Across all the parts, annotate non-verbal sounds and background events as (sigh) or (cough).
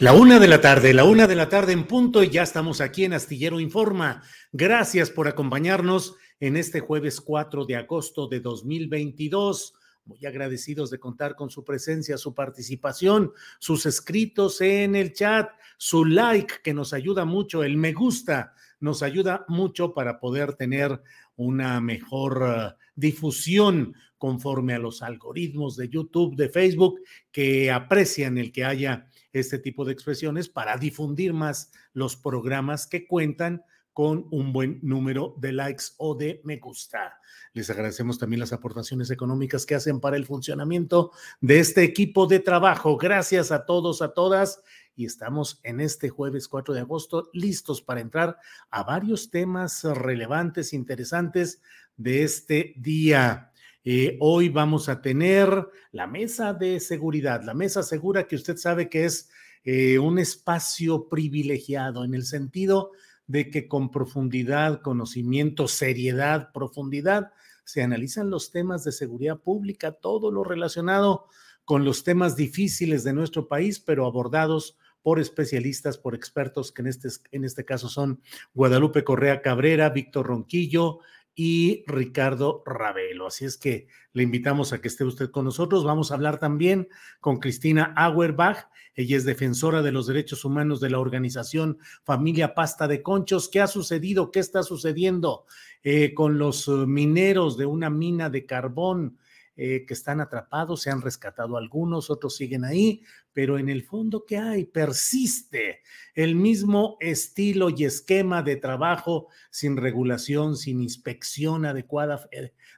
La una de la tarde, la una de la tarde en punto y ya estamos aquí en Astillero Informa. Gracias por acompañarnos en este jueves 4 de agosto de 2022. Muy agradecidos de contar con su presencia, su participación, sus escritos en el chat, su like que nos ayuda mucho, el me gusta nos ayuda mucho para poder tener una mejor uh, difusión conforme a los algoritmos de YouTube, de Facebook, que aprecian el que haya este tipo de expresiones para difundir más los programas que cuentan con un buen número de likes o de me gusta. Les agradecemos también las aportaciones económicas que hacen para el funcionamiento de este equipo de trabajo. Gracias a todos, a todas. Y estamos en este jueves 4 de agosto listos para entrar a varios temas relevantes, interesantes de este día. Eh, hoy vamos a tener la mesa de seguridad, la mesa segura que usted sabe que es eh, un espacio privilegiado en el sentido de que con profundidad, conocimiento, seriedad, profundidad, se analizan los temas de seguridad pública, todo lo relacionado con los temas difíciles de nuestro país, pero abordados por especialistas, por expertos, que en este, en este caso son Guadalupe Correa Cabrera, Víctor Ronquillo, y Ricardo Ravelo. Así es que le invitamos a que esté usted con nosotros. Vamos a hablar también con Cristina Auerbach. Ella es defensora de los derechos humanos de la organización Familia Pasta de Conchos. ¿Qué ha sucedido? ¿Qué está sucediendo eh, con los eh, mineros de una mina de carbón? Eh, que están atrapados, se han rescatado algunos, otros siguen ahí, pero en el fondo, ¿qué hay? Persiste el mismo estilo y esquema de trabajo sin regulación, sin inspección adecuada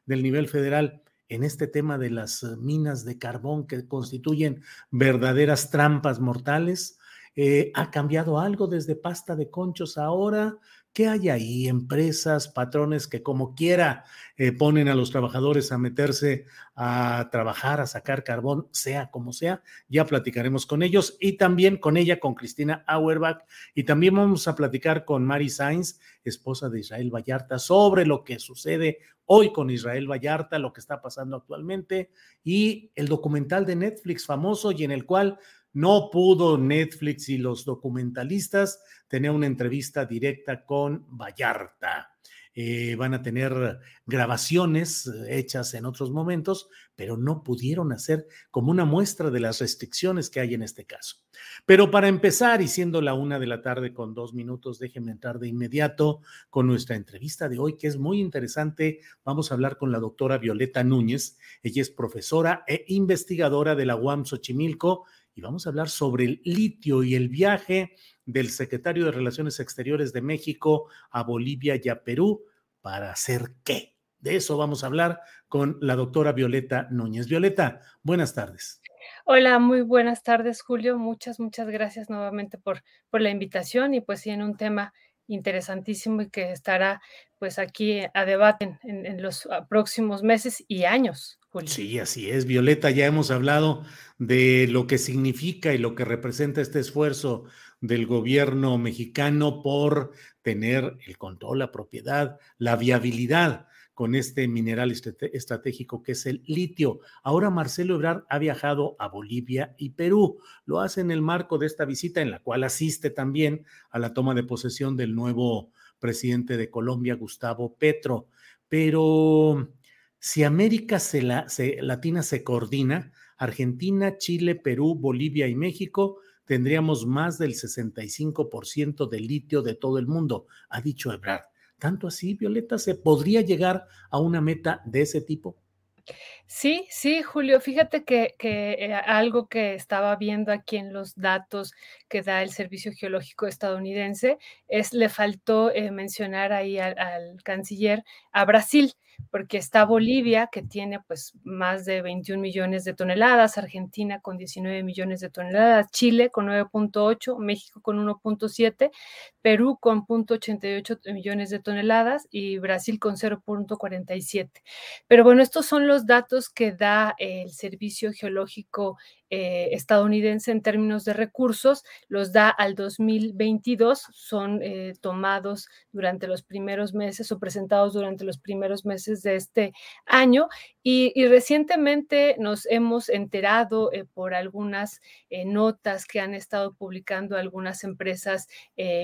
del nivel federal en este tema de las eh, minas de carbón que constituyen verdaderas trampas mortales. Eh, ¿Ha cambiado algo desde pasta de conchos ahora? ¿Qué hay ahí? Empresas, patrones que como quiera eh, ponen a los trabajadores a meterse a trabajar, a sacar carbón, sea como sea. Ya platicaremos con ellos y también con ella, con Cristina Auerbach. Y también vamos a platicar con Mari Sainz, esposa de Israel Vallarta, sobre lo que sucede hoy con Israel Vallarta, lo que está pasando actualmente y el documental de Netflix famoso y en el cual no pudo Netflix y los documentalistas tener una entrevista directa con Vallarta. Eh, van a tener grabaciones eh, hechas en otros momentos, pero no pudieron hacer como una muestra de las restricciones que hay en este caso. Pero para empezar, y siendo la una de la tarde con dos minutos, déjenme entrar de inmediato con nuestra entrevista de hoy, que es muy interesante. Vamos a hablar con la doctora Violeta Núñez. Ella es profesora e investigadora de la UAM Xochimilco vamos a hablar sobre el litio y el viaje del secretario de Relaciones Exteriores de México a Bolivia y a Perú para hacer qué. De eso vamos a hablar con la doctora Violeta Núñez. Violeta, buenas tardes. Hola, muy buenas tardes, Julio. Muchas, muchas gracias nuevamente por, por la invitación y pues sí, en un tema interesantísimo y que estará pues aquí a debate en, en los próximos meses y años. Sí, así es, Violeta. Ya hemos hablado de lo que significa y lo que representa este esfuerzo del gobierno mexicano por tener el control, la propiedad, la viabilidad con este mineral estratégico que es el litio. Ahora Marcelo Ebrard ha viajado a Bolivia y Perú. Lo hace en el marco de esta visita en la cual asiste también a la toma de posesión del nuevo presidente de Colombia, Gustavo Petro. Pero si América Latina se coordina, Argentina, Chile, Perú, Bolivia y México tendríamos más del 65% de litio de todo el mundo, ha dicho Ebrard. ¿Tanto así, Violeta? ¿Se podría llegar a una meta de ese tipo? Sí, sí, Julio, fíjate que, eh, algo que estaba viendo aquí en los datos que da el Servicio Geológico estadounidense es, le faltó eh, mencionar ahí al, canciller a Brasil porque está Bolivia, que tiene pues más de 21 millones de toneladas, Argentina con 19 millones de toneladas, Chile con 9.8, México con 1.7, Perú con 0.88 millones de toneladas y Brasil con 0.47. Pero bueno, estos son los datos que da el Servicio Geológico eh, estadounidense en términos de recursos, los da al 2022, son eh, tomados durante los primeros meses o presentados durante los primeros meses de este año y, recientemente nos hemos enterado eh, por algunas notas que han estado publicando algunas empresas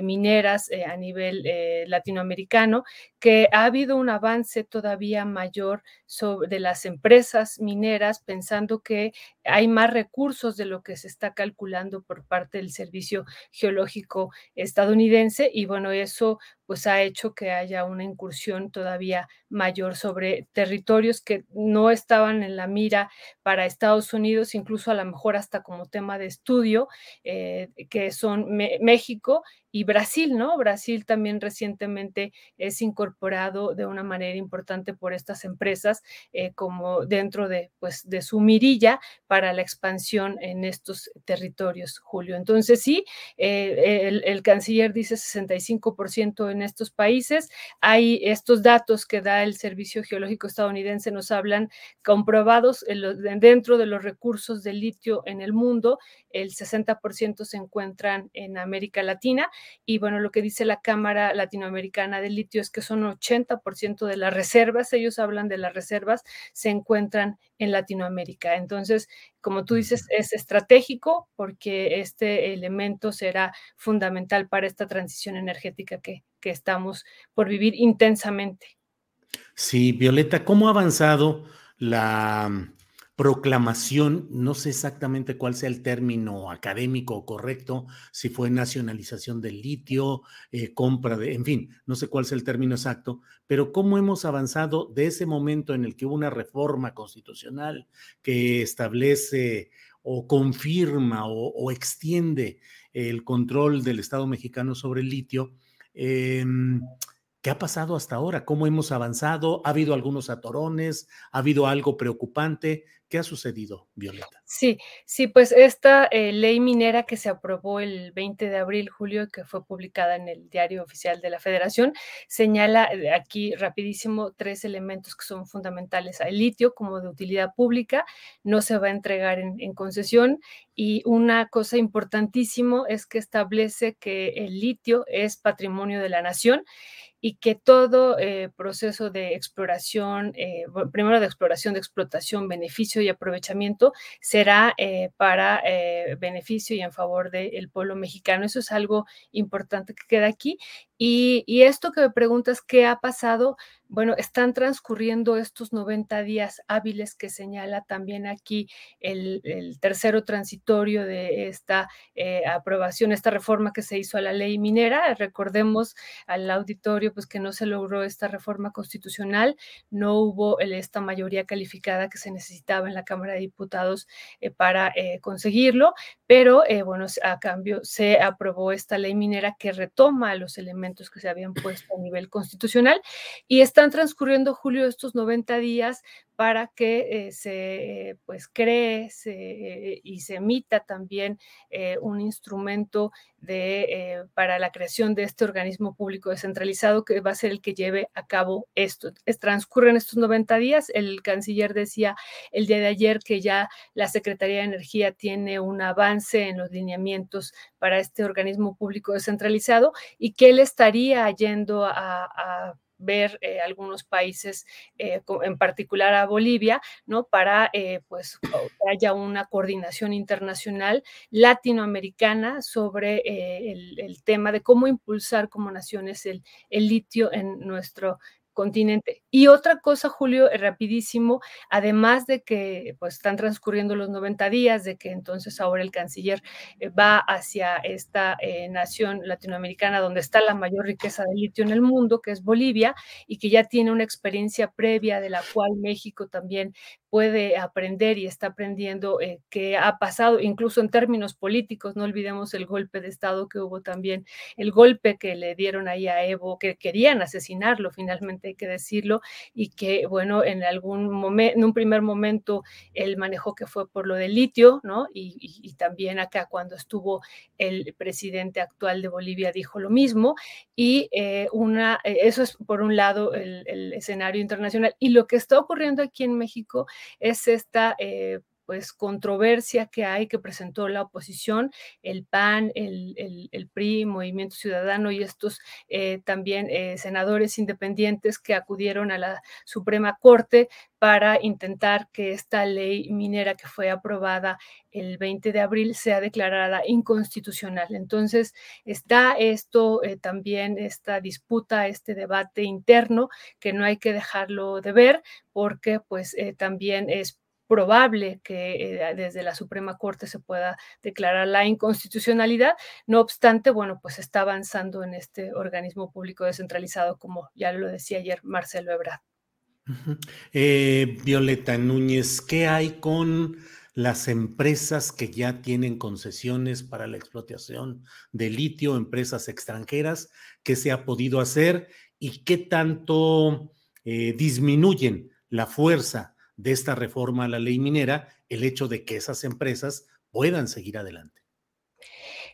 mineras a nivel latinoamericano que ha habido un avance todavía mayor sobre de las empresas mineras pensando que hay más recursos de lo que se está calculando por parte del Servicio Geológico estadounidense. Y bueno, eso pues ha hecho que haya una incursión todavía mayor sobre territorios que no estaban en la mira para Estados Unidos, incluso a lo mejor hasta como tema de estudio, eh, que son México y Brasil, ¿no? Brasil también recientemente es incorporado de una manera importante por estas empresas eh, como dentro de, pues, de su mirilla para la expansión en estos territorios, Julio. Entonces, sí, eh, el, canciller dice 65% en estos países. Hay estos datos que da el Servicio Geológico estadounidense, nos hablan comprobados dentro de los recursos de litio en el mundo, el 60% se encuentran en América Latina y bueno, lo que dice la Cámara Latinoamericana de Litio es que son 80% de las reservas, ellos hablan de las reservas, se encuentran en Latinoamérica. Entonces, como tú dices, es estratégico porque este elemento será fundamental para esta transición energética que, que estamos por vivir intensamente. Sí, Violeta, ¿cómo ha avanzado la proclamación, no sé exactamente cuál sea el término académico correcto, si fue nacionalización del litio, eh, compra de, en fin, no sé cuál sea el término exacto, pero cómo hemos avanzado de ese momento en el que hubo una reforma constitucional que establece o confirma o, extiende el control del Estado mexicano sobre el litio. Em, ¿Qué ha pasado hasta ahora? ¿Cómo hemos avanzado? ¿Ha habido algunos atorones? ¿Ha habido algo preocupante? ¿Qué ha sucedido, Violeta? Sí, sí, pues esta eh, ley minera que se aprobó el 20 de abril, julio, que fue publicada en el Diario Oficial de la Federación, señala eh, aquí rapidísimo tres elementos que son fundamentales. El litio como de utilidad pública no se va a entregar en, en concesión y una cosa importantísimo es que establece que el litio es patrimonio de la nación y que todo eh, proceso de exploración, eh, primero de exploración, de explotación, beneficio y aprovechamiento será eh, para beneficio y en favor del pueblo mexicano. Eso es algo importante que queda aquí. Y, y esto que me preguntas, ¿qué ha pasado? Bueno, están transcurriendo estos 90 días hábiles que señala también aquí el, tercero transitorio de esta eh, aprobación, esta reforma que se hizo a la ley minera. Recordemos al auditorio pues que no se logró esta reforma constitucional, no hubo esta mayoría calificada que se necesitaba en la Cámara de Diputados eh, para eh, conseguirlo, pero bueno, a cambio se aprobó esta ley minera que retoma los elementos que se habían puesto a nivel constitucional y están transcurriendo, Julio, estos 90 días para que se pues cree y se emita también un instrumento de, para la creación de este organismo público descentralizado que va a ser el que lleve a cabo esto. Es, transcurren estos 90 días. El canciller decía el día de ayer que ya la Secretaría de Energía tiene un avance en los lineamientos para este organismo público descentralizado y que él estaría yendo a, ver eh, algunos países, eh, en particular a Bolivia, ¿no? Para eh, pues que haya una coordinación internacional latinoamericana sobre el, tema de cómo impulsar como naciones el, el litio en nuestro continente. Y otra cosa, Julio, eh, rapidísimo, además de que pues están transcurriendo los 90 días, de que entonces ahora el canciller eh, va hacia esta eh, nación latinoamericana donde está la mayor riqueza de litio en el mundo, que es Bolivia, y que ya tiene una experiencia previa de la cual México también puede aprender y está aprendiendo eh, qué ha pasado, incluso en términos políticos, no olvidemos el golpe de Estado que hubo también, el golpe que le dieron ahí a Evo, que querían asesinarlo, finalmente hay que decirlo, y que, bueno, en algún momento, en un primer momento, el manejo que fue por lo del litio, ¿no? Y, también acá cuando estuvo el presidente actual de Bolivia dijo lo mismo, y eh, una, eh, eso es por un lado el, el escenario internacional, y lo que está ocurriendo aquí en México es esta eh, pues controversia que hay que presentó la oposición, el PAN, el, el, PRI, Movimiento Ciudadano y estos eh, también eh, senadores independientes que acudieron a la Suprema Corte para intentar que esta ley minera que fue aprobada el 20 de abril sea declarada inconstitucional. Entonces, está esto también, esta disputa, este debate interno que no hay que dejarlo de ver porque pues también es probable que eh, desde la Suprema Corte se pueda declarar la inconstitucionalidad. No obstante, bueno, pues está avanzando en este organismo público descentralizado, como ya lo decía ayer Marcelo Ebrard. Eh, Violeta Núñez, ¿qué hay con las empresas que ya tienen concesiones para la explotación de litio, empresas extranjeras? ¿Qué se ha podido hacer y qué tanto eh, disminuyen la fuerza de esta reforma a la ley minera el hecho de que esas empresas puedan seguir adelante?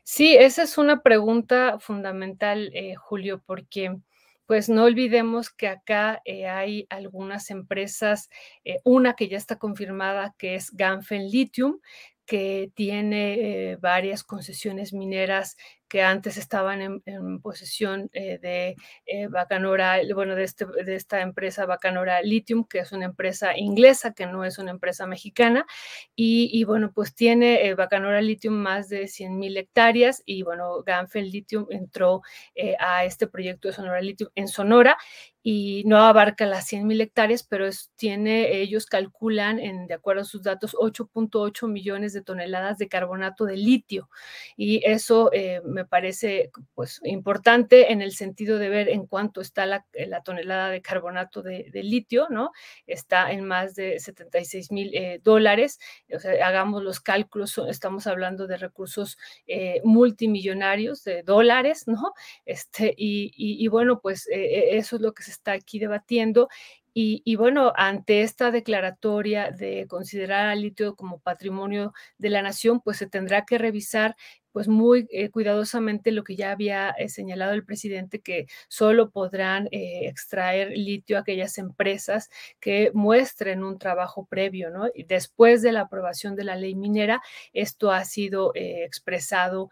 Sí, esa es una pregunta fundamental, eh, Julio, porque pues no olvidemos que acá eh, hay algunas empresas, eh, una que ya está confirmada que es Ganfen Lithium, que tiene varias concesiones mineras que antes estaban en, posesión eh, de eh, Bacanora, bueno, de, este, de esta empresa Bacanora Lithium, que es una empresa inglesa, que no es una empresa mexicana. Y, bueno, pues tiene eh, Bacanora Lithium más de 100 mil hectáreas y bueno, Ganfel Lithium entró a este proyecto de Sonora Lithium en Sonora y no abarca las 100 mil hectáreas, pero tiene, ellos calculan, en, de acuerdo a sus datos, 8.8 millones de toneladas de carbonato de litio. Y eso me me parece pues, importante en el sentido de ver en cuánto está la, eh, tonelada de carbonato de, litio, ¿no? Está en más de 76 mil eh, dólares. O sea, hagamos los cálculos, estamos hablando de recursos eh, multimillonarios de dólares, ¿no? Este, y, y bueno, pues eso es lo que se está aquí debatiendo y, bueno, ante esta declaratoria de considerar al litio como patrimonio de la nación, pues se tendrá que revisar pues muy eh, cuidadosamente lo que ya había eh, señalado el presidente, que solo podrán eh, extraer litio aquellas empresas que muestren un trabajo previo, ¿no? Y después de la aprobación de la ley minera, esto ha sido expresado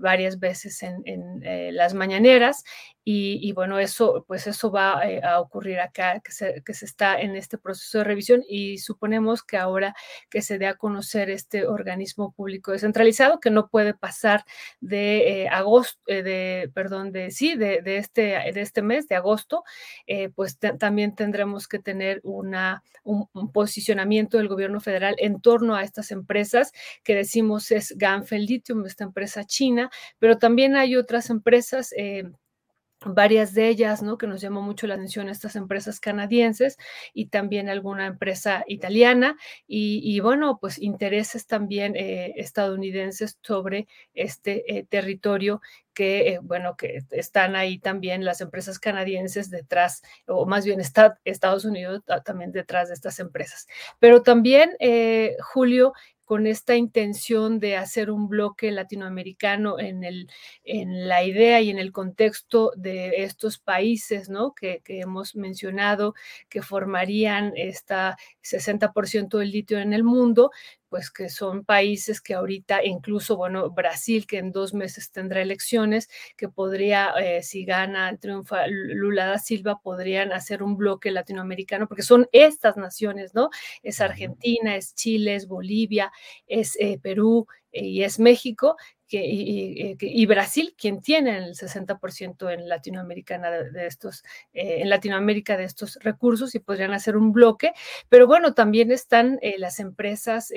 varias veces en, las mañaneras y, bueno, eso, pues eso va a ocurrir acá, que se, que se, está en este proceso de revisión y suponemos que ahora que se dé a conocer este organismo público descentralizado, que no puede pasar de eh, agosto, eh, de, perdón, de sí, de, de, este, de este mes, de agosto, pues también tendremos que tener una, un, posicionamiento del gobierno federal en torno a estas empresas que decimos es Ganfeng Lithium, esta empresa china, pero también hay otras empresas varias de ellas, ¿no? Que nos llamó mucho la atención estas empresas canadienses y también alguna empresa italiana y, bueno, pues intereses también eh, estadounidenses sobre este eh, territorio que, eh, bueno, que están ahí también las empresas canadienses detrás, o más bien está Estados Unidos también detrás de estas empresas. Pero también, Julio, con esta intención de hacer un bloque latinoamericano en, el, en la idea y en el contexto de estos países ¿no? que, hemos mencionado, que formarían esta 60% del litio en el mundo, pues que son países que ahorita, incluso, bueno, Brasil, que en dos meses tendrá elecciones, que podría, eh, si gana, triunfa Lula da Silva, podrían hacer un bloque latinoamericano, porque son estas naciones, ¿no? Es Argentina, es Chile, es Bolivia, es eh, Perú eh, y es México, eh, y, Brasil, quien tiene el 60% en Latinoamérica de, estos, eh, en Latinoamérica de estos recursos y podrían hacer un bloque, pero bueno, también están eh, las empresas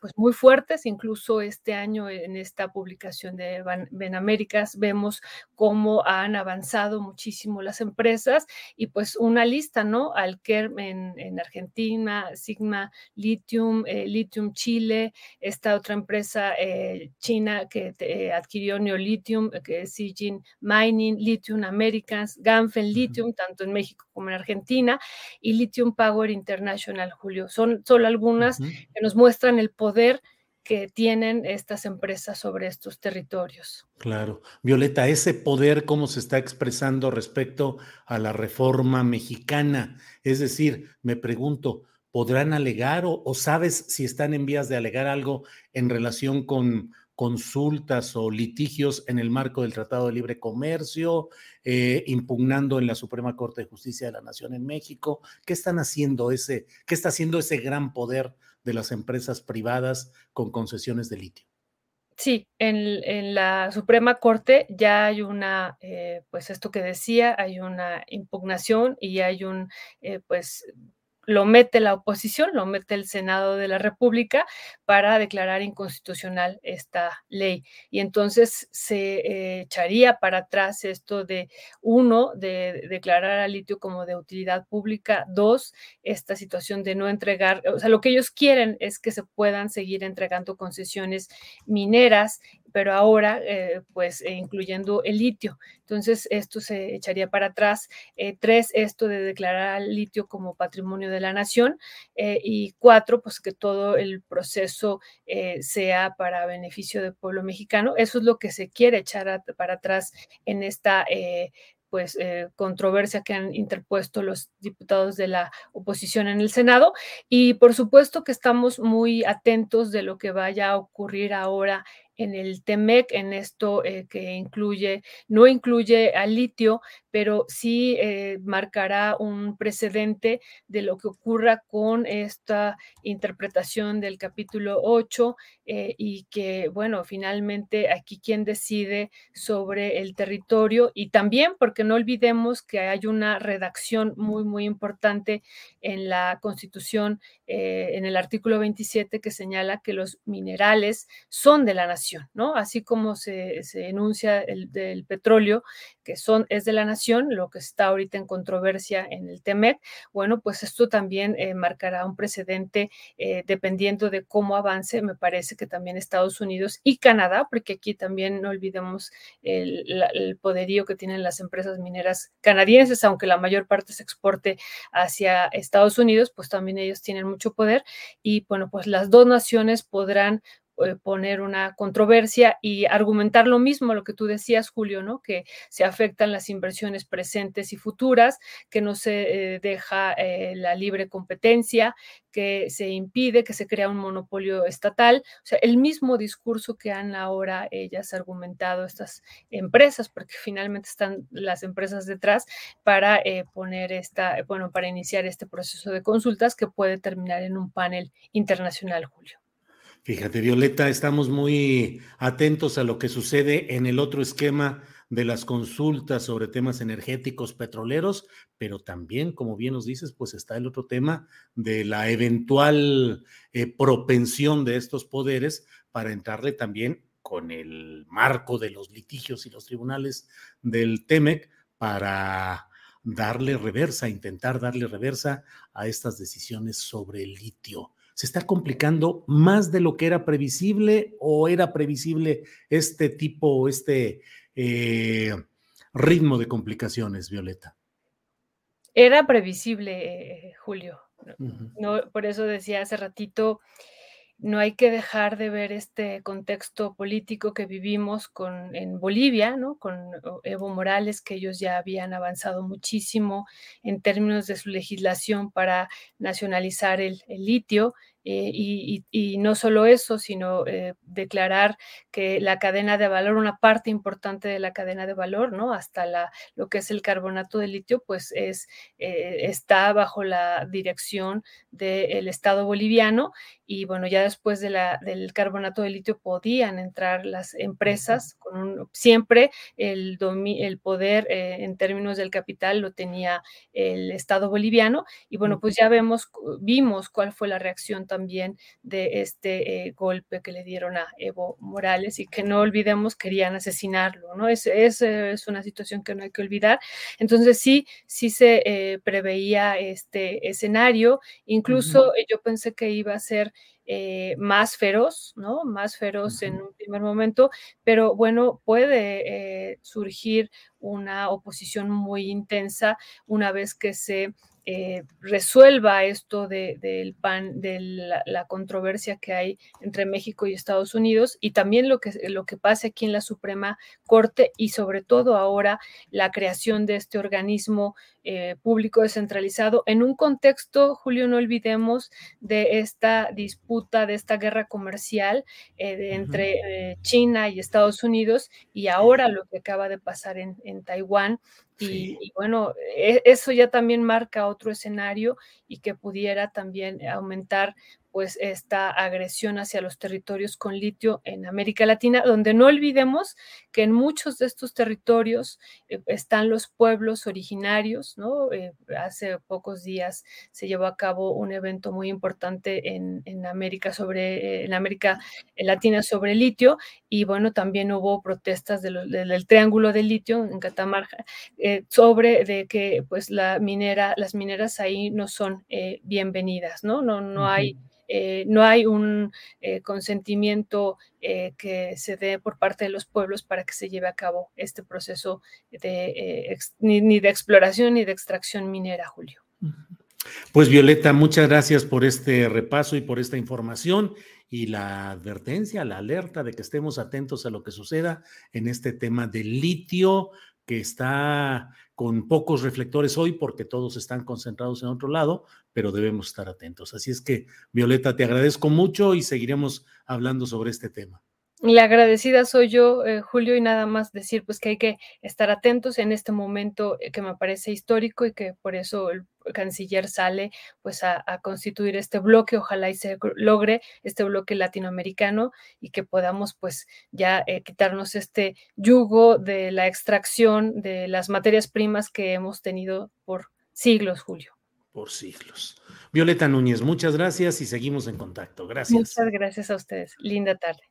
pues muy fuertes, incluso este año en esta publicación de Benaméricas vemos cómo han avanzado muchísimo las empresas y pues una lista, ¿no? Alker en, en Argentina, Sigma Lithium, Lithium Chile, esta otra empresa china que que eh, adquirió Neolithium, eh, que es Sijin Mining, Lithium Americans, Ganfen Lithium, tanto en México como en Argentina, y Lithium Power International, Julio. Son solo algunas que nos muestran el poder que tienen estas empresas sobre estos territorios. Claro. Violeta, ese poder, ¿cómo se está expresando respecto a la reforma mexicana? Es decir, me pregunto, ¿podrán alegar o, o sabes si están en vías de alegar algo en relación con consultas o litigios en el marco del Tratado de Libre Comercio, eh, impugnando en la Suprema Corte de Justicia de la Nación en México. ¿Qué están haciendo ese, qué está haciendo ese gran poder de las empresas privadas con concesiones de litio? Sí, en, la Suprema Corte ya hay una, eh, pues esto que decía, hay una impugnación y hay un, eh, pues lo mete la oposición, lo mete el Senado de la República para declarar inconstitucional esta ley. Y entonces se eh, echaría para atrás esto de, uno, de declarar al litio como de utilidad pública, dos, esta situación de no entregar, o sea, lo que ellos quieren es que se puedan seguir entregando concesiones mineras pero ahora eh, pues eh, incluyendo el litio. Entonces esto se echaría para atrás. Eh, tres, esto de declarar al litio como patrimonio de la nación. y cuatro, pues que todo el proceso sea para beneficio del pueblo mexicano. Eso es lo que se quiere echar para atrás en esta pues eh, controversia que han interpuesto los diputados de la oposición en el Senado y por supuesto que estamos muy atentos de lo que vaya a ocurrir ahora en el TEMEC, en esto eh, que incluye, no incluye al litio, pero sí eh, marcará un precedente de lo que ocurra con esta interpretación del capítulo 8 eh, y que, bueno, finalmente aquí quien decide sobre el territorio y también porque no olvidemos que hay una redacción muy, muy importante en la Constitución, en el artículo 27 que señala que los minerales son de la nación, ¿no? Así como se, se enuncia el petróleo, que son, es de la nación, lo que está ahorita en controversia en el TEMEC, bueno, pues esto también eh, marcará un precedente eh, dependiendo de cómo avance, me parece que también Estados Unidos y Canadá, porque aquí también no olvidemos el, poderío que tienen las empresas mineras canadienses, aunque la mayor parte se exporte hacia Estados Unidos, pues también ellos tienen mucho poder y bueno, pues las dos naciones podrán poner una controversia y argumentar lo mismo, lo que tú decías, Julio, ¿no? Que se afectan las inversiones presentes y futuras, que no se eh, deja eh, la libre competencia, que se impide que se crea un monopolio estatal. O sea, el mismo discurso que han ahora ellas argumentado estas empresas, porque finalmente están las empresas detrás para poner esta, bueno, para iniciar este proceso de consultas que puede terminar en un panel internacional, Julio. Fíjate, Violeta, estamos muy atentos a lo que sucede en el otro esquema de las consultas sobre temas energéticos petroleros, pero también, como bien nos dices, pues está el otro tema de la eventual eh, propensión de estos poderes para entrarle también con el marco de los litigios y los tribunales del TEMEC para darle reversa, intentar darle reversa a estas decisiones sobre el litio. ¿Se está complicando más de lo que era previsible o era previsible este tipo, este eh, ritmo de complicaciones, Violeta? Era previsible, eh, Julio. No, por eso decía hace ratito, no hay que dejar de ver este contexto político que vivimos con, en Bolivia, ¿no? con Evo Morales, que ellos ya habían avanzado muchísimo en términos de su legislación para nacionalizar el, el litio. Eh, y, no solo eso, sino eh, declarar que la cadena de valor, una parte importante de la cadena de valor, ¿no? Hasta la, lo que es el carbonato de litio, pues es, eh, está bajo la dirección del Estado boliviano y bueno, ya después de la, del carbonato de litio podían entrar las empresas con siempre el, el poder en términos del capital lo tenía el Estado boliviano y bueno, pues ya vemos, vimos cuál fue la reacción también de este eh, golpe que le dieron a Evo Morales y que no olvidemos querían asesinarlo, ¿no? Es, es, es una situación que no hay que olvidar. Entonces sí, sí se eh, preveía este escenario, incluso yo pensé que iba a ser eh, más feroz, ¿no? Más feroz en un primer momento, pero bueno, puede surgir una oposición muy intensa una vez que se eh, resuelva esto del pan, de la, controversia que hay entre México y Estados Unidos y también lo que, lo que pase aquí en la Suprema Corte y sobre todo ahora la creación de este organismo eh, público descentralizado en un contexto, Julio, no olvidemos de esta disputa, de esta guerra comercial eh, entre China y Estados Unidos y ahora lo que acaba de pasar en, en Taiwán y, bueno, e, eso ya también marca otro escenario y que pudiera también aumentar pues esta agresión hacia los territorios con litio en América Latina, donde no olvidemos que en muchos de estos territorios eh, están los pueblos originarios, ¿no? Eh, hace pocos días se llevó a cabo un evento muy importante en, América sobre, en América Latina sobre litio y bueno, también hubo protestas del Triángulo de Litio en Catamarca eh, sobre de que pues la minera, las mineras ahí no son bienvenidas, ¿no? No, no hay eh, no hay un eh, consentimiento eh, que se dé por parte de los pueblos para que se lleve a cabo este proceso de, ni, de exploración ni de extracción minera, Julio. Pues Violeta, muchas gracias por este repaso y por esta información y la advertencia, la alerta de que estemos atentos a lo que suceda en este tema del litio que está con pocos reflectores hoy porque todos están concentrados en otro lado, pero debemos estar atentos. Así es que, Violeta, te agradezco mucho y seguiremos hablando sobre este tema. La agradecida soy yo, eh, Julio, y nada más decir pues que hay que estar atentos en este momento eh, que me parece histórico y que por eso el canciller sale pues a, constituir este bloque, ojalá y se logre este bloque latinoamericano y que podamos pues ya eh, quitarnos este yugo de la extracción de las materias primas que hemos tenido por siglos, Julio. Por siglos. Violeta Núñez, muchas gracias y seguimos en contacto. Gracias. Muchas gracias a ustedes. Linda tarde.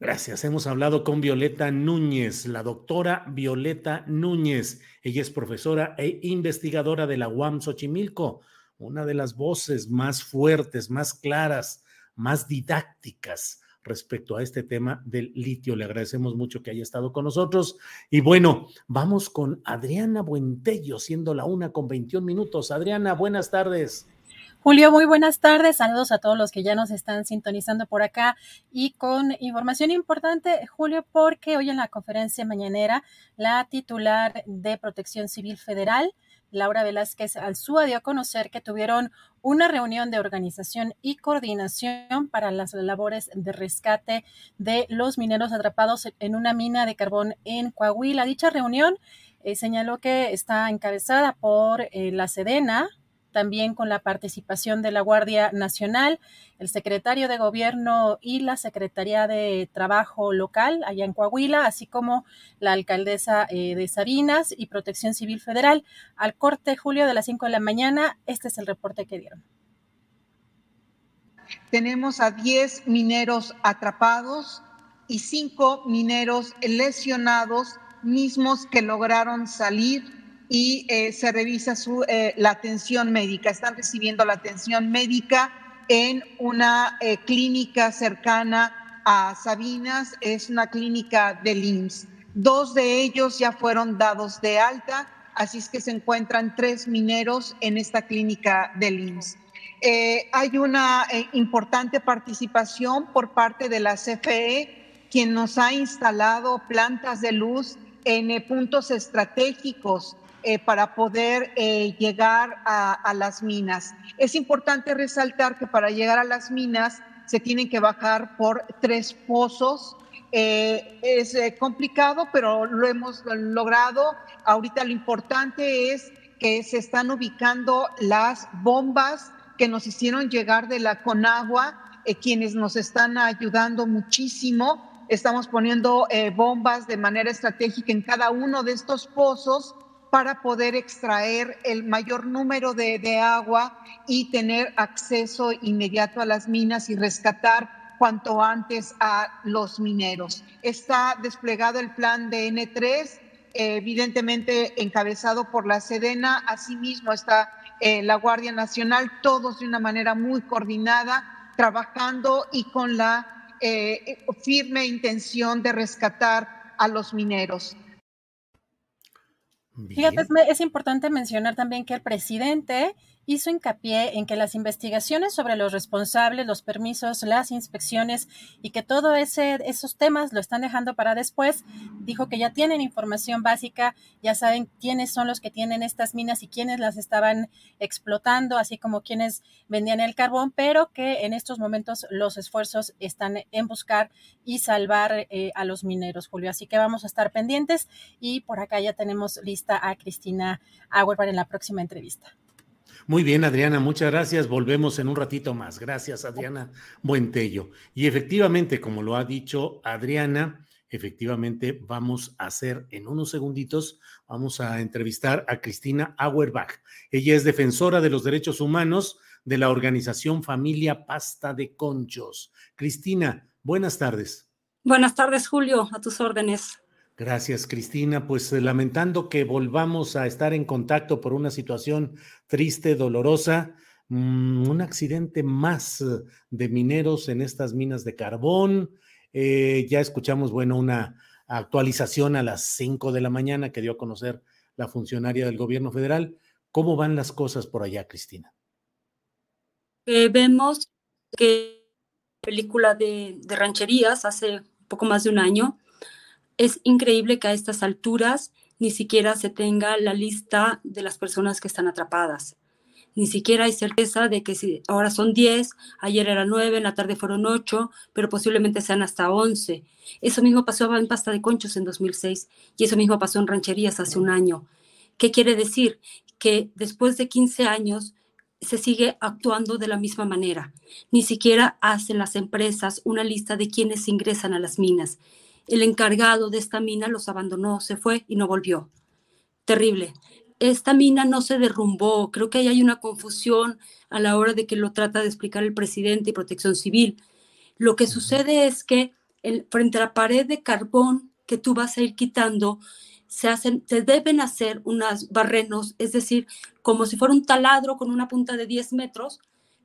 Gracias. Hemos hablado con Violeta Núñez, la doctora Violeta Núñez. Ella es profesora e investigadora de la UAM Xochimilco, una de las voces más fuertes, más claras, más didácticas respecto a este tema del litio. Le agradecemos mucho que haya estado con nosotros. Y bueno, vamos con Adriana Buentello, siendo la una con 21 minutos. Adriana, buenas tardes. Julio, muy buenas tardes. Saludos a todos los que ya nos están sintonizando por acá y con información importante, Julio, porque hoy en la conferencia mañanera la titular de Protección Civil Federal, Laura Velázquez Alzúa, dio a conocer que tuvieron una reunión de organización y coordinación para las labores de rescate de los mineros atrapados en una mina de carbón en Coahuila. Dicha reunión eh, señaló que está encabezada por eh, la Sedena, también con la participación de la Guardia Nacional, el secretario de Gobierno y la Secretaría de Trabajo local allá en Coahuila, así como la alcaldesa eh, de Sabinas y Protección Civil Federal. Al corte, Julio, de las 5 de la mañana, este es el reporte que dieron. Tenemos a 10 mineros atrapados y 5 mineros lesionados, mismos que lograron salir y eh, se revisa su, eh, la atención médica. Están recibiendo la atención médica en una eh, clínica cercana a Sabinas, es una clínica del IMSS. Dos de ellos ya fueron dados de alta, así es que se encuentran tres mineros en esta clínica del IMSS. hay una importante participación por parte de la CFE, quien nos ha instalado plantas de luz en puntos estratégicos eh, para poder eh, llegar a, las minas. Es importante resaltar que para llegar a las minas se tienen que bajar por tres pozos. Eh, es complicado, pero lo hemos logrado. Ahorita lo importante es que se están ubicando las bombas que nos hicieron llegar de la Conagua, quienes nos están ayudando muchísimo. Estamos poniendo bombas de manera estratégica en cada uno de estos pozos para poder extraer el mayor número de, agua y tener acceso inmediato a las minas y rescatar cuanto antes a los mineros. Está desplegado el plan de N3, evidentemente encabezado por la Sedena, asimismo está eh, la Guardia Nacional, todos de una manera muy coordinada, trabajando y con la eh, firme intención de rescatar a los mineros. Fíjate, es, importante mencionar también que el presidente hizo hincapié en que las investigaciones sobre los responsables, los permisos, las inspecciones y que todo ese esos temas lo están dejando para después. Dijo que ya tienen información básica, ya saben quiénes son los que tienen estas minas y quiénes las estaban explotando, así como quienes vendían el carbón, pero que en estos momentos los esfuerzos están en buscar y salvar eh, a los mineros, Julio. Así que vamos a estar pendientes y por acá ya tenemos lista a Cristina Auerbach en la próxima entrevista. Muy bien, Adriana, muchas gracias. Volvemos en un ratito más. Gracias, Adriana Buentello. Y efectivamente, como lo ha dicho Adriana, efectivamente vamos a hacer en unos segunditos, vamos a entrevistar a Cristina Auerbach. Ella es defensora de los derechos humanos de la organización Familia Pasta de Conchos. Cristina, buenas tardes. Buenas tardes, Julio, a tus órdenes. Gracias, Cristina. Pues eh, lamentando que volvamos a estar en contacto por una situación triste, dolorosa, mm, un accidente más eh, de mineros en estas minas de carbón. Eh, ya escuchamos, bueno, una actualización a las 5 de la mañana que dio a conocer la funcionaria del gobierno federal. ¿Cómo van las cosas por allá, Cristina? vemos que película de, de rancherías hace poco más de un año es increíble que a estas alturas ni siquiera se tenga la lista de las personas que están atrapadas. Ni siquiera hay certeza de que si ahora son 10, ayer eran 9, en la tarde fueron 8, pero posiblemente sean hasta 11. Eso mismo pasó en Pasta de Conchos en 2006 y eso mismo pasó en Rancherías hace un año. ¿Qué quiere decir? Que después de 15 años se sigue actuando de la misma manera. Ni siquiera hacen las empresas una lista de quienes ingresan a las minas el encargado de esta mina los abandonó, se fue y no volvió. Terrible. Esta mina no se derrumbó. Creo que ahí hay una confusión a la hora de que lo trata de explicar el presidente y protección civil. Lo que sucede es que frente a la pared de carbón que tú vas a ir quitando, se, hacen, se deben hacer unos barrenos, es decir, como si fuera un taladro con una punta de 10 metros,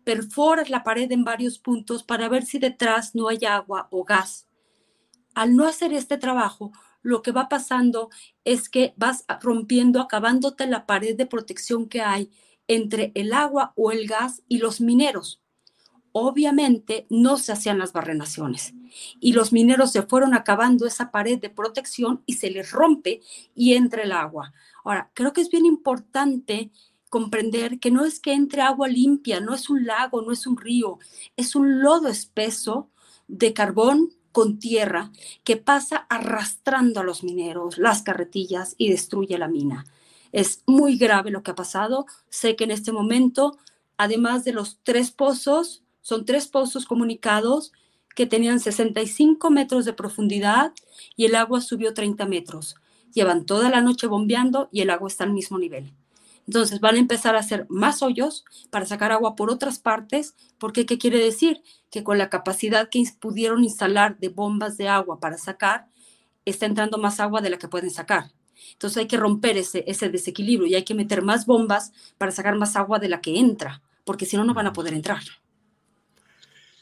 perforas la pared en varios puntos para ver si detrás no hay agua o gas al no hacer este trabajo, lo que va pasando es que vas rompiendo, acabándote la pared de protección que hay entre el agua o el gas y los mineros. Obviamente no se hacían las barrenaciones y los mineros se fueron acabando esa pared de protección y se les rompe y entra el agua. Ahora, creo que es bien importante comprender que no es que entre agua limpia, no es un lago, no es un río, es un lodo espeso de carbón con tierra que pasa arrastrando a los mineros, las carretillas y destruye la mina. Es muy grave lo que ha pasado. Sé que en este momento, además de los tres pozos, son tres pozos comunicados que tenían 65 metros de profundidad y el agua subió 30 metros. Llevan toda la noche bombeando y el agua está al mismo nivel. Entonces van a empezar a hacer más hoyos para sacar agua por otras partes, porque ¿qué quiere decir? Que con la capacidad que pudieron instalar de bombas de agua para sacar, está entrando más agua de la que pueden sacar. Entonces hay que romper ese, ese desequilibrio y hay que meter más bombas para sacar más agua de la que entra, porque si no, no van a poder entrar.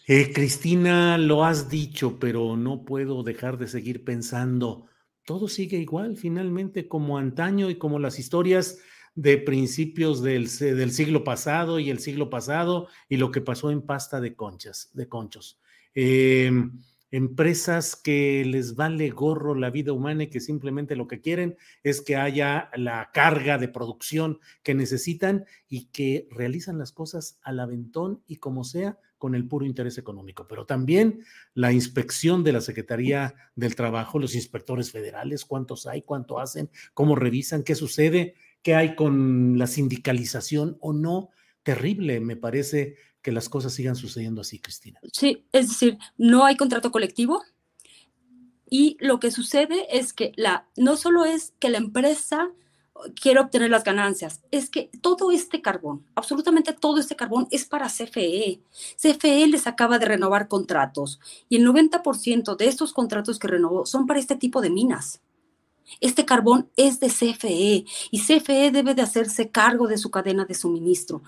Eh, Cristina, lo has dicho, pero no puedo dejar de seguir pensando. Todo sigue igual, finalmente, como antaño y como las historias de principios del, del, siglo pasado y el siglo pasado y lo que pasó en pasta de conchas, de conchos. Em, empresas que les vale gorro la vida humana y que simplemente lo que quieren es que haya la carga de producción que necesitan y que realizan las cosas al aventón y como sea con el puro interés económico. Pero también la inspección de la Secretaría del Trabajo, los inspectores federales, cuántos hay, cuánto hacen, cómo revisan, qué sucede, qué hay con la sindicalización o no. Terrible, me parece que las cosas sigan sucediendo así, Cristina. Sí, es decir, no hay contrato colectivo y lo que sucede es que la, no solo es que la empresa quiere obtener las ganancias, es que todo este carbón, absolutamente todo este carbón es para CFE. CFE les acaba de renovar contratos y el 90% de estos contratos que renovó son para este tipo de minas. Este carbón es de CFE y CFE debe de hacerse cargo de su cadena de suministro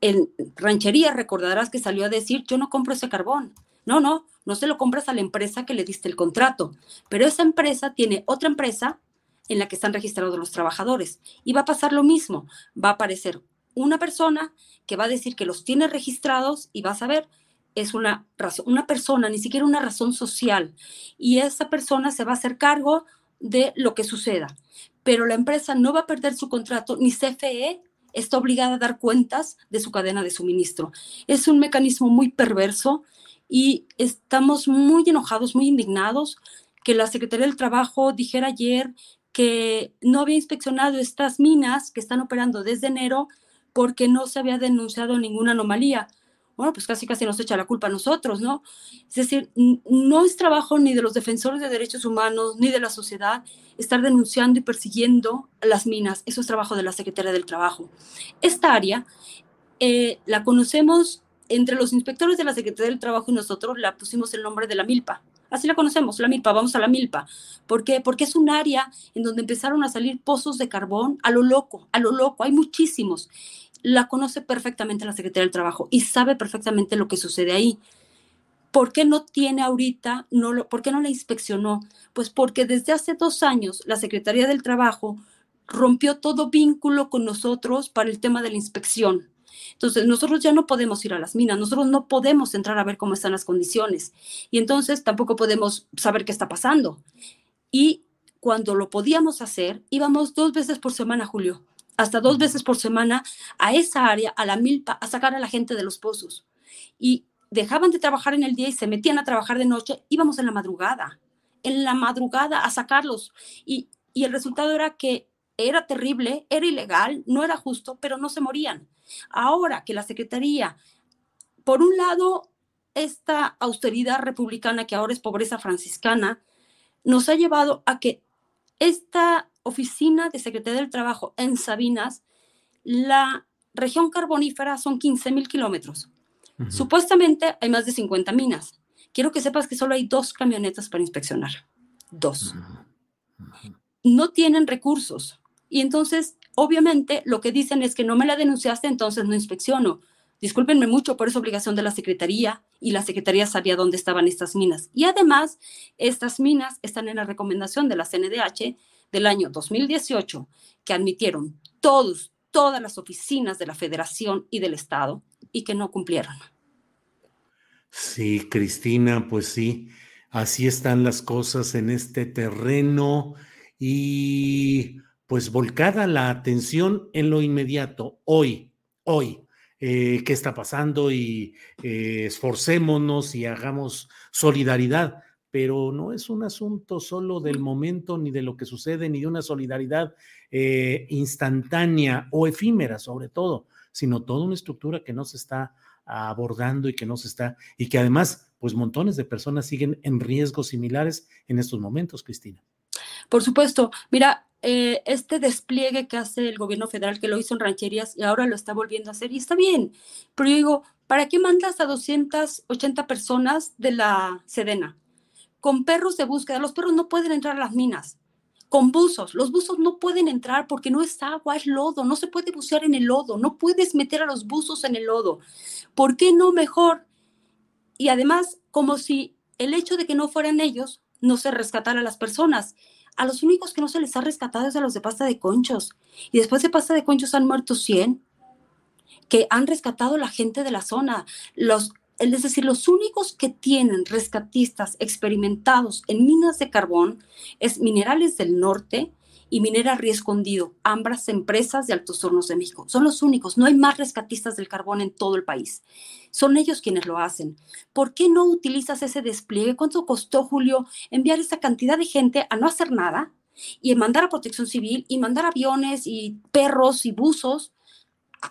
en ranchería recordarás que salió a decir, yo no compro ese carbón. No, no, no se lo compras a la empresa que le diste el contrato, pero esa empresa tiene otra empresa en la que están registrados los trabajadores. Y va a pasar lo mismo, va a aparecer una persona que va a decir que los tiene registrados y vas a ver, es una, razón, una persona, ni siquiera una razón social, y esa persona se va a hacer cargo de lo que suceda. Pero la empresa no va a perder su contrato, ni CFE está obligada a dar cuentas de su cadena de suministro. Es un mecanismo muy perverso y estamos muy enojados, muy indignados que la Secretaría del Trabajo dijera ayer que no había inspeccionado estas minas que están operando desde enero porque no se había denunciado ninguna anomalía bueno, pues casi casi nos echa la culpa a nosotros, ¿no? Es decir, no es trabajo ni de los defensores de derechos humanos ni de la sociedad estar denunciando y persiguiendo las minas. Eso es trabajo de la Secretaría del Trabajo. Esta área eh, la conocemos entre los inspectores de la Secretaría del Trabajo y nosotros, la pusimos el nombre de la milpa. Así la conocemos, la milpa, vamos a la milpa. ¿Por qué? Porque es un área en donde empezaron a salir pozos de carbón a lo loco, a lo loco, hay muchísimos la conoce perfectamente la Secretaría del Trabajo y sabe perfectamente lo que sucede ahí. ¿Por qué no tiene ahorita, no lo, por qué no la inspeccionó? Pues porque desde hace dos años la Secretaría del Trabajo rompió todo vínculo con nosotros para el tema de la inspección. Entonces, nosotros ya no podemos ir a las minas, nosotros no podemos entrar a ver cómo están las condiciones y entonces tampoco podemos saber qué está pasando. Y cuando lo podíamos hacer, íbamos dos veces por semana, Julio hasta dos veces por semana a esa área, a la milpa, a sacar a la gente de los pozos. Y dejaban de trabajar en el día y se metían a trabajar de noche, íbamos en la madrugada, en la madrugada a sacarlos. Y, y el resultado era que era terrible, era ilegal, no era justo, pero no se morían. Ahora que la Secretaría, por un lado, esta austeridad republicana que ahora es pobreza franciscana, nos ha llevado a que esta oficina de Secretaría del Trabajo en Sabinas, la región carbonífera son 15 mil kilómetros. Supuestamente hay más de 50 minas. Quiero que sepas que solo hay dos camionetas para inspeccionar. Dos. No tienen recursos. Y entonces, obviamente, lo que dicen es que no me la denunciaste, entonces no inspecciono. Discúlpenme mucho, por esa obligación de la Secretaría y la Secretaría sabía dónde estaban estas minas. Y además, estas minas están en la recomendación de la CNDH del año 2018 que admitieron todos, todas las oficinas de la Federación y del Estado y que no cumplieron. Sí, Cristina, pues sí, así están las cosas en este terreno y pues volcada la atención en lo inmediato, hoy, hoy, eh, qué está pasando y eh, esforcémonos y hagamos solidaridad pero no es un asunto solo del momento, ni de lo que sucede, ni de una solidaridad eh, instantánea o efímera sobre todo, sino toda una estructura que no se está abordando y que no se está, y que además, pues montones de personas siguen en riesgos similares en estos momentos, Cristina. Por supuesto, mira, eh, este despliegue que hace el gobierno federal, que lo hizo en rancherías y ahora lo está volviendo a hacer, y está bien, pero yo digo, ¿para qué mandas a 280 personas de la Sedena? Con perros de búsqueda. Los perros no pueden entrar a las minas. con buzos. Los buzos no pueden entrar porque no es agua, es lodo. No se puede bucear en el lodo. No puedes meter a los buzos en el lodo. ¿Por qué no mejor? Y además, como si el hecho de que no fueran ellos no se rescatara a las personas. A los únicos que no se les ha rescatado es a los de pasta de conchos. Y después de pasta de conchos han muerto 100 que han rescatado la gente de la zona. Los es decir, los únicos que tienen rescatistas experimentados en minas de carbón es Minerales del Norte y Minera Río Escondido, ambas empresas de Altos Hornos de México. Son los únicos, no hay más rescatistas del carbón en todo el país. Son ellos quienes lo hacen. ¿Por qué no utilizas ese despliegue? ¿Cuánto costó, Julio, enviar esa cantidad de gente a no hacer nada y mandar a protección civil y mandar aviones y perros y buzos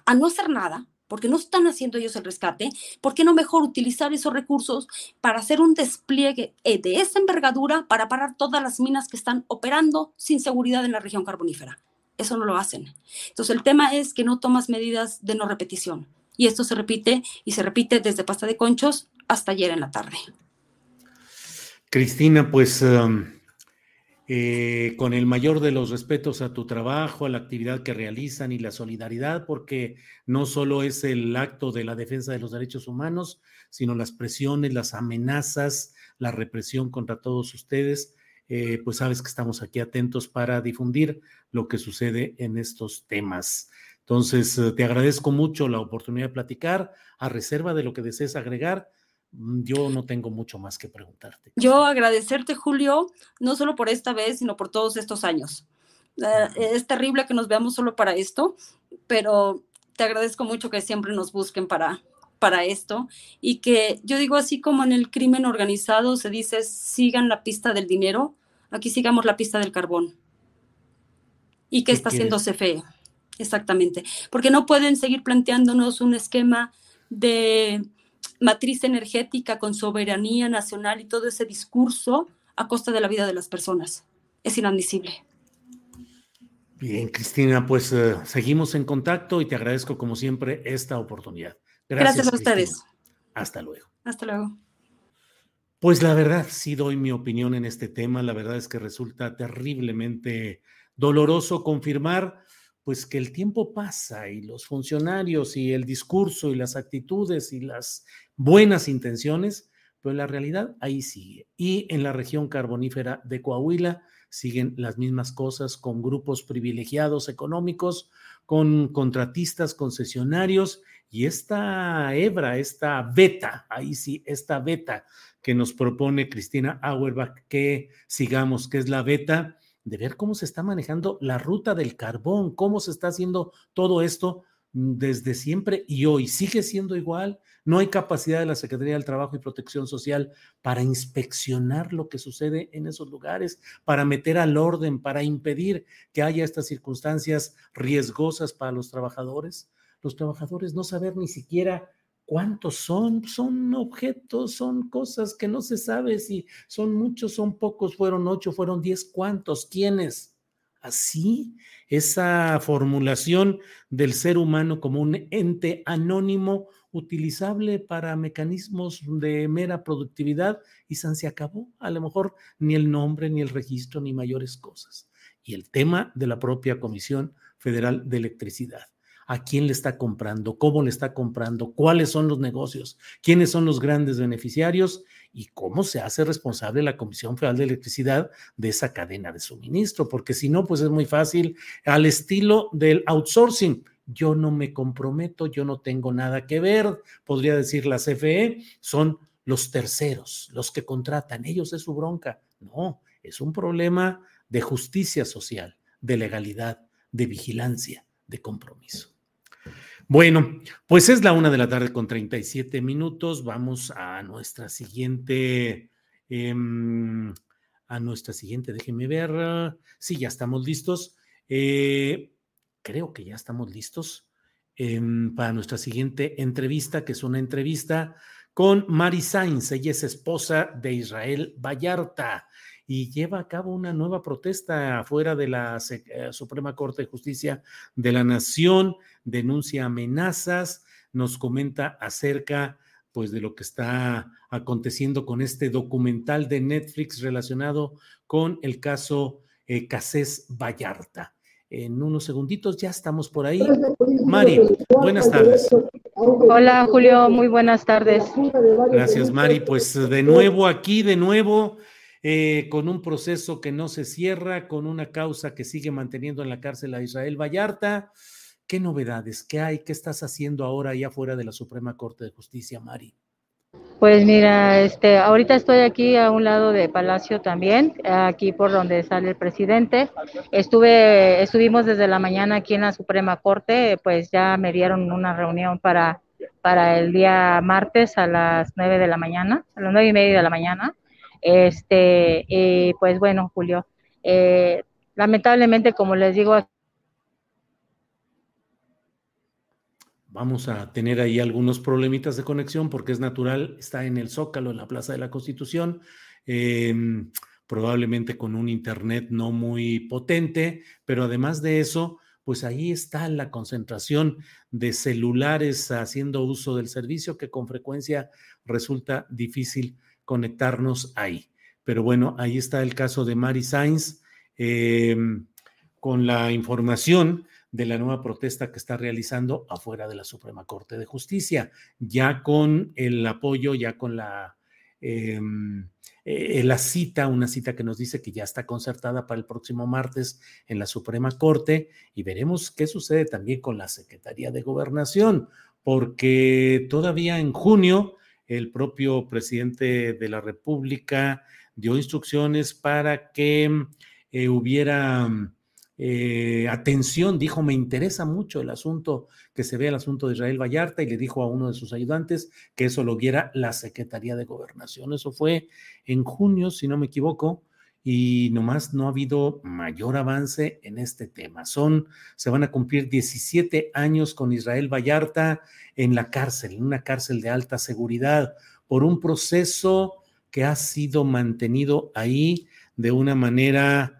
a no hacer nada? Porque no están haciendo ellos el rescate, ¿por qué no mejor utilizar esos recursos para hacer un despliegue eh, de esa envergadura para parar todas las minas que están operando sin seguridad en la región carbonífera? Eso no lo hacen. Entonces el tema es que no tomas medidas de no repetición. Y esto se repite y se repite desde pasta de conchos hasta ayer en la tarde. Cristina, pues... Um, eh, con el mayor de los respetos a tu trabajo, a la actividad que realizan y la solidaridad, porque no solo es el acto de la defensa de los derechos humanos, sino las presiones, las amenazas, la represión contra todos ustedes. Eh, pues sabes que estamos aquí atentos para difundir lo que sucede en estos temas. Entonces, eh, te agradezco mucho la oportunidad de platicar, a reserva de lo que desees agregar yo no tengo mucho más que preguntarte. Yo agradecerte, Julio, no solo por esta vez, sino por todos estos años. Eh, es terrible que nos veamos solo para esto, pero te agradezco mucho que siempre nos busquen para, para esto y que yo digo así como en el crimen organizado se dice sigan la pista del dinero, aquí sigamos la pista del carbón. ¿Y qué, está haciendo CFE? Exactamente, porque no pueden seguir planteándonos un esquema de matriz energética con soberanía nacional y todo ese discurso a costa de la vida de las personas. Es inadmisible. Bien, Cristina, pues eh, seguimos en contacto y te agradezco como siempre esta oportunidad. Gracias, a ustedes. Hasta luego. Hasta luego. Pues la verdad, sí doy mi opinión en este tema. La verdad es que resulta terriblemente doloroso confirmar pues que el tiempo pasa y los funcionarios y el discurso y las actitudes y las buenas intenciones, pero la realidad ahí sigue. Y en la región carbonífera de Coahuila siguen las mismas cosas con grupos privilegiados económicos, con contratistas, concesionarios y esta hebra, esta beta, ahí sí, esta beta que nos propone Cristina Auerbach que sigamos, que es la beta de ver cómo se está manejando la ruta del carbón, cómo se está haciendo todo esto desde siempre y hoy sigue siendo igual. No hay capacidad de la Secretaría del Trabajo y Protección Social para inspeccionar lo que sucede en esos lugares, para meter al orden, para impedir que haya estas circunstancias riesgosas para los trabajadores. Los trabajadores no saber ni siquiera ¿Cuántos son? Son objetos, son cosas que no se sabe si son muchos, son pocos, fueron ocho, fueron diez, ¿cuántos? ¿Quiénes? Así, esa formulación del ser humano como un ente anónimo utilizable para mecanismos de mera productividad y se acabó. A lo mejor ni el nombre, ni el registro, ni mayores cosas. Y el tema de la propia Comisión Federal de Electricidad. A quién le está comprando, cómo le está comprando, cuáles son los negocios, quiénes son los grandes beneficiarios y cómo se hace responsable la Comisión Federal de Electricidad de esa cadena de suministro, porque si no, pues es muy fácil al estilo del outsourcing. Yo no me comprometo, yo no tengo nada que ver, podría decir la CFE, son los terceros, los que contratan, ellos es su bronca. No, es un problema de justicia social, de legalidad, de vigilancia, de compromiso. Bueno, pues es la una de la tarde con 37 minutos. Vamos a nuestra siguiente, em, a nuestra siguiente, déjenme ver. Sí, ya estamos listos. Eh, creo que ya estamos listos em, para nuestra siguiente entrevista, que es una entrevista con Mari Sainz. Ella es esposa de Israel Vallarta y lleva a cabo una nueva protesta afuera de la eh, Suprema Corte de Justicia de la Nación, denuncia amenazas, nos comenta acerca pues de lo que está aconteciendo con este documental de Netflix relacionado con el caso eh, Casés Vallarta. En unos segunditos ya estamos por ahí. Mari, buenas tardes. Hola Julio, muy buenas tardes. Gracias Mari. Pues de nuevo aquí, de nuevo, eh, con un proceso que no se cierra, con una causa que sigue manteniendo en la cárcel a Israel Vallarta. ¿Qué novedades? ¿Qué hay? ¿Qué estás haciendo ahora allá afuera de la Suprema Corte de Justicia, Mari? Pues mira, este, ahorita estoy aquí a un lado de Palacio también, aquí por donde sale el presidente. Estuve, estuvimos desde la mañana aquí en la Suprema Corte, pues ya me dieron una reunión para, para el día martes a las nueve de la mañana, a las nueve y media de la mañana. Este, y pues bueno, Julio, eh, lamentablemente, como les digo, Vamos a tener ahí algunos problemitas de conexión porque es natural, está en el Zócalo, en la Plaza de la Constitución, em, probablemente con un internet no muy potente, pero además de eso, pues ahí está la concentración de celulares haciendo uso del servicio que con frecuencia resulta difícil conectarnos ahí. Pero bueno, ahí está el caso de Mari Sainz em, con la información de la nueva protesta que está realizando afuera de la Suprema Corte de Justicia, ya con el apoyo, ya con la, em, eh, la cita, una cita que nos dice que ya está concertada para el próximo martes en la Suprema Corte y veremos qué sucede también con la Secretaría de Gobernación, porque todavía en junio el propio presidente de la República dio instrucciones para que eh, hubiera eh, atención, dijo, me interesa mucho el asunto, que se vea el asunto de Israel Vallarta y le dijo a uno de sus ayudantes que eso lo viera la Secretaría de Gobernación. Eso fue en junio, si no me equivoco, y nomás no ha habido mayor avance en este tema. Son, se van a cumplir 17 años con Israel Vallarta en la cárcel, en una cárcel de alta seguridad, por un proceso que ha sido mantenido ahí de una manera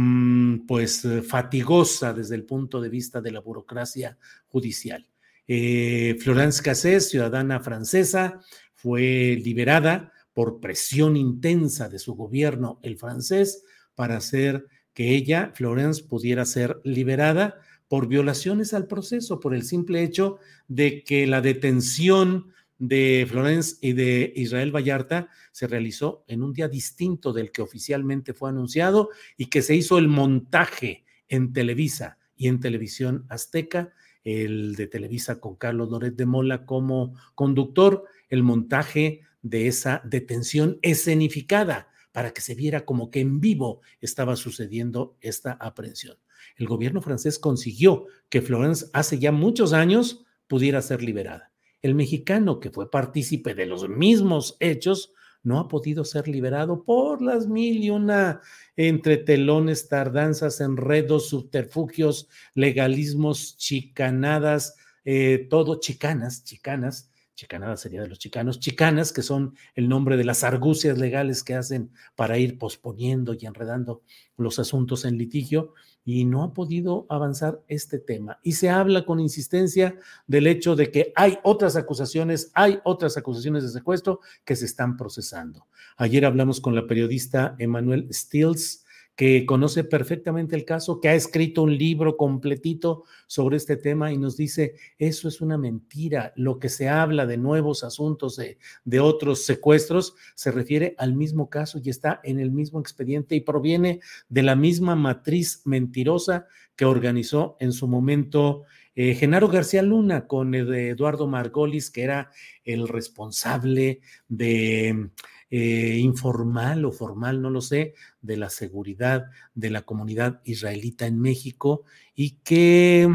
Mm, pues eh, fatigosa desde el punto de vista de la burocracia judicial. Eh, Florence Cassés, ciudadana francesa, fue liberada por presión intensa de su gobierno, el francés, para hacer que ella, Florence, pudiera ser liberada por violaciones al proceso, por el simple hecho de que la detención de Florence y de Israel Vallarta se realizó en un día distinto del que oficialmente fue anunciado y que se hizo el montaje en Televisa y en Televisión Azteca, el de Televisa con Carlos Loret de Mola como conductor, el montaje de esa detención escenificada para que se viera como que en vivo estaba sucediendo esta aprehensión. El gobierno francés consiguió que Florence hace ya muchos años pudiera ser liberada el mexicano, que fue partícipe de los mismos hechos, no ha podido ser liberado por las mil y una entre telones, tardanzas, enredos, subterfugios, legalismos, chicanadas, eh, todo chicanas, chicanas, chicanadas sería de los chicanos, chicanas, que son el nombre de las argucias legales que hacen para ir posponiendo y enredando los asuntos en litigio, y no ha podido avanzar este tema. Y se habla con insistencia del hecho de que hay otras acusaciones, hay otras acusaciones de secuestro que se están procesando. Ayer hablamos con la periodista Emanuel Stills, que conoce perfectamente el caso, que ha escrito un libro completito sobre este tema y nos dice, eso es una mentira, lo que se habla de nuevos asuntos de, de otros secuestros se refiere al mismo caso y está en el mismo expediente y proviene de la misma matriz mentirosa que organizó en su momento eh, Genaro García Luna con Eduardo Margolis, que era el responsable de eh, informal o formal, no lo sé, de la seguridad de la comunidad israelita en México y que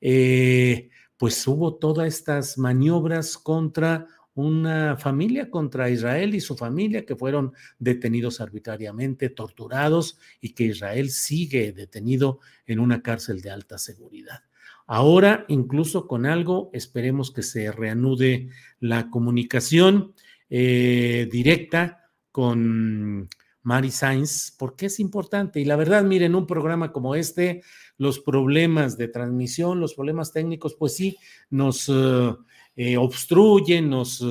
eh, pues hubo todas estas maniobras contra una familia contra Israel y su familia que fueron detenidos arbitrariamente, torturados y que Israel sigue detenido en una cárcel de alta seguridad. Ahora, incluso con algo, esperemos que se reanude la comunicación eh, directa con Mari Sainz, porque es importante. Y la verdad, miren, un programa como este, los problemas de transmisión, los problemas técnicos, pues sí, nos eh, eh, obstruyen, nos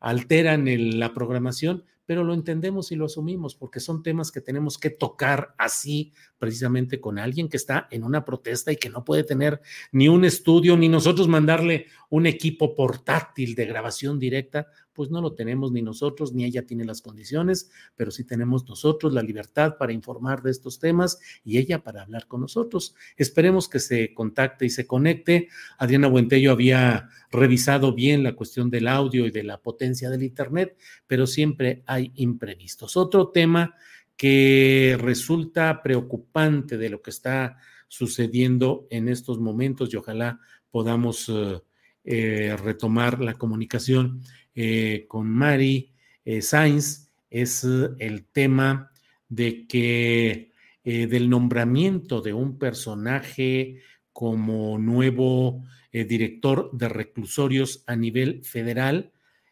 alteran la programación, pero lo entendemos y lo asumimos porque son temas que tenemos que tocar así precisamente con alguien que está en una protesta y que no puede tener ni un estudio ni nosotros mandarle un equipo portátil de grabación directa, pues no lo tenemos ni nosotros ni ella tiene las condiciones, pero sí tenemos nosotros la libertad para informar de estos temas y ella para hablar con nosotros. Esperemos que se contacte y se conecte. Adriana Buentello había revisado bien la cuestión del audio y de la potencia del Internet, pero siempre hay imprevistos. Otro tema que resulta preocupante de lo que está sucediendo en estos momentos y ojalá podamos eh, eh, retomar la comunicación eh, con Mari Sainz es el tema de que del nombramiento de un personaje como nuevo eh, director de reclusorios a nivel federal,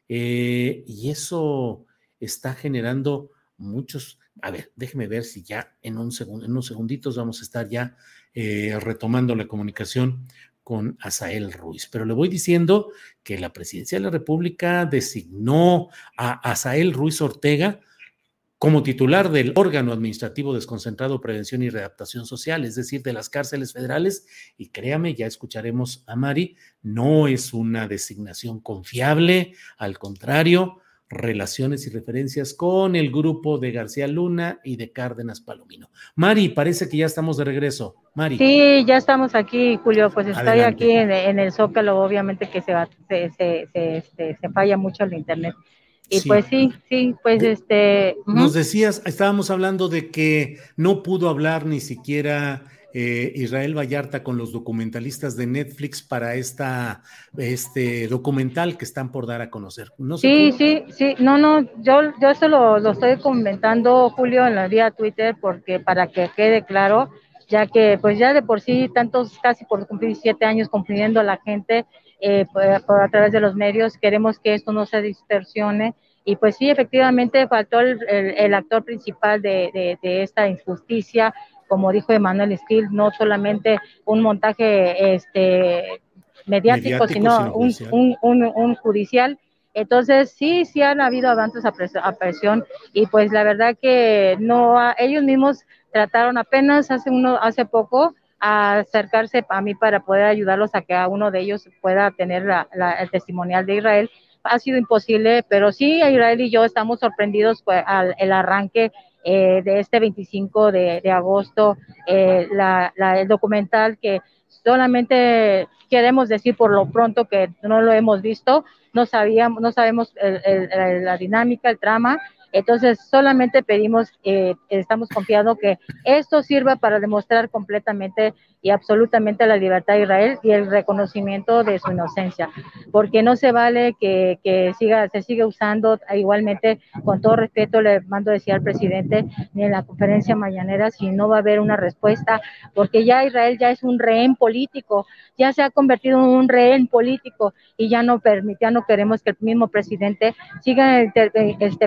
eh, y eso está generando muchos. A ver, déjeme ver si ya en, un segundo, en unos segunditos vamos a estar ya eh, retomando la comunicación con Asael Ruiz. Pero le voy diciendo que la presidencia de la República designó a Asael Ruiz Ortega como titular del órgano administrativo desconcentrado Prevención y Readaptación Social, es decir, de las cárceles federales, y créame, ya escucharemos a Mari, no es una designación confiable, al contrario, relaciones y referencias con el grupo de García Luna y de Cárdenas Palomino. Mari, parece que ya estamos de regreso. Mari. Sí, ya estamos aquí, Julio, pues estoy aquí en, el Zócalo, obviamente que se, se, este, se falla mucho el internet. Y pues sí, sí, pues este... Nos decías, estábamos hablando de que no pudo hablar ni siquiera eh, Israel Vallarta con los documentalistas de Netflix para esta, este documental que están por dar a conocer. ¿No sí, sí, sí, no, no, yo, yo esto lo, lo, estoy comentando, Julio, en la vía Twitter, porque para que quede claro, ya que pues ya de por sí, tantos, casi por cumplir siete años cumpliendo a la gente, eh, por, a través de los medios. Queremos que esto no se distorsione. Y pues sí, efectivamente faltó el, el, actor principal de, de, esta injusticia, como dijo Emanuel Esquil, no solamente un montaje este, mediático, sino, un, un, un, un, judicial. Entonces, sí, sí han habido avances a, presión y pues la verdad que no, ellos mismos trataron apenas hace, uno, hace poco a acercarse a mí para poder ayudarlos a que a uno de ellos pueda tener la, el testimonial de Israel. Ha sido imposible, pero sí, Israel y yo estamos sorprendidos pues, al el arranque eh, de este 25 de, agosto, eh, la, el documental que solamente queremos decir por lo pronto que no lo hemos visto, no sabíamos, no sabemos la dinámica, el trama, entonces, solamente pedimos, eh, estamos confiados que esto sirva para demostrar completamente y absolutamente la libertad de Israel y el reconocimiento de su inocencia, porque no se vale que, que siga, se siga usando igualmente, con todo respeto le mando decir al presidente, en la conferencia mañanera, si no va a haber una respuesta, porque ya Israel ya es un rehén político, ya se ha convertido en un rehén político y ya no, ya no queremos que el mismo presidente siga este,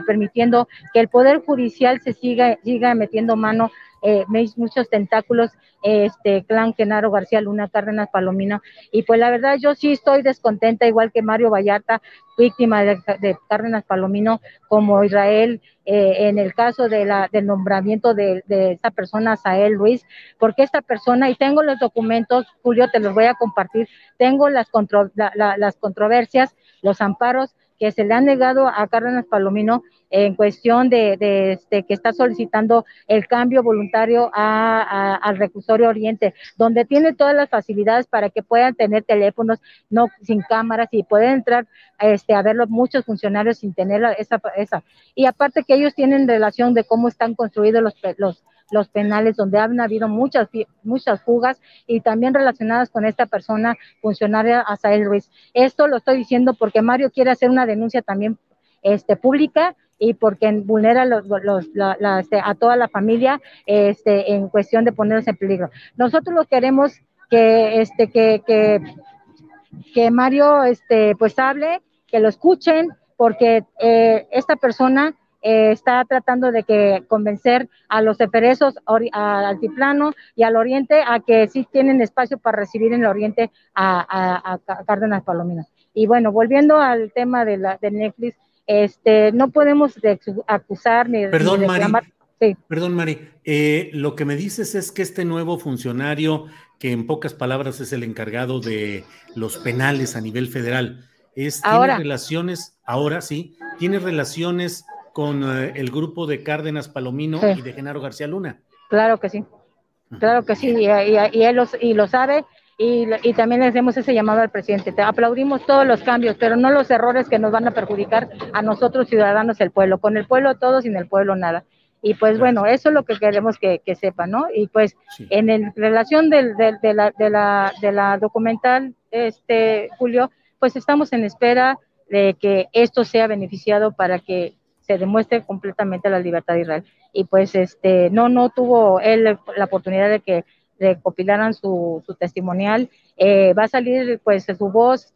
permitiendo que el Poder Judicial se siga, siga metiendo mano eh, muchos tentáculos, este clan Genaro García Luna, Cárdenas Palomino, y pues la verdad yo sí estoy descontenta, igual que Mario Vallarta, víctima de, Cárdenas Palomino, como Israel, eh, en el caso de la, del nombramiento de, de esta persona, Sael Luis, porque esta persona, y tengo los documentos, Julio, te los voy a compartir, tengo las, las controversias, los amparos que se le han negado a Cárdenas Palomino en cuestión de, este, que está solicitando el cambio voluntario al reclusorio Oriente, donde tiene todas las facilidades para que puedan tener teléfonos no sin cámaras y pueden entrar este, a verlo muchos funcionarios sin tener esa, esa. Y aparte que ellos tienen relación de cómo están construidos los, los, los penales donde han habido muchas, muchas fugas y también relacionadas con esta persona funcionaria Asael Ruiz. Esto lo estoy diciendo porque Mario quiere hacer una denuncia también este, pública y porque vulnera los, este, a toda la familia este, en cuestión de ponerlos en peligro. Nosotros lo queremos que, este, que, que, que Mario este, pues hable, que lo escuchen, porque eh, esta persona eh, está tratando de que convencer a los eferesos al altiplano y al oriente a que sí tienen espacio para recibir en el oriente a, a, Cárdenas Palomino. Y bueno, volviendo al tema de, la, de Netflix, este, no podemos acusar ni, Perdón, reclamar. Sí. Perdón, Mari. Eh, lo que me dices es que este nuevo funcionario, que en pocas palabras es el encargado de los penales a nivel federal, es, tiene relaciones, ahora sí, tiene relaciones con eh, el grupo de Cárdenas Palomino y de Genaro García Luna. Claro que sí, claro que sí, y, él y lo sabe y, y, también le hacemos ese llamado al presidente. Te aplaudimos todos los cambios, pero no los errores que nos van a perjudicar a nosotros ciudadanos, el pueblo. Con el pueblo todo, sin el pueblo nada. Y pues bueno, eso es lo que queremos que, que sepan, ¿no? Y pues en relación del, de, la, de, la, de la documental, este Julio, pues estamos en espera de que esto sea beneficiado para que demuestre completamente la libertad de Israel. Y pues este no no tuvo él la oportunidad de que recopilaran su, su testimonial. Eh, va a salir pues su voz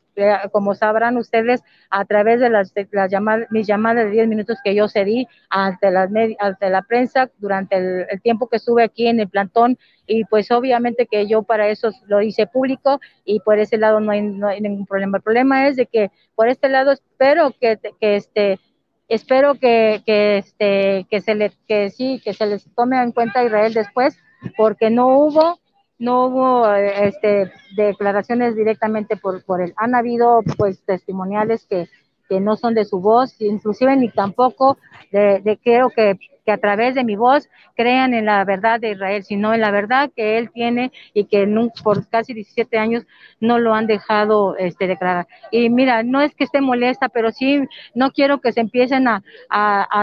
como sabrán ustedes, a través de las, las llamadas, mis llamadas de 10 minutos que yo cedí ante, las ante la prensa durante el, tiempo que estuve aquí en el plantón y pues obviamente que yo para eso lo hice público y por ese lado no hay, no hay ningún problema. El problema es de que por este lado espero que, que este espero que, que este que se le que sí que se les tome en cuenta Israel después porque no hubo no hubo este, declaraciones directamente por, por él. Han habido pues testimoniales que, que no son de su voz, inclusive ni tampoco de, de creo que que a través de mi voz crean en la verdad de Israel, sino en la verdad que él tiene y que por casi 17 años no lo han dejado este, declarar. Y mira, no es que esté molesta, pero sí no quiero que se empiecen a,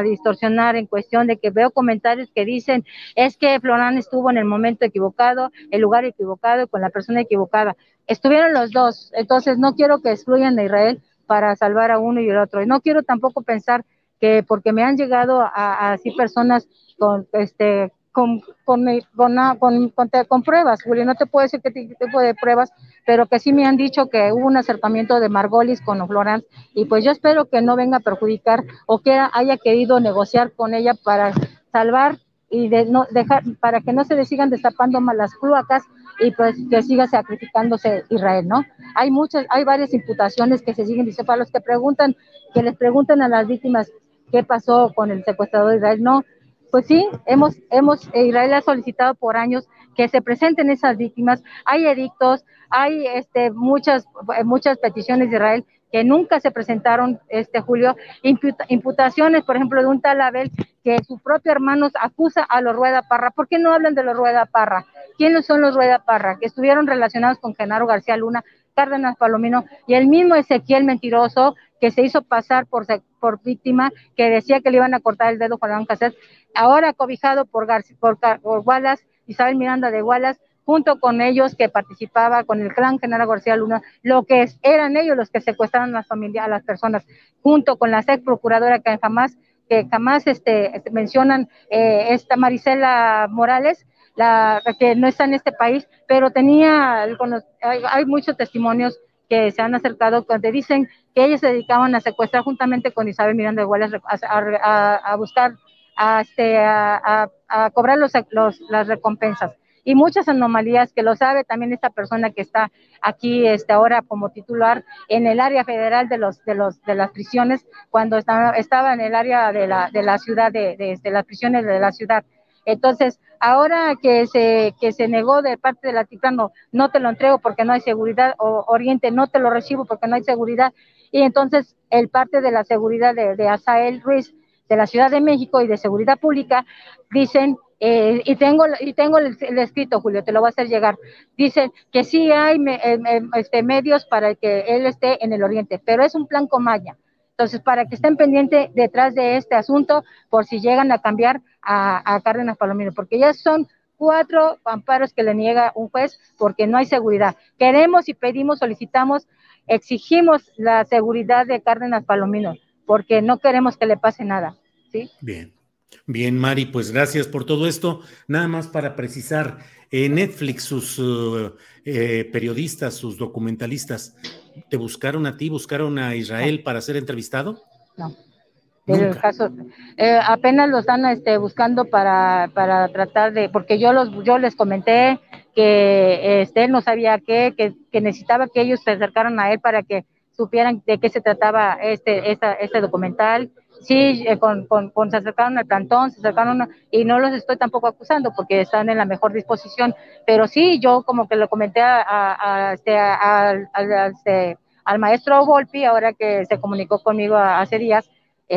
distorsionar en cuestión de que veo comentarios que dicen es que Florán estuvo en el momento equivocado, el lugar equivocado, con la persona equivocada. Estuvieron los dos, entonces no quiero que excluyan a Israel para salvar a uno y el otro. Y no quiero tampoco pensar que porque me han llegado a, así personas con este con, con, con, con, pruebas, Julio, no te puedo decir qué tipo de pruebas, pero que sí me han dicho que hubo un acercamiento de Margolis con Florence y pues yo espero que no venga a perjudicar o que haya querido negociar con ella para salvar y de no dejar, para que no se le sigan destapando más las cloacas y pues que siga sacrificándose Israel, ¿no? Hay muchas, hay varias imputaciones que se siguen, dice, para los que preguntan, que les pregunten a las víctimas qué pasó con el secuestrador de Israel. No, pues sí, hemos, hemos, Israel ha solicitado por años que se presenten esas víctimas. Hay edictos, hay este, muchas, muchas peticiones de Israel que nunca se presentaron, este Julio, imputaciones, por ejemplo, de un tal Abel que su propio hermano acusa a los Rueda Parra. ¿Por qué no hablan de los Rueda Parra? ¿Quiénes son los Rueda Parra? Que estuvieron relacionados con Genaro García Luna, Cárdenas Palomino y el mismo Ezequiel Mentiroso que se hizo pasar por, por víctima, que decía que le iban a cortar el dedo Juan Cassés, ahora cobijado por, por, por Wallace, Isabel Miranda de Wallace, junto con ellos que participaba con el clan Genaro García Luna, lo que eran ellos los que secuestraron a las familias, a las personas, junto con la ex procuradora que jamás, que jamás este, este mencionan, eh, esta Marisela Morales, la que no está en este país, pero tenía, hay, hay muchos testimonios que se han acercado donde dicen que ellos se dedicaban a secuestrar juntamente con Isabel Miranda de Wallace a, buscar, a, este, a, cobrar los, las recompensas. Y muchas anomalías que lo sabe también esta persona que está aquí este, ahora como titular en el área federal de, los, de, los, de las prisiones, cuando estaba, estaba en el área de la, de la ciudad, de, de, las prisiones de la ciudad. Entonces, ahora que se, que se negó de parte del Altiplano, no te lo entrego porque no hay seguridad, o Oriente, no te lo recibo porque no hay seguridad, y entonces el parte de la seguridad de, de Asael Ruiz, de la Ciudad de México y de Seguridad Pública, dicen, eh, y tengo, y tengo el, escrito, Julio, te lo voy a hacer llegar, dicen que sí hay eh, este, medios para que él esté en el Oriente, pero es un plan Comaya. Entonces, para que estén pendientes detrás de este asunto, por si llegan a cambiar a, Cárdenas Palomino, porque ya son cuatro amparos que le niega un juez porque no hay seguridad. Queremos y pedimos, solicitamos, exigimos la seguridad de Cárdenas Palomino, porque no queremos que le pase nada. ¿sí? Bien. Bien, Mari, pues gracias por todo esto. Nada más para precisar, en Netflix sus uh, eh, periodistas, sus documentalistas, ¿te buscaron a ti, buscaron a Israel para ser entrevistado? No el caso eh, apenas lo están este, buscando para, para tratar de porque yo los yo les comenté que este él no sabía qué que, que necesitaba que ellos se acercaran a él para que supieran de qué se trataba este, este documental. Sí, eh, con, con, se acercaron al plantón, se acercaron y no los estoy tampoco acusando porque están en la mejor disposición, pero sí, yo como que lo comenté a, a, este, al, este, al maestro Volpi, ahora que se comunicó conmigo hace días,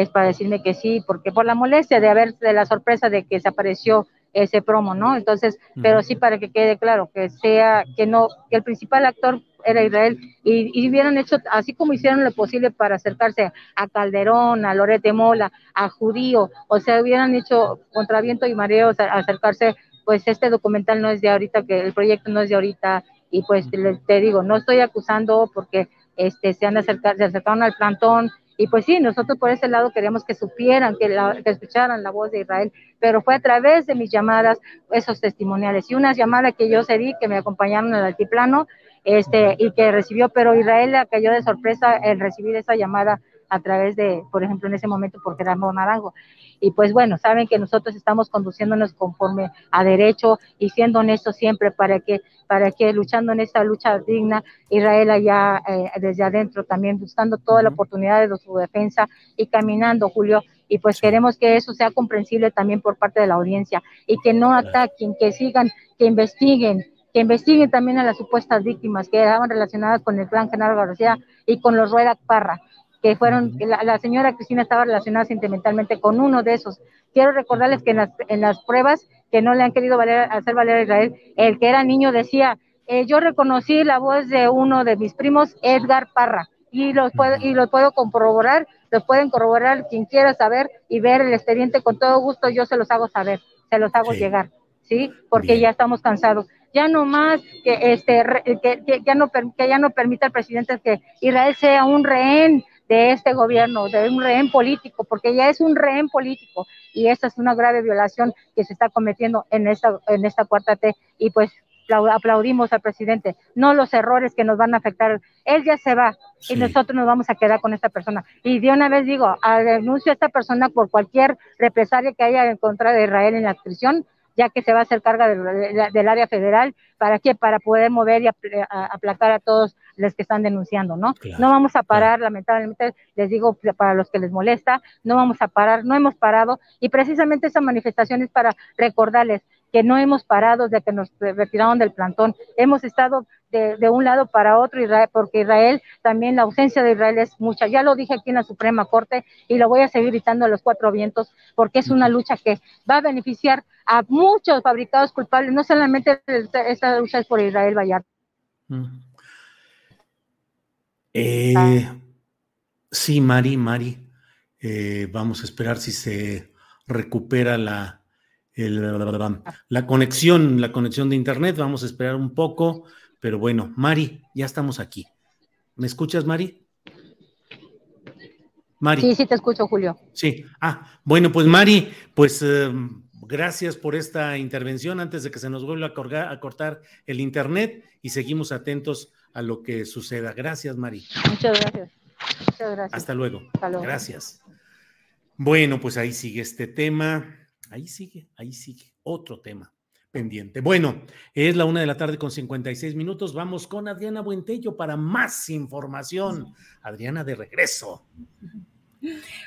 es para decirme que sí, porque por la molestia de haber, de la sorpresa de que se apareció ese promo, ¿no? Entonces, pero sí para que quede claro que sea, que no, que el principal actor era Israel y, y hubieran hecho, así como hicieron lo posible para acercarse a Calderón, a Lorete Mola, a Judío, o sea, hubieran hecho contra viento y mareo acercarse, pues este documental no es de ahorita, que el proyecto no es de ahorita, y pues te, digo, no estoy acusando porque este, se han acercado, se acercaron al plantón, y pues sí, nosotros por ese lado queríamos que supieran, que, escucharan la voz de Israel, pero fue a través de mis llamadas, esos testimoniales. Y una llamada que yo cedí, que me acompañaron al altiplano, este, y que recibió, pero Israel cayó de sorpresa el recibir esa llamada a través de, por ejemplo, en ese momento por Gerardo Naranjo. Y pues bueno, saben que nosotros estamos conduciéndonos conforme a derecho y siendo honestos siempre para que, para que luchando en esta lucha digna, Israel allá eh, desde adentro también buscando toda la oportunidad de su defensa y caminando, Julio, y pues queremos que eso sea comprensible también por parte de la audiencia y que no ataquen, que sigan, que investiguen, que investiguen también a las supuestas víctimas que estaban relacionadas con el clan Genaro García y con los Rueda Parra que fueron, la, señora Cristina estaba relacionada sentimentalmente con uno de esos. Quiero recordarles que en las, en las pruebas que no le han querido valer, hacer valer a Israel, el que era niño decía, eh, yo reconocí la voz de uno de mis primos, Edgar Parra, y los puedo, y lo puedo corroborar, los pueden corroborar quien quiera saber y ver el expediente con todo gusto, yo se los hago saber, se los hago llegar, ¿sí? Porque ya estamos cansados. Ya no más que este que, que, ya no que ya no permita al presidente que Israel sea un rehén de este gobierno, de un rehén político, porque ya es un rehén político y esa es una grave violación que se está cometiendo en esta, en esta cuarta T y pues aplaudimos al presidente, no los errores que nos van a afectar. Él ya se va y nosotros nos vamos a quedar con esta persona. Y de una vez digo, denuncio a esta persona por cualquier represalia que haya en contra de Israel en la prisión, ya que se va a hacer carga del área federal, ¿para qué? Para poder mover y aplacar a todos los que están denunciando, ¿no? no vamos a parar, lamentablemente, les digo para los que les molesta, no vamos a parar, no hemos parado, y precisamente esa manifestación es para recordarles que no hemos parado desde que nos retiraron del plantón, hemos estado de, un lado para otro, porque Israel, también la ausencia de Israel es mucha. Ya lo dije aquí en la Suprema Corte y lo voy a seguir gritando a los cuatro vientos, porque es una lucha que va a beneficiar a muchos fabricados culpables, no solamente esta lucha es por Israel Vallarta. Eh, sí, Mari, Mari, eh, vamos a esperar si se recupera la, la conexión, la conexión de internet, vamos a esperar un poco. Pero bueno, Mari, ya estamos aquí. ¿Me escuchas, Mari? Mari. Sí, sí, te escucho, Julio. Sí. Ah, bueno, pues Mari, pues eh, gracias por esta intervención antes de que se nos vuelva a, a, cortar el internet y seguimos atentos a lo que suceda. Gracias, Mari. Muchas gracias. Muchas gracias. Hasta luego. Hasta luego. Gracias. Bueno, pues ahí sigue este tema. Ahí sigue, ahí sigue. Otro tema pendiente. Bueno, es la una de la tarde con 56 minutos. Vamos con Adriana Buentello para más información. Adriana, de regreso.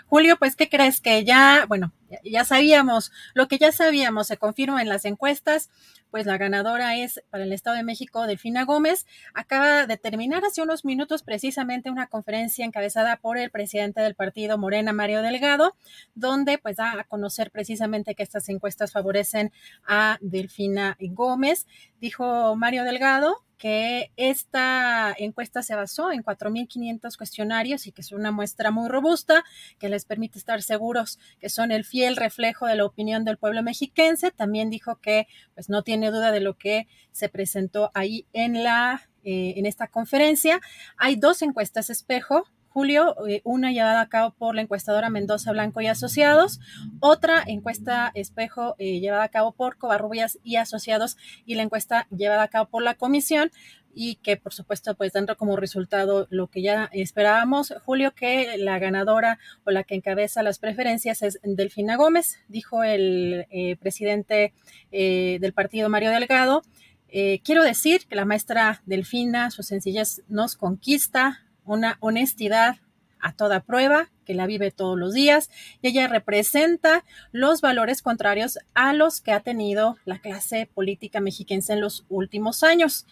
Julio, pues, ¿qué crees? Que ya, bueno, ya sabíamos, lo que ya sabíamos se confirma en las encuestas, pues la ganadora es para el Estado de México Delfina Gómez. Acaba de terminar hace unos minutos precisamente una conferencia encabezada por el presidente del partido Morena, Mario Delgado, donde pues da a conocer precisamente que estas encuestas favorecen a Delfina Gómez. Dijo Mario Delgado que esta encuesta se basó en 4.500 cuestionarios y que es una muestra muy robusta que les permite estar seguros que son el fiel reflejo de la opinión del pueblo mexiquense. También dijo que pues no tiene duda de lo que se presentó ahí en la eh, en esta conferencia. Hay dos encuestas espejo, Julio, eh, una llevada a cabo por la encuestadora Mendoza Blanco y Asociados, otra encuesta espejo eh, llevada a cabo por Covarrubias y Asociados y la encuesta llevada a cabo por la comisión y que por supuesto pues dando como resultado lo que ya esperábamos, Julio, que la ganadora o la que encabeza las preferencias es Delfina Gómez, dijo el eh, presidente del partido Mario Delgado. quiero decir que la maestra Delfina, su sencillez nos conquista, una honestidad a toda prueba, que la vive todos los días, y ella representa los valores contrarios a los que ha tenido la clase política mexiquense en los últimos años.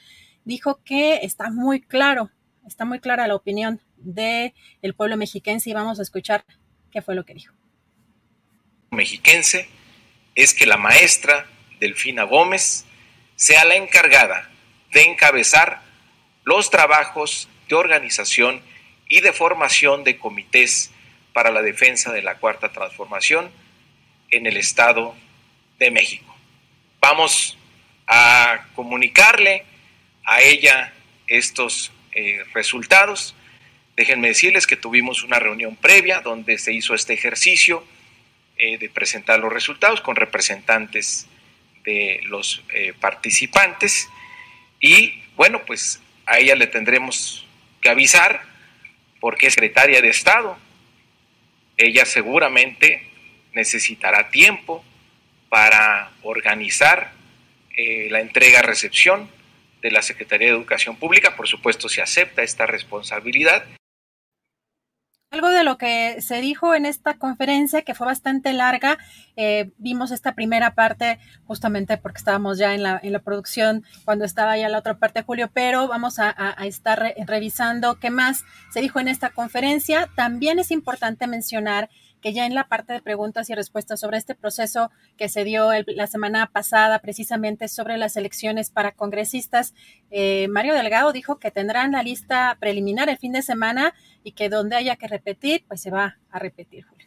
Dijo que está muy claro, está muy clara la opinión del el pueblo mexiquense y vamos a escuchar qué fue lo que dijo. Mexiquense es que la maestra Delfina Gómez sea la encargada de encabezar los trabajos de organización y de formación de comités para la defensa de la cuarta transformación en el Estado de México. Vamos a comunicarle a ella estos eh, resultados. Déjenme decirles que tuvimos una reunión previa donde se hizo este ejercicio eh, de presentar los resultados con representantes de los eh, participantes y bueno, pues a ella le tendremos que avisar porque es secretaria de Estado. Ella seguramente necesitará tiempo para organizar eh, la entrega-recepción de la Secretaría de Educación Pública. Por supuesto, se acepta esta responsabilidad algo de lo que se dijo en esta conferencia, que fue bastante larga, eh, vimos esta primera parte justamente porque estábamos ya en la, en la, producción cuando estaba ya la otra parte, Julio, pero vamos a, estar revisando qué más se dijo en esta conferencia. También es importante mencionar que ya en la parte de preguntas y respuestas sobre este proceso que se dio la semana pasada precisamente sobre las elecciones para congresistas, eh, Mario Delgado dijo que tendrán la lista preliminar el fin de semana y que donde haya que repetir, pues se va a repetir, Julio.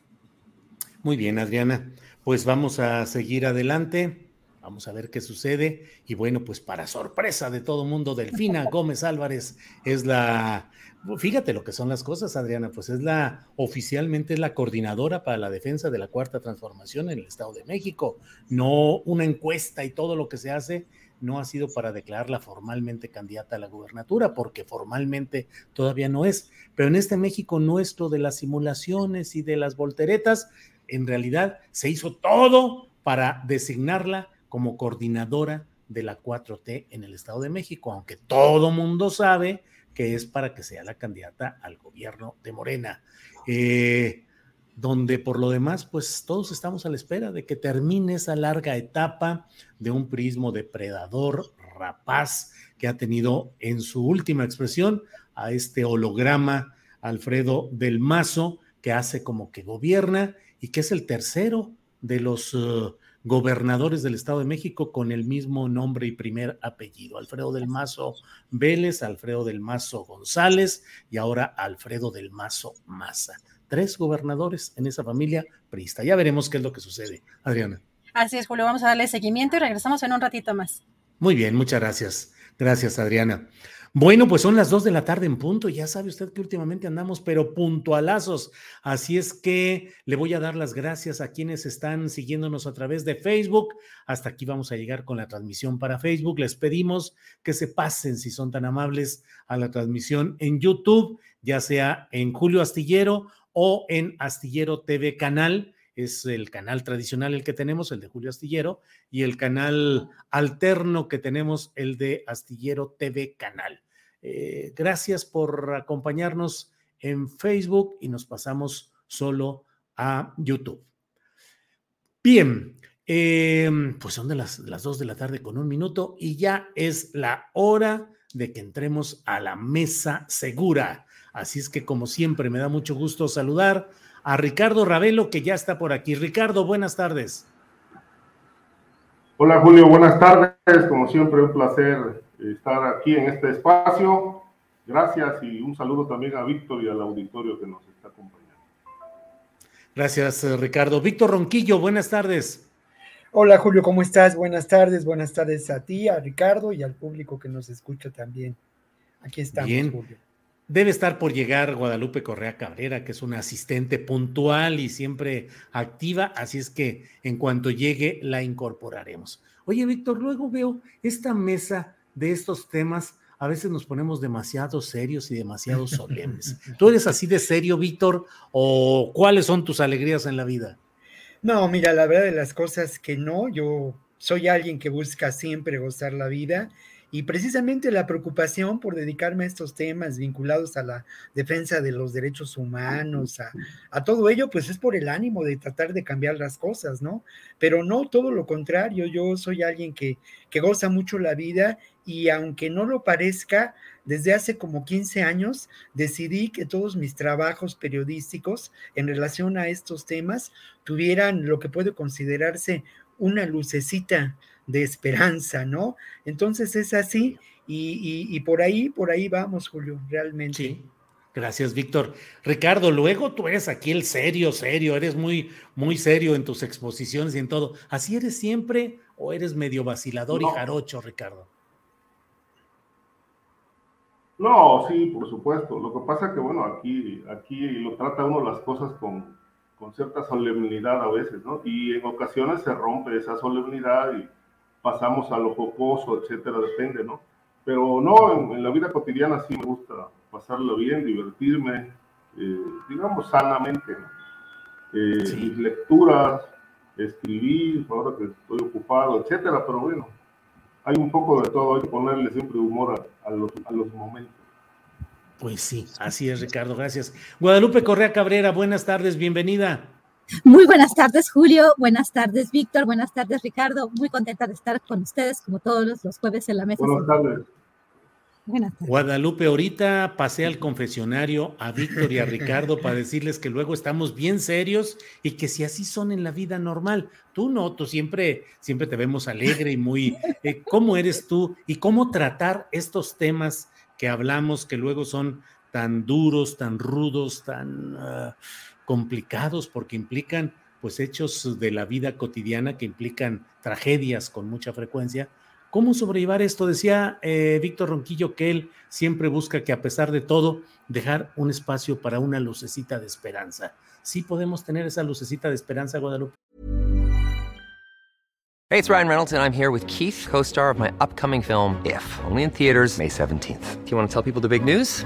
Muy bien, Adriana. Pues vamos a seguir adelante. Vamos a ver qué sucede. Y bueno, pues para sorpresa de todo mundo, Delfina (laughs) Gómez Álvarez es la Fíjate lo que son las cosas, Adriana, pues es la, oficialmente es la coordinadora para la defensa de la cuarta transformación en el Estado de México. No una encuesta y todo lo que se hace no ha sido para declararla formalmente candidata a la gubernatura, porque formalmente todavía no es. Pero en este México nuestro de las simulaciones y de las volteretas, en realidad se hizo todo para designarla como coordinadora de la 4T en el Estado de México, aunque todo mundo sabe que es para que sea la candidata al gobierno de Morena. Eh, donde por lo demás, pues todos estamos a la espera de que termine esa larga etapa de un prismo depredador, rapaz, que ha tenido en su última expresión a este holograma Alfredo del Mazo, que hace como que gobierna y que es el tercero de los uh, gobernadores del Estado de México con el mismo nombre y primer apellido. Alfredo del Mazo Vélez, Alfredo del Mazo González y ahora Alfredo del Mazo Maza. Tres gobernadores en esa familia prista. Ya veremos qué es lo que sucede. Adriana. Así es, Julio. Vamos a darle seguimiento y regresamos en un ratito más. Muy bien, muchas gracias. Gracias, Adriana. Bueno, pues son las dos de la tarde en punto. Ya sabe usted que últimamente andamos, pero puntualazos. Así es que le voy a dar las gracias a quienes están siguiéndonos a través de Facebook. Hasta aquí vamos a llegar con la transmisión para Facebook. Les pedimos que se pasen, si son tan amables, a la transmisión en YouTube, ya sea en Julio Astillero o en Astillero TV Canal es el canal tradicional el que tenemos, el de Julio Astillero, y el canal alterno que tenemos, el de Astillero TV Canal. Eh, gracias por acompañarnos en Facebook y nos pasamos solo a YouTube. Bien, em, pues son de las, las dos de la tarde con un minuto y ya es la hora de que entremos a la mesa segura. Así es que como siempre me da mucho gusto saludar a Ricardo Ravelo, que ya está por aquí. Ricardo, buenas tardes. Hola Julio, buenas tardes. Como siempre, un placer estar aquí en este espacio. Gracias y un saludo también a Víctor y al auditorio que nos está acompañando. Gracias, eh, Ricardo. Víctor Ronquillo, buenas tardes. Hola Julio, ¿cómo estás? Buenas tardes, buenas tardes a ti, a Ricardo y al público que nos escucha también. Aquí estamos, Julio. Debe estar por llegar Guadalupe Correa Cabrera, que es una asistente puntual y siempre activa, así es que en cuanto llegue la incorporaremos. Oye, Víctor, luego veo esta mesa de estos temas, a veces nos ponemos demasiado serios y demasiado solemnes. (laughs) ¿Tú eres así de serio, Víctor, o cuáles son tus alegrías en la vida? No, mira, la verdad de las cosas que no, yo soy alguien que busca siempre gozar la vida Y precisamente la preocupación por dedicarme a estos temas vinculados a la defensa de los derechos humanos, a, todo ello, pues es por el ánimo de tratar de cambiar las cosas, ¿no? Pero no todo lo contrario, yo soy alguien que, que goza mucho la vida y aunque no lo parezca, desde hace como 15 años decidí que todos mis trabajos periodísticos en relación a estos temas tuvieran lo que puede considerarse una lucecita de esperanza, ¿no? Entonces es así y, por ahí, por ahí vamos, Julio, realmente. Sí. Gracias, Víctor. Ricardo, luego tú eres aquí el serio, serio, eres muy, muy serio en tus exposiciones y en todo. ¿Así eres siempre o eres medio vacilador y jarocho, Ricardo? No, sí, por supuesto. Lo que pasa es que, bueno, aquí, aquí lo trata uno las cosas con, con cierta solemnidad a veces, ¿no? Y en ocasiones se rompe esa solemnidad y pasamos a lo jocoso, etcétera, depende, ¿no? Pero no, en, la vida cotidiana sí me gusta pasarlo bien, divertirme, eh, digamos sanamente, eh, Mis lecturas, escribir, ahora que estoy ocupado, etcétera, pero bueno, hay un poco de todo, hay que ponerle siempre humor a, los, a los momentos. Pues sí, así es, Ricardo, gracias. Guadalupe Correa Cabrera, buenas tardes, bienvenida. Muy buenas tardes, Julio. Buenas tardes, Víctor. Buenas tardes, Ricardo. Muy contenta de estar con ustedes, como todos los, jueves en la mesa. Buenas tardes. Buenas tardes. Guadalupe, ahorita pasé al confesionario a Víctor y a Ricardo para decirles que luego estamos bien serios y que si así son en la vida normal. Tú no, tú siempre, siempre te vemos alegre y muy. Eh, ¿Cómo eres tú y cómo tratar estos temas que hablamos que luego son tan duros, tan rudos, tan ah, complicados porque implican pues hechos de la vida cotidiana que implican tragedias con mucha frecuencia. ¿Cómo sobrellevar esto? Decía eh, Víctor Ronquillo que él siempre busca que a pesar de todo dejar un espacio para una lucecita de esperanza. ¿Sí podemos tener esa lucecita de esperanza, Guadalupe? Hey, it's Ryan Reynolds and I'm here with Keith, co-star of my upcoming film If, only in theaters May 17th. Do you want to tell people the big news?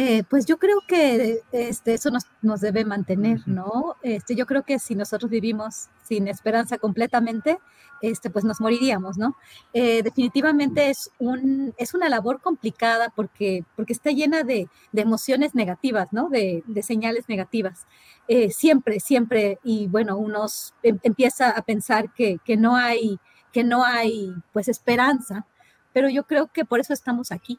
Eh, pues yo creo que este, eso nos, nos, debe mantener, ¿no? Este, yo creo que si nosotros vivimos sin esperanza completamente, este, pues nos moriríamos, ¿no? Eh, definitivamente es, un, es una labor complicada porque, porque está llena de, de emociones negativas, ¿no? De, de señales negativas. Eh, siempre, siempre, y bueno, uno em, empieza a pensar que, que, no hay, que no hay, pues, esperanza, pero yo creo que por eso estamos aquí,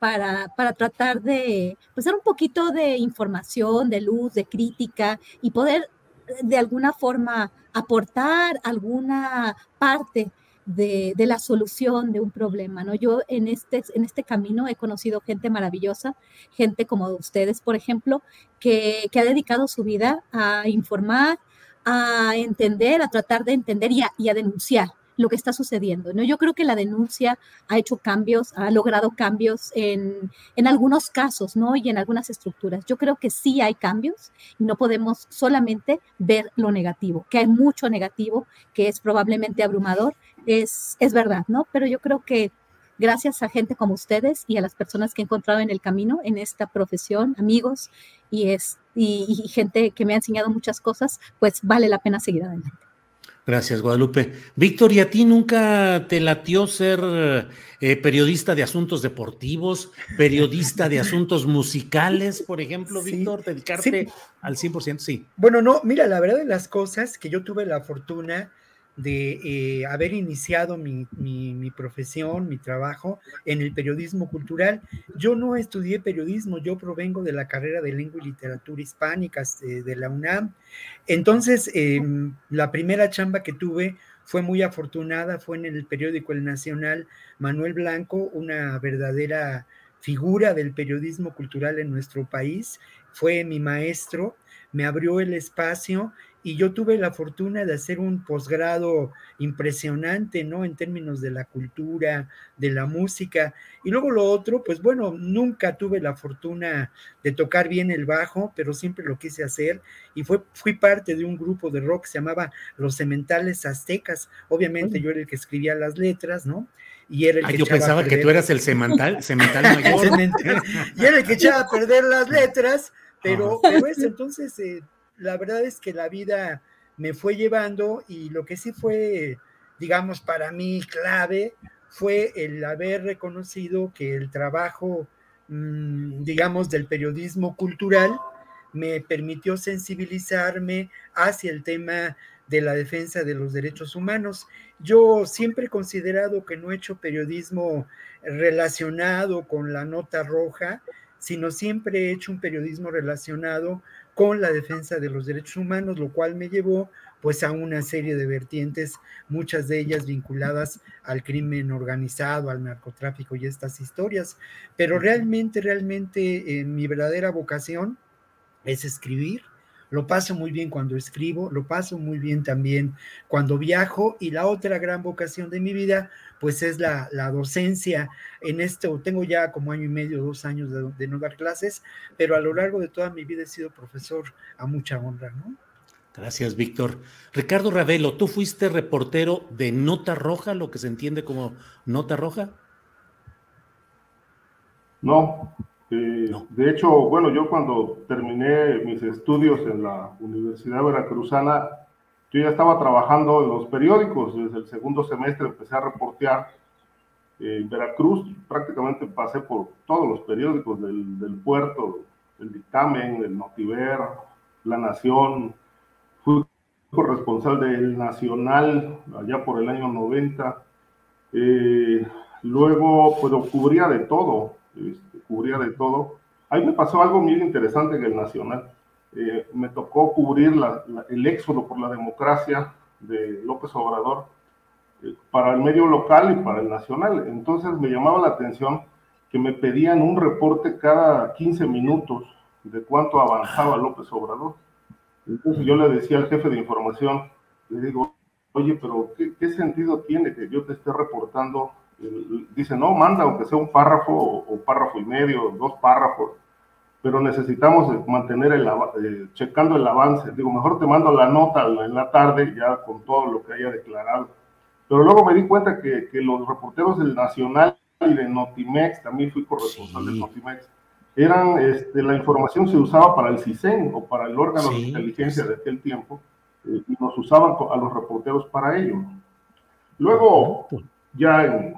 para, para tratar de pues, dar un poquito de información, de luz, de crítica y poder eh, de alguna forma aportar alguna parte de, de, la solución de un problema, ¿no? Yo en este, en este camino he conocido gente maravillosa, gente como ustedes, por ejemplo, que, que ha dedicado su vida a informar, a entender, a tratar de entender y a, y a denunciar lo que está sucediendo. ¿no? Yo creo que la denuncia ha hecho cambios, ha logrado cambios en, en algunos casos ¿no? y en algunas estructuras. Yo creo que sí hay cambios y no podemos solamente ver lo negativo, que hay mucho negativo, que es probablemente abrumador, es, es verdad, ¿no? Pero yo creo que gracias a gente como ustedes y a las personas que he encontrado en el camino, en esta profesión, amigos y, es, y, y gente que me ha enseñado muchas cosas, pues vale la pena seguir adelante. Gracias, Guadalupe. Víctor, ¿y a ti nunca te latió ser eh, periodista de asuntos deportivos, periodista de asuntos musicales, por ejemplo, Víctor? ¿Dedicarte al 100%? Sí. Bueno, no, mira, la verdad de las cosas que yo tuve la fortuna de eh, haber iniciado mi, profesión, mi trabajo en el periodismo cultural. Yo no estudié periodismo, yo provengo de la carrera de lengua y literatura hispánicas de, de la UNAM. Entonces, em, la primera chamba que tuve fue muy afortunada, fue en el periódico El Nacional, Manuel Blanco, una verdadera figura del periodismo cultural en nuestro país, fue mi maestro, me abrió el espacio y yo tuve la fortuna de hacer un posgrado impresionante, ¿no? En términos de la cultura, de la música. Y luego lo otro, pues bueno, nunca tuve la fortuna de tocar bien el bajo, pero siempre lo quise hacer. Y fue, fui parte de un grupo de rock que se llamaba Los Cementales Aztecas. Obviamente yo era el que escribía las letras, ¿no? Y era el que yo pensaba que tú eras el cemental, cemental (laughs) mayor. y era el que echaba a perder las letras, pero, entonces... Eh, la verdad es que la vida me fue llevando y lo que sí fue, digamos, para mí clave fue el haber reconocido que el trabajo, mm, digamos, del periodismo cultural me permitió sensibilizarme hacia el tema de la defensa de los derechos humanos. Yo siempre he considerado que no he hecho periodismo relacionado con la nota roja, sino siempre he hecho un periodismo relacionado con la defensa de los derechos humanos, lo cual me llevó pues a una serie de vertientes, muchas de ellas vinculadas al crimen organizado, al narcotráfico y estas historias. Pero realmente, realmente eh, mi verdadera vocación es escribir, lo paso muy bien cuando escribo, lo paso muy bien también cuando viajo y la otra gran vocación de mi vida pues es la, docencia. En esto tengo ya como año y medio, dos años de, de, no dar clases, pero a lo largo de toda mi vida he sido profesor a mucha honra, ¿no? Gracias, Víctor. Ricardo Ravelo, ¿tú fuiste reportero de Nota Roja, lo que se entiende como Nota Roja? No, eh, de hecho, bueno, yo cuando terminé mis estudios en la Universidad Veracruzana, yo ya estaba trabajando en los periódicos. Desde el segundo semestre empecé a reportear en Veracruz. Prácticamente pasé por todos los periódicos del, puerto, el Dictamen, el Notiver, La Nación. Fui corresponsal del Nacional allá por el año 90. Eh, luego, pues cubría de todo este, cubría de todo. Ahí me pasó algo muy interesante en el Nacional. Eh, me tocó cubrir el éxodo por la democracia de López Obrador eh, para el medio local y para el nacional. Entonces me llamaba la atención que me pedían un reporte cada 15 minutos de cuánto avanzaba López Obrador. Entonces yo le decía al jefe de información, le digo, oye, pero ¿qué, qué sentido tiene que yo te esté reportando dice, no, manda aunque sea un párrafo o, párrafo y medio, dos párrafos, pero necesitamos mantener el, eh, checando el avance. Digo, mejor te mando la nota en la tarde ya con todo lo que haya declarado. Pero luego me di cuenta que, que los reporteros del Nacional y de Notimex, también fui corresponsal de Notimex, eran, este, la información se usaba para el CISEN o para el órgano de inteligencia de aquel tiempo, eh, y nos usaban a los reporteros para ello. Luego, ya en,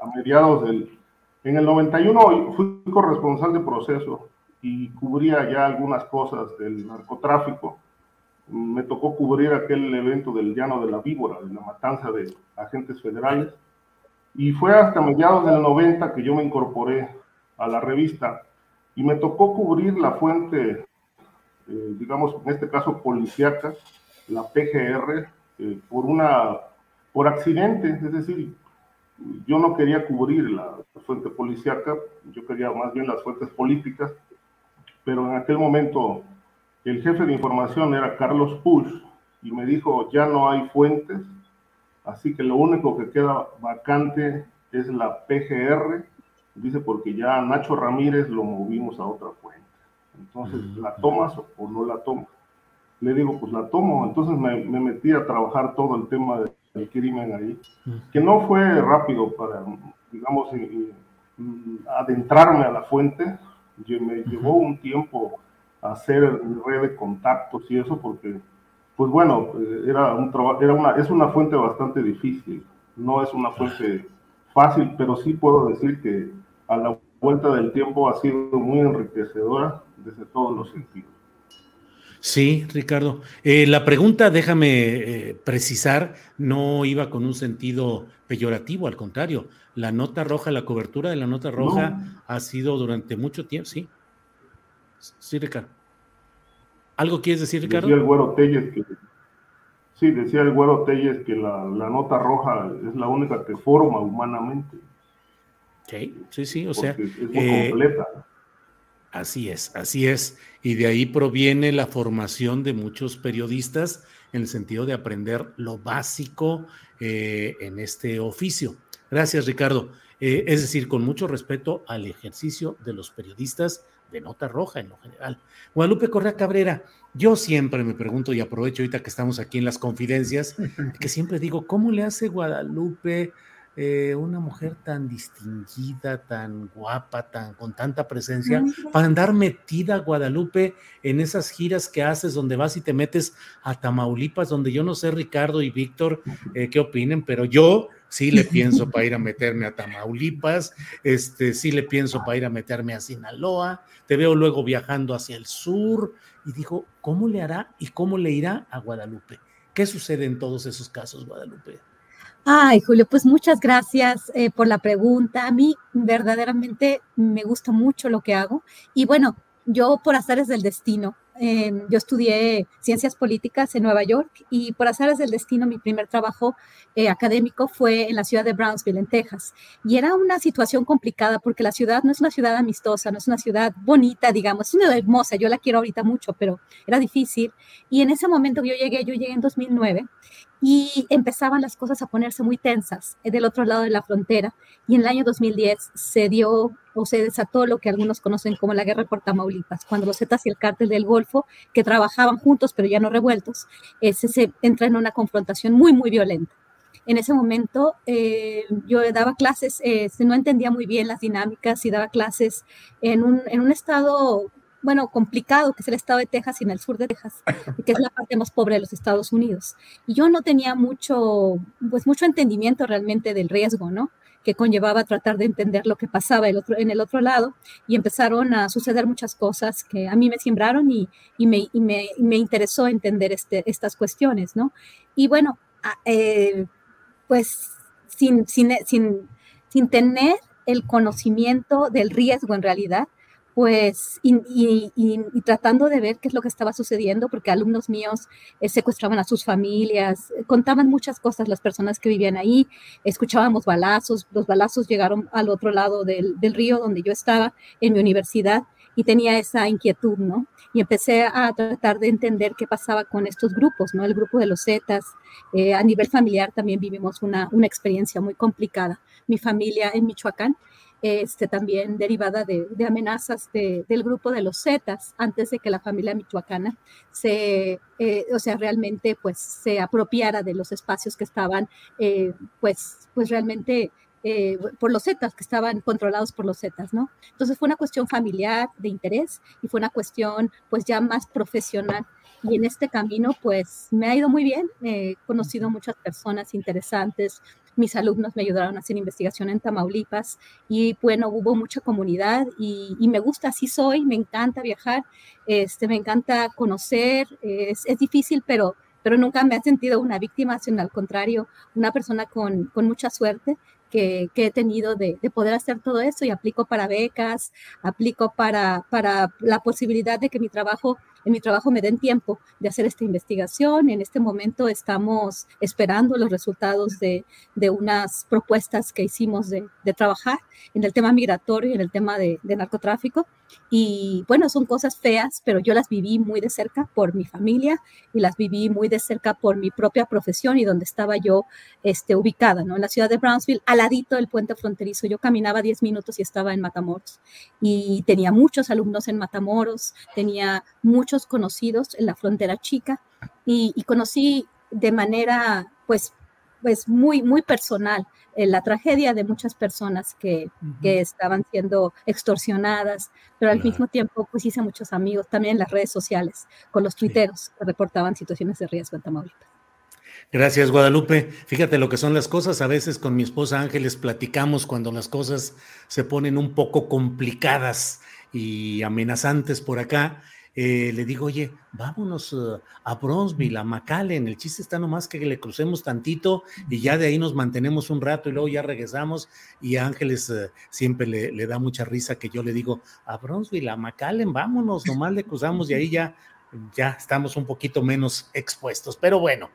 a mediados del... En el 91 fui corresponsal de proceso y cubría ya algunas cosas del narcotráfico. Me tocó cubrir aquel evento del llano de la víbora, de la matanza de agentes federales. Y fue hasta mediados del 90 que yo me incorporé a la revista y me tocó cubrir la fuente, eh, digamos, en este caso policíaca, la PGR, eh, por una, por accidente, es decir, yo no quería cubrir la, fuente policíaca, yo quería más bien las fuentes políticas, pero en aquel momento el jefe de información era Carlos Push y me dijo, ya no hay fuentes, así que lo único que queda vacante es la PGR, dice porque ya Nacho Ramírez lo movimos a otra fuente. Entonces, ¿la tomas o no la tomas? Le digo, pues la tomo. Entonces me, me metí a trabajar todo el tema de el crimen ahí, que no fue rápido para, digamos, adentrarme a la fuente, me llevó un tiempo hacer red de contactos y eso porque, pues bueno, eh, era un era una, es una fuente bastante difícil, no es una fuente fácil, pero sí puedo decir que a la vuelta del tiempo ha sido muy enriquecedora desde todos los sentidos. Sí, Ricardo. Eh, la pregunta, déjame eh, precisar, no iba con un sentido peyorativo, al contrario. La nota roja, la cobertura de la nota roja ha sido durante mucho tiempo, sí. Sí, Ricardo. ¿Algo quieres decir, Ricardo? Decía el güero Telles que, sí, decía el güero Telles que la, nota roja es la única que forma humanamente. Sí, sí, sí, o sea. Es muy eh, completa. Así es, así es. Y de ahí proviene la formación de muchos periodistas en el sentido de aprender lo básico eh, en este oficio. Gracias, Ricardo. Eh, es decir, con mucho respeto al ejercicio de los periodistas de nota roja en lo general. Guadalupe Correa Cabrera, yo siempre me pregunto y aprovecho ahorita que estamos aquí en las confidencias, (laughs) que siempre digo, ¿cómo le hace Guadalupe? Eh, una mujer tan distinguida, tan guapa, tan con tanta presencia, para andar metida Guadalupe en esas giras que haces donde vas y te metes a Tamaulipas, donde yo no sé Ricardo y Víctor eh, qué opinen, pero yo sí le pienso para ir a meterme a Tamaulipas, este, sí le pienso para ir a meterme a Sinaloa, te veo luego viajando hacia el sur y digo, ¿cómo le hará y cómo le irá a Guadalupe? ¿Qué sucede en todos esos casos, Guadalupe? Ay, Julio, pues muchas gracias eh, por la pregunta. A mí verdaderamente me gusta mucho lo que hago. Y bueno, yo por azares del destino, em, yo estudié ciencias políticas en Nueva York y por azares del destino mi primer trabajo eh, académico fue en la ciudad de Brownsville, en Texas. Y era una situación complicada porque la ciudad no es una ciudad amistosa, no es una ciudad bonita, digamos, es una ciudad hermosa, yo la quiero ahorita mucho, pero era difícil. Y en ese momento que yo llegué, yo llegué en 2009 y empezaban las cosas a ponerse muy tensas eh, del otro lado de la frontera. Y en el año 2010 se dio o se desató lo que algunos conocen como la guerra por Tamaulipas, cuando los Zetas y el cártel del Golfo, que trabajaban juntos pero ya no revueltos, ese se entra en una confrontación muy, muy violenta. En ese momento eh, yo daba clases, eh, no entendía muy bien las dinámicas y daba clases en un, en un estado bueno, complicado, que es el estado de Texas y en el sur de Texas, que es la parte más pobre de los Estados Unidos. Y yo no tenía mucho, pues mucho entendimiento realmente del riesgo, ¿no? que conllevaba tratar de entender lo que pasaba en el otro lado y empezaron a suceder muchas cosas que a mí me sembraron y, me, me, me, interesó entender este, estas cuestiones, ¿no? Y bueno, eh, pues sin, sin, sin, sin tener el conocimiento del riesgo en realidad, pues, y, tratando de ver qué es lo que estaba sucediendo, porque alumnos míos eh, secuestraban a sus familias, eh, contaban muchas cosas las personas que vivían ahí, escuchábamos balazos, los balazos llegaron al otro lado del, río donde yo estaba en mi universidad y tenía esa inquietud, ¿no? Y empecé a tratar de entender qué pasaba con estos grupos, ¿no? El grupo de los Zetas. Eh, a nivel familiar también vivimos una, una experiencia muy complicada. Mi familia en Michoacán este, también derivada de, amenazas del grupo de los Zetas, antes de que la familia michoacana se, eh, o sea, realmente pues se apropiara de los espacios que estaban, eh, pues, pues realmente eh, por los Zetas, que estaban controlados por los Zetas, ¿no? Entonces fue una cuestión familiar, de interés, y fue una cuestión pues ya más profesional. Y en este camino pues me ha ido muy bien, he conocido muchas personas interesantes, mis alumnos me ayudaron a hacer investigación en Tamaulipas y bueno, hubo mucha comunidad y, me gusta, así soy, me encanta viajar, este, me encanta conocer, es, es difícil, pero, pero nunca me he sentido una víctima, sino al contrario, una persona con, con mucha suerte que, que, he tenido de, de, poder hacer todo eso y aplico para becas, aplico para, para la posibilidad de que mi trabajo en mi trabajo me den tiempo de hacer esta investigación. En este momento estamos esperando los resultados de, de unas propuestas que hicimos de, de, trabajar en el tema migratorio y en el tema de, de, narcotráfico. Y bueno, son cosas feas, pero yo las viví muy de cerca por mi familia y las viví muy de cerca por mi propia profesión y donde estaba yo este, ubicada, ¿no? En la ciudad de Brownsville, al ladito del puente fronterizo. Yo caminaba 10 minutos y estaba en Matamoros. Y tenía muchos alumnos en Matamoros, tenía muchos conocidos en la frontera chica y, conocí de manera pues, pues muy, muy personal eh, la tragedia de muchas personas que, que, estaban siendo extorsionadas, pero al mismo tiempo pues hice muchos amigos también en las redes sociales con los tuiteros que reportaban situaciones de riesgo en Tamaulipas. Gracias, Guadalupe. Fíjate lo que son las cosas. A veces con mi esposa Ángeles platicamos cuando las cosas se ponen un poco complicadas y amenazantes por acá eh, le digo, oye, vámonos uh, a Bronzeville, a McAllen. El chiste está nomás que le crucemos tantito y ya de ahí nos mantenemos un rato y luego ya regresamos. Y a Ángeles uh, siempre le, le, da mucha risa que yo le digo, a Bronzeville, a McAllen, vámonos, nomás le cruzamos y ahí ya, ya estamos un poquito menos expuestos. Pero bueno,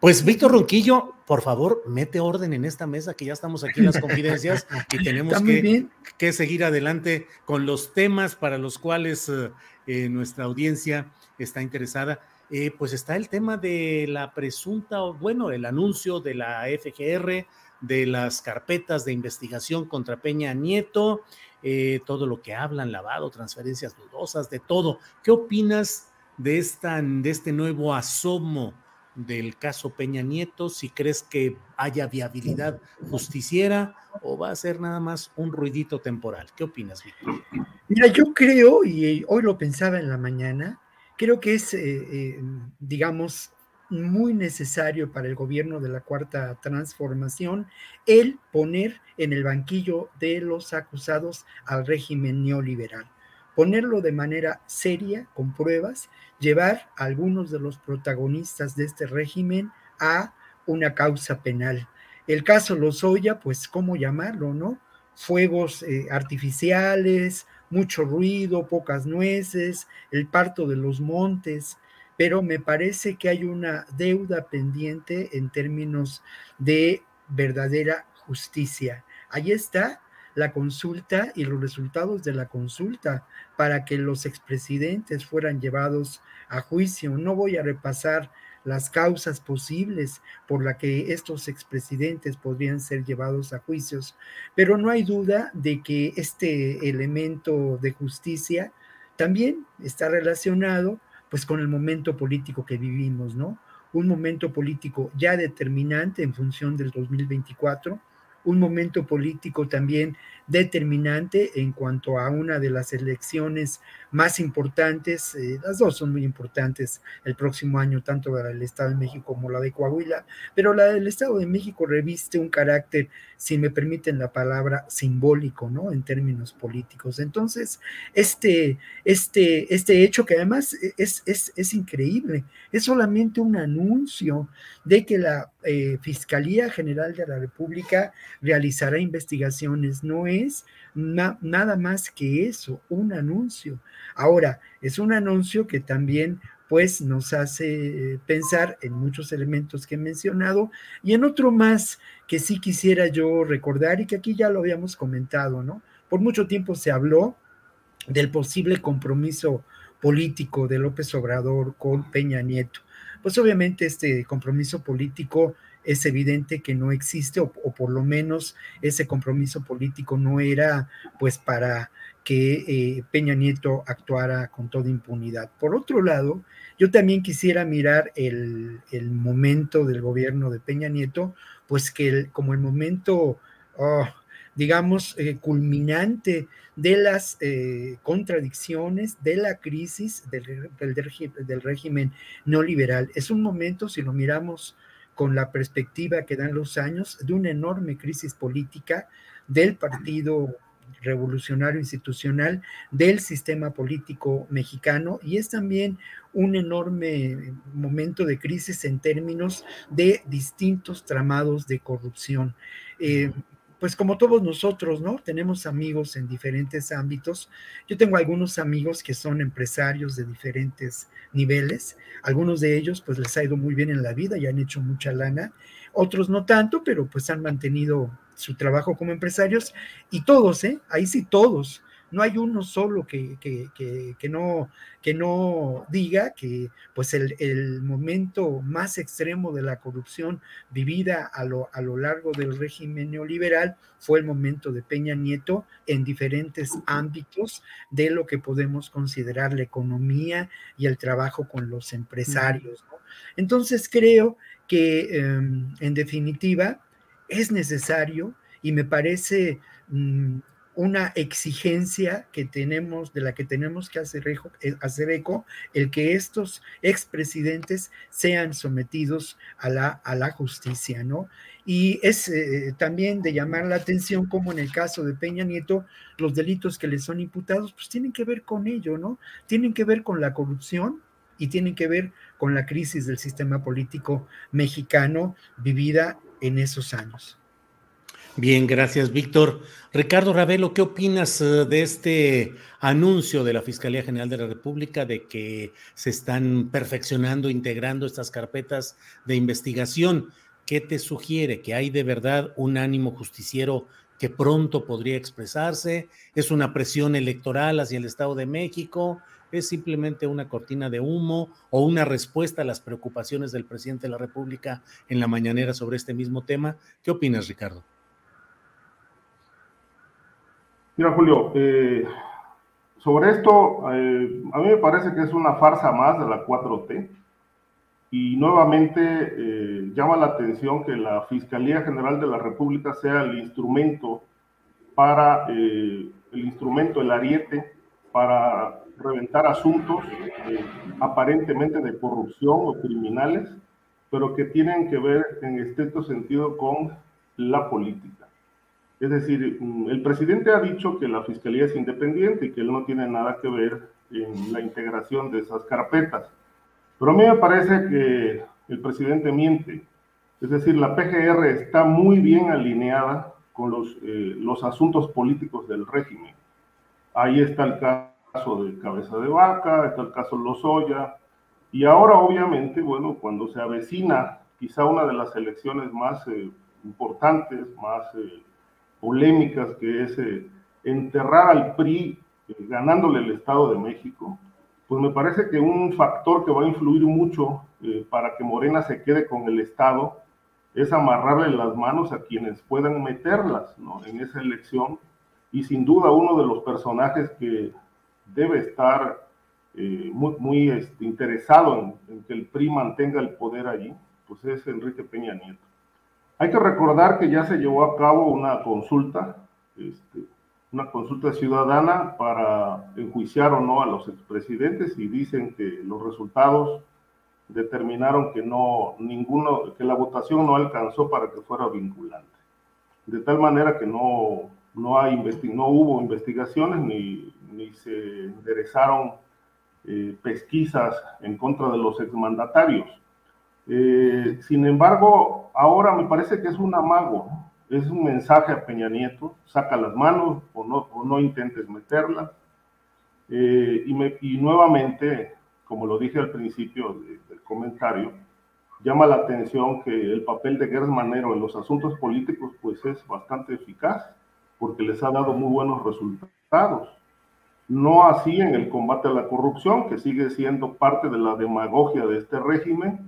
pues Víctor Ronquillo, por favor, mete orden en esta mesa que ya estamos aquí en las confidencias y (laughs) tenemos que, que, seguir adelante con los temas para los cuales uh, eh, nuestra audiencia está interesada. Eh, pues está el tema de la presunta, bueno, el anuncio de la FGR, de las carpetas de investigación contra Peña Nieto, eh, todo lo que hablan, lavado, transferencias dudosas, de todo. ¿Qué opinas de, esta, de este nuevo asomo del caso Peña Nieto? Si crees que haya viabilidad justiciera o va a ser nada más un ruidito temporal. ¿Qué opinas, Víctor? Mira, yo creo, y hoy lo pensaba en la mañana, creo que es, eh, eh, digamos, muy necesario para el gobierno de la cuarta transformación el poner en el banquillo de los acusados al régimen neoliberal, ponerlo de manera seria, con pruebas, llevar a algunos de los protagonistas de este régimen a una causa penal. El caso Lozoya, pues, ¿cómo llamarlo, no? Fuegos eh, artificiales, mucho ruido, pocas nueces, el parto de los montes, pero me parece que hay una deuda pendiente en términos de verdadera justicia. Ahí está la consulta y los resultados de la consulta para que los expresidentes fueran llevados a juicio. No voy a repasar las causas posibles por las que estos expresidentes podrían ser llevados a juicios, pero no hay duda de que este elemento de justicia también está relacionado pues con el momento político que vivimos, ¿no? Un momento político ya determinante en función del 2024, un momento político también determinante en cuanto a una de las elecciones más importantes, eh, las dos son muy importantes el próximo año, tanto la del Estado de México como la de Coahuila, pero la del Estado de México reviste un carácter, si me permiten la palabra, simbólico, ¿no? En términos políticos. Entonces, este, este, este hecho que además es, es, es increíble, es solamente un anuncio de que la eh, Fiscalía General de la República realizará investigaciones, no es nada más que eso, un anuncio. Ahora, es un anuncio que también pues nos hace eh, pensar en muchos elementos que he mencionado y en otro más que sí quisiera yo recordar y que aquí ya lo habíamos comentado, ¿no? Por mucho tiempo se habló del posible compromiso político de López Obrador con Peña Nieto. Pues obviamente este compromiso político es evidente que no existe o, por lo menos ese compromiso político no era pues para que eh, Peña Nieto actuara con toda impunidad. Por otro lado, yo también quisiera mirar el, momento del gobierno de Peña Nieto, pues que como el momento, oh, digamos, eh, culminante de las eh, contradicciones, de la crisis del, del, régimen neoliberal. Es un momento, si lo miramos con la perspectiva que dan los años de una enorme crisis política del Partido Revolucionario Institucional, del sistema político mexicano y es también un enorme momento de crisis en términos de distintos tramados de corrupción. Eh, pues como todos nosotros, ¿no? Tenemos amigos en diferentes ámbitos. Yo tengo algunos amigos que son empresarios de diferentes niveles. Algunos de ellos pues les ha ido muy bien en la vida y han hecho mucha lana. Otros no tanto, pero pues han mantenido su trabajo como empresarios y todos, ¿eh? Ahí sí todos no hay uno solo que, que, no, que no diga que pues el, momento más extremo de la corrupción vivida a lo, a lo largo del régimen neoliberal fue el momento de Peña Nieto en diferentes ámbitos de lo que podemos considerar la economía y el trabajo con los empresarios. Entonces creo que em, en definitiva es necesario y me parece... Mm, una exigencia que tenemos, de la que tenemos que hacer, eh, hacer eco, el que estos expresidentes sean sometidos a la, a la justicia, ¿no? Y es eh, también de llamar la atención como en el caso de Peña Nieto, los delitos que le son imputados, pues tienen que ver con ello, ¿no? Tienen que ver con la corrupción y tienen que ver con la crisis del sistema político mexicano vivida en esos años. Bien, gracias, Víctor. Ricardo Ravelo, ¿qué opinas eh, de este anuncio de la Fiscalía General de la República de que se están perfeccionando, integrando estas carpetas de investigación? ¿Qué te sugiere? ¿Que hay de verdad un ánimo justiciero que pronto podría expresarse? ¿Es una presión electoral hacia el Estado de México? ¿Es simplemente una cortina de humo o una respuesta a las preocupaciones del presidente de la República en la mañanera sobre este mismo tema? ¿Qué opinas, Ricardo? Mira, Julio, eh, sobre esto, eh, a mí me parece que es una farsa más de la 4T y nuevamente eh, llama la atención que la Fiscalía General de la República sea el instrumento para, el instrumento, el ariete, para reventar asuntos aparentemente de corrupción o criminales, pero que tienen que ver en estricto sentido con la política. Es decir, mm, el presidente ha dicho que la Fiscalía es independiente y que él no tiene nada que ver en la integración de esas carpetas pero a mí me parece que el presidente miente. Es decir, la PGR está muy bien alineada con los, eh, los asuntos políticos del régimen. Ahí está el caso de Cabeza de Vaca, está el caso Lozoya, y ahora obviamente, bueno, cuando se avecina quizá una de las elecciones más eh, importantes, más eh, polémicas, que es enterrar al PRI ganándole el Estado de México, pues me parece que un factor que va a influir mucho eh, para que Morena se quede con el Estado es amarrarle las manos a quienes puedan meterlas en esa elección. Y sin duda uno de los personajes que debe estar eh, muy, muy este, interesado en, en, que el PRI mantenga el poder allí, pues es Enrique Peña Nieto. Hay que recordar que ya se llevó a cabo una consulta este, una consulta ciudadana para enjuiciar o no a los expresidentes y dicen que los resultados determinaron que no ninguno que la votación no alcanzó para que fuera vinculante. De tal manera que no no hay no hubo investigaciones ni, ni se enderezaron eh, pesquisas en contra de los exmandatarios eh, sin embargo ahora me parece que es un amago es un mensaje a Peña Nieto, saca las manos o no, no intentes meterlas. Eh, y, y, nuevamente, como lo dije al principio del comentario, llama la atención que el papel de Gers Manero en los asuntos políticos pues es bastante eficaz, porque les ha dado muy buenos resultados. No así en el combate a la corrupción, que sigue siendo parte de la demagogia de este régimen,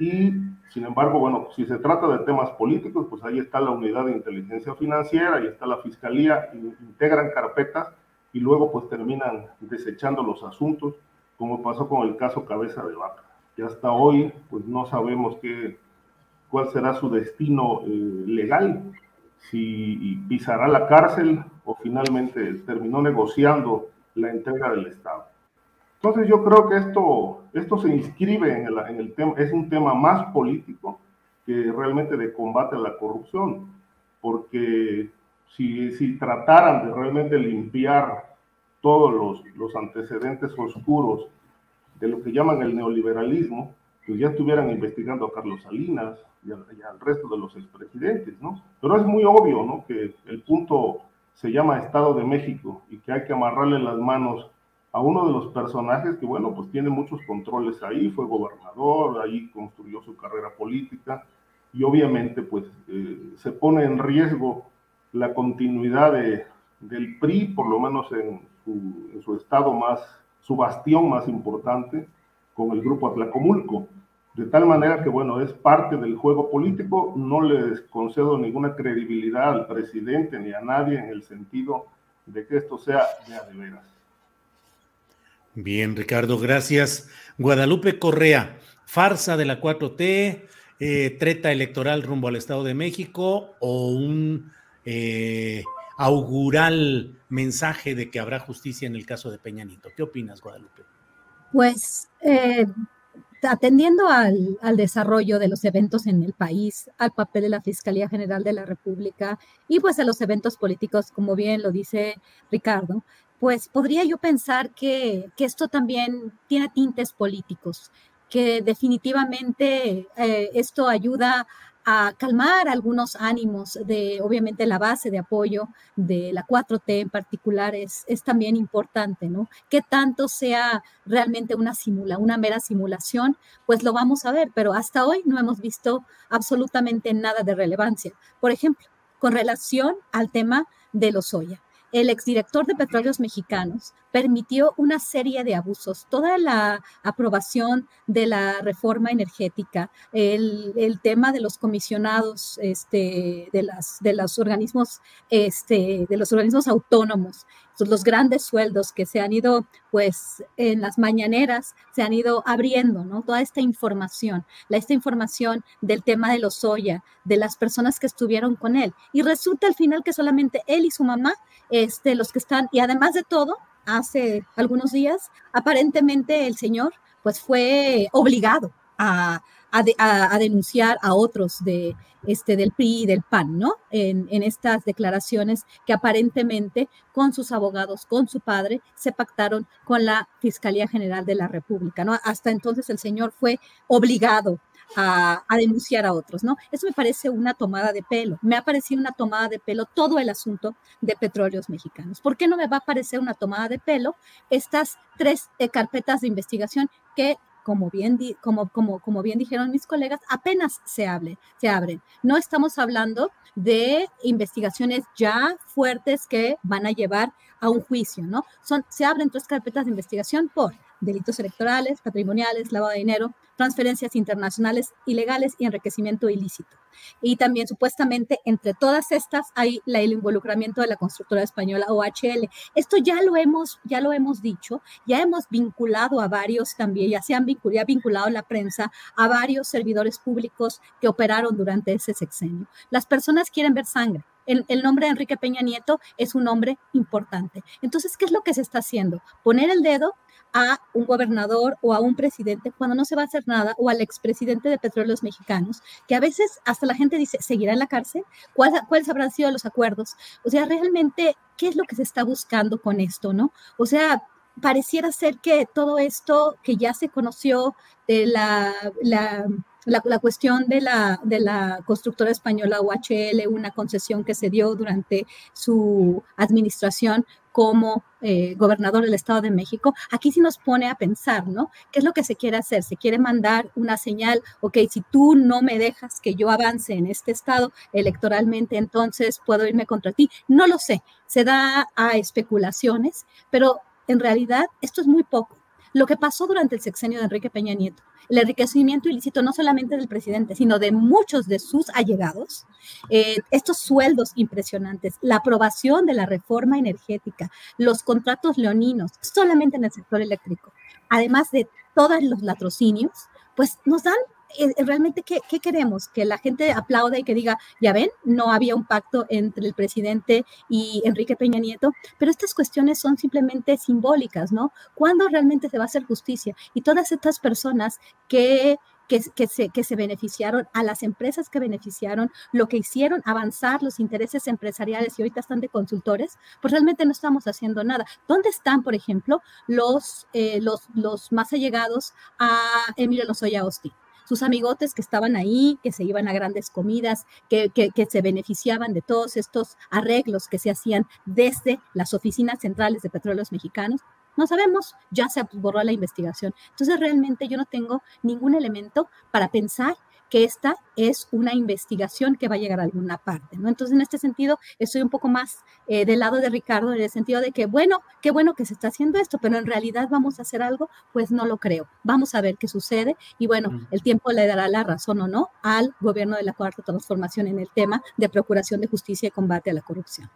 y sin embargo, bueno, si se trata de temas políticos, pues ahí está la unidad de inteligencia financiera, ahí está la fiscalía, integran carpetas y luego pues terminan desechando los asuntos, como pasó con el caso Cabeza de Vaca, que hasta hoy pues no sabemos qué, cuál será su destino eh, legal, si pisará la cárcel o finalmente terminó negociando la entrega del Estado. Entonces yo creo que esto, esto se inscribe en el, en el tema, es un tema más político que realmente de combate a la corrupción, porque si, si trataran de realmente limpiar todos los, los antecedentes oscuros de lo que llaman el neoliberalismo, pues ya estuvieran investigando a Carlos Salinas y, al, y al resto de los expresidentes, ¿no? Pero es muy obvio, ¿no? Que el punto se llama Estado de México y que hay que amarrarle las manos a uno de los personajes que, bueno, pues tiene muchos controles ahí, fue gobernador, ahí construyó su carrera política y obviamente pues eh, se pone en riesgo la continuidad de, del PRI, por lo menos en su, su, estado más, su bastión más importante, con el grupo Atlacomulco. De tal manera que, bueno, es parte del juego político, no les concedo ninguna credibilidad al presidente ni a nadie en el sentido de que esto sea de de veras. Bien, Ricardo, gracias. Guadalupe Correa, farsa de la 4T, eh, treta electoral rumbo al Estado de México o un eh, augural mensaje de que habrá justicia en el caso de Peñanito. ¿Qué opinas, Guadalupe? Pues eh, atendiendo al, al, desarrollo de los eventos en el país, al papel de la Fiscalía General de la República y pues a los eventos políticos, como bien lo dice Ricardo, pues podría yo pensar que, que esto también tiene tintes políticos, que definitivamente eh, esto ayuda a calmar algunos ánimos de, obviamente, la base de apoyo de la 4T en particular es, es también importante, ¿no? Que tanto sea realmente una simula, una mera simulación, pues lo vamos a ver, pero hasta hoy no hemos visto absolutamente nada de relevancia. Por ejemplo, con relación al tema de los Oya el exdirector de Petróleos Mexicanos permitió una serie de abusos, toda la aprobación de la reforma energética, el, tema de los comisionados este, de, las, de los organismos, este, de los organismos autónomos, los grandes sueldos que se han ido, pues, en las mañaneras, se han ido abriendo, ¿no? Toda esta información, la, esta información del tema de los soya, de las personas que estuvieron con él. Y resulta al final que solamente él y su mamá, este, los que están, y además de todo, hace algunos días, aparentemente el señor pues fue obligado a, a, denunciar a otros de, este, del PRI y del PAN, ¿no? En, en, estas declaraciones que aparentemente con sus abogados, con su padre, se pactaron con la Fiscalía General de la República, ¿no? Hasta entonces el señor fue obligado a, denunciar a otros, ¿no? Eso me parece una tomada de pelo. Me ha parecido una tomada de pelo todo el asunto de petróleos mexicanos. ¿Por qué no me va a parecer una tomada de pelo estas tres eh, carpetas de investigación que como bien, como, como, como bien dijeron mis colegas, apenas se, hable, se abren. No estamos hablando de investigaciones ya fuertes que van a llevar a un juicio, ¿no? Son, se abren tres carpetas de investigación por delitos electorales, patrimoniales, lavado de dinero, transferencias internacionales ilegales y enriquecimiento ilícito. Y también supuestamente entre todas estas hay el involucramiento de la constructora española OHL. Esto ya lo hemos, ya lo hemos dicho, ya hemos vinculado a varios también, ya se han vinculado, ya vinculado la prensa a varios servidores públicos que operaron durante ese sexenio. Las personas quieren ver sangre. El, nombre de Enrique Peña Nieto es un nombre importante. Entonces, ¿qué es lo que se está haciendo? Poner el dedo a un gobernador o a un presidente cuando no se va a hacer nada, o al expresidente de Petróleos Mexicanos, que a veces hasta la gente dice, ¿seguirá en la cárcel? ¿Cuáles habrán sido los acuerdos? O sea, realmente, ¿qué es lo que se está buscando con esto, no? O sea, pareciera ser que todo esto que ya se conoció de la, la la, la, cuestión de la, de la constructora española UHL, una concesión que se dio durante su administración como eh, gobernador del Estado de México, aquí sí nos pone a pensar, ¿no? ¿Qué es lo que se quiere hacer? Se quiere mandar una señal, ok, si tú no me dejas que yo avance en este Estado electoralmente, entonces puedo irme contra ti. No lo sé, se da a especulaciones, pero en realidad esto es muy poco. Lo que pasó durante el sexenio de Enrique Peña Nieto, el enriquecimiento ilícito no solamente del presidente, sino de muchos de sus allegados, eh, estos sueldos impresionantes, la aprobación de la reforma energética, los contratos leoninos, solamente en el sector eléctrico, además de todos los latrocinios, pues nos dan realmente, ¿qué, queremos? Que la gente aplaude y que diga, ya ven, no había un pacto entre el presidente y Enrique Peña Nieto, pero estas cuestiones son simplemente simbólicas, ¿no? ¿Cuándo realmente se va a hacer justicia? Y todas estas personas que que, se, que se beneficiaron, a las empresas que beneficiaron, lo que hicieron avanzar los intereses empresariales y ahorita están de consultores, pues realmente no estamos haciendo nada. ¿Dónde están, por ejemplo, los, eh, los, los más allegados a Emilio Lozoya Austin? Sus amigotes que estaban ahí, que se iban a grandes comidas, que, que, se beneficiaban de todos estos arreglos que se hacían desde las oficinas centrales de petróleos mexicanos. No sabemos, ya se borró la investigación. Entonces realmente yo no tengo ningún elemento para pensar que esta es una investigación que va a llegar a alguna parte, ¿no? Entonces, en este sentido, estoy un poco más eh, del lado de Ricardo, en el sentido de que, bueno, qué bueno que se está haciendo esto, pero en realidad vamos a hacer algo, pues no lo creo. Vamos a ver qué sucede y bueno, el tiempo le dará la razón o no al gobierno de la Cuarta Transformación en el tema de procuración de justicia y combate a la corrupción.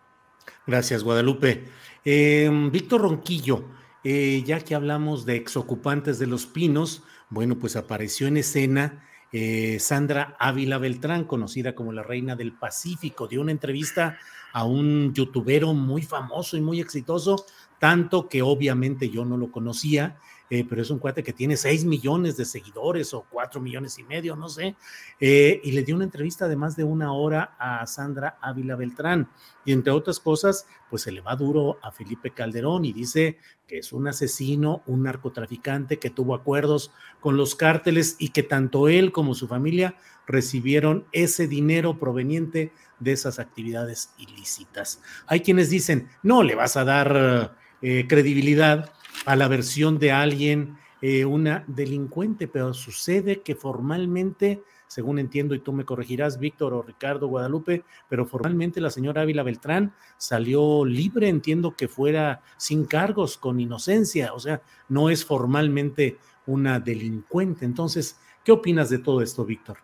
Gracias, Guadalupe. Em, Víctor Ronquillo, eh, ya que hablamos de exocupantes de los pinos, bueno, pues apareció en escena eh, Sandra Ávila Beltrán, conocida como la Reina del Pacífico, dio una entrevista a un youtubero muy famoso y muy exitoso, tanto que obviamente yo no lo conocía eh, pero es un cuate que tiene 6 millones de seguidores o 4 millones y medio, no sé, eh, y le dio una entrevista de más de una hora a Sandra Ávila Beltrán. Y entre otras cosas, pues se le va duro a Felipe Calderón y dice que es un asesino, un narcotraficante que tuvo acuerdos con los cárteles y que tanto él como su familia recibieron ese dinero proveniente de esas actividades ilícitas. Hay quienes dicen, no le vas a dar eh, credibilidad a la versión de alguien, eh, una delincuente, pero sucede que formalmente, según entiendo, y tú me corregirás, Víctor o Ricardo Guadalupe, pero formalmente la señora Ávila Beltrán salió libre, entiendo que fuera sin cargos, con inocencia, o sea, no es formalmente una delincuente. Entonces, ¿qué opinas de todo esto, Víctor?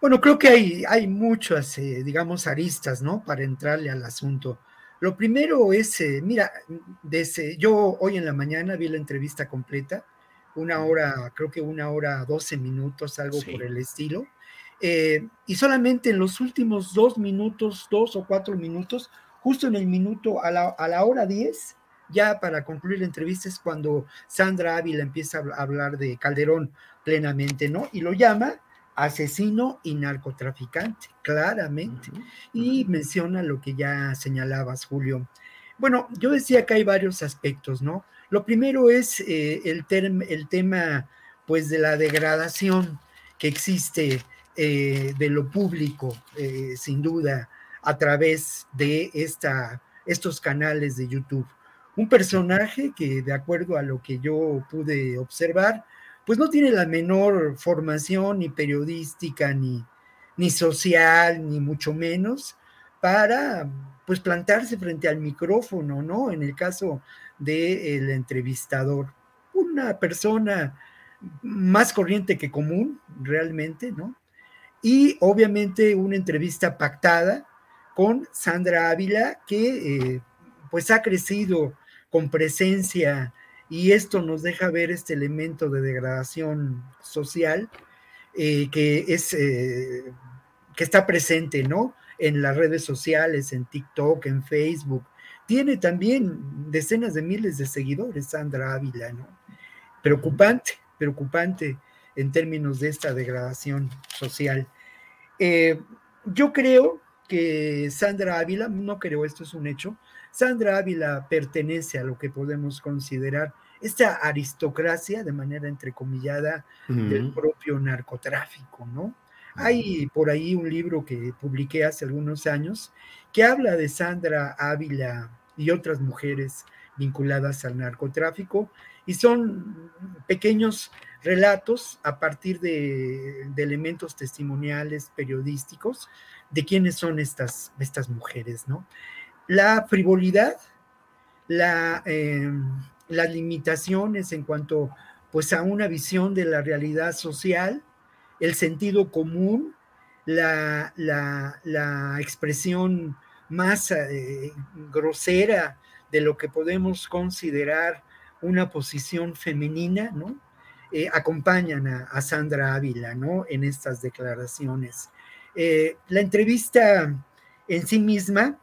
Bueno, creo que hay, hay muchas, eh, digamos, aristas, ¿no? Para entrarle al asunto. Lo primero es, eh, mira, desde, yo hoy en la mañana vi la entrevista completa, una hora, creo que una hora, doce minutos, algo por el estilo. Eh, y solamente en los últimos dos minutos, dos o cuatro minutos, justo en el minuto, a la, a la hora diez, ya para concluir la entrevista es cuando Sandra Ávila empieza a hablar de Calderón plenamente, ¿no? Y lo llama asesino y narcotraficante, claramente. Y menciona lo que ya señalabas, Julio. Bueno, yo decía que hay varios aspectos, ¿no? Lo primero es eh, el, el tema, pues, de la degradación que existe eh, de lo público, eh, sin duda, a través de esta, estos canales de YouTube. Un personaje que, de acuerdo a lo que yo pude observar, pues no tiene la menor formación ni periodística, ni, ni social, ni mucho menos, para pues plantarse frente al micrófono, ¿no? En el caso del entrevistador, una persona más corriente que común, realmente, ¿no? Y obviamente una entrevista pactada con Sandra Ávila, que eh, pues ha crecido con presencia y esto nos deja ver este elemento de degradación social eh, que es eh, que está presente, ¿no? En las redes sociales, en TikTok, en Facebook. Tiene también decenas de miles de seguidores, Sandra Ávila, ¿no? Preocupante, preocupante en términos de esta degradación social. Eh, yo creo que Sandra Ávila, no creo, esto es un hecho, Sandra Ávila pertenece a lo que podemos considerar esta aristocracia, de manera entrecomillada, del propio narcotráfico, ¿no? Hay por ahí un libro que publiqué hace algunos años que habla de Sandra Ávila y otras mujeres vinculadas al narcotráfico y son pequeños relatos a partir de, elementos testimoniales periodísticos de quiénes son estas, estas mujeres, ¿no? La frivolidad, em, las limitaciones en cuanto pues a una visión de la realidad social, el sentido común, la, expresión más eh, grosera de lo que podemos considerar una posición femenina, ¿no? Eh, acompañan a, Sandra Ávila, ¿no? En estas declaraciones. Eh, la entrevista en sí misma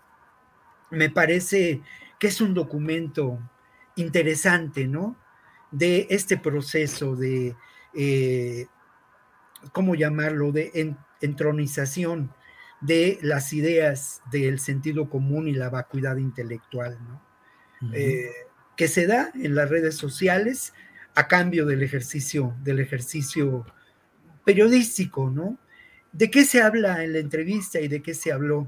me parece que es un documento interesante, ¿no? De este proceso de, eh, ¿cómo llamarlo?, de entronización de las ideas del sentido común y la vacuidad intelectual, ¿no? Eh, que se da en las redes sociales a cambio del ejercicio, del ejercicio periodístico, ¿no? ¿De qué se habla en la entrevista y de qué se habló?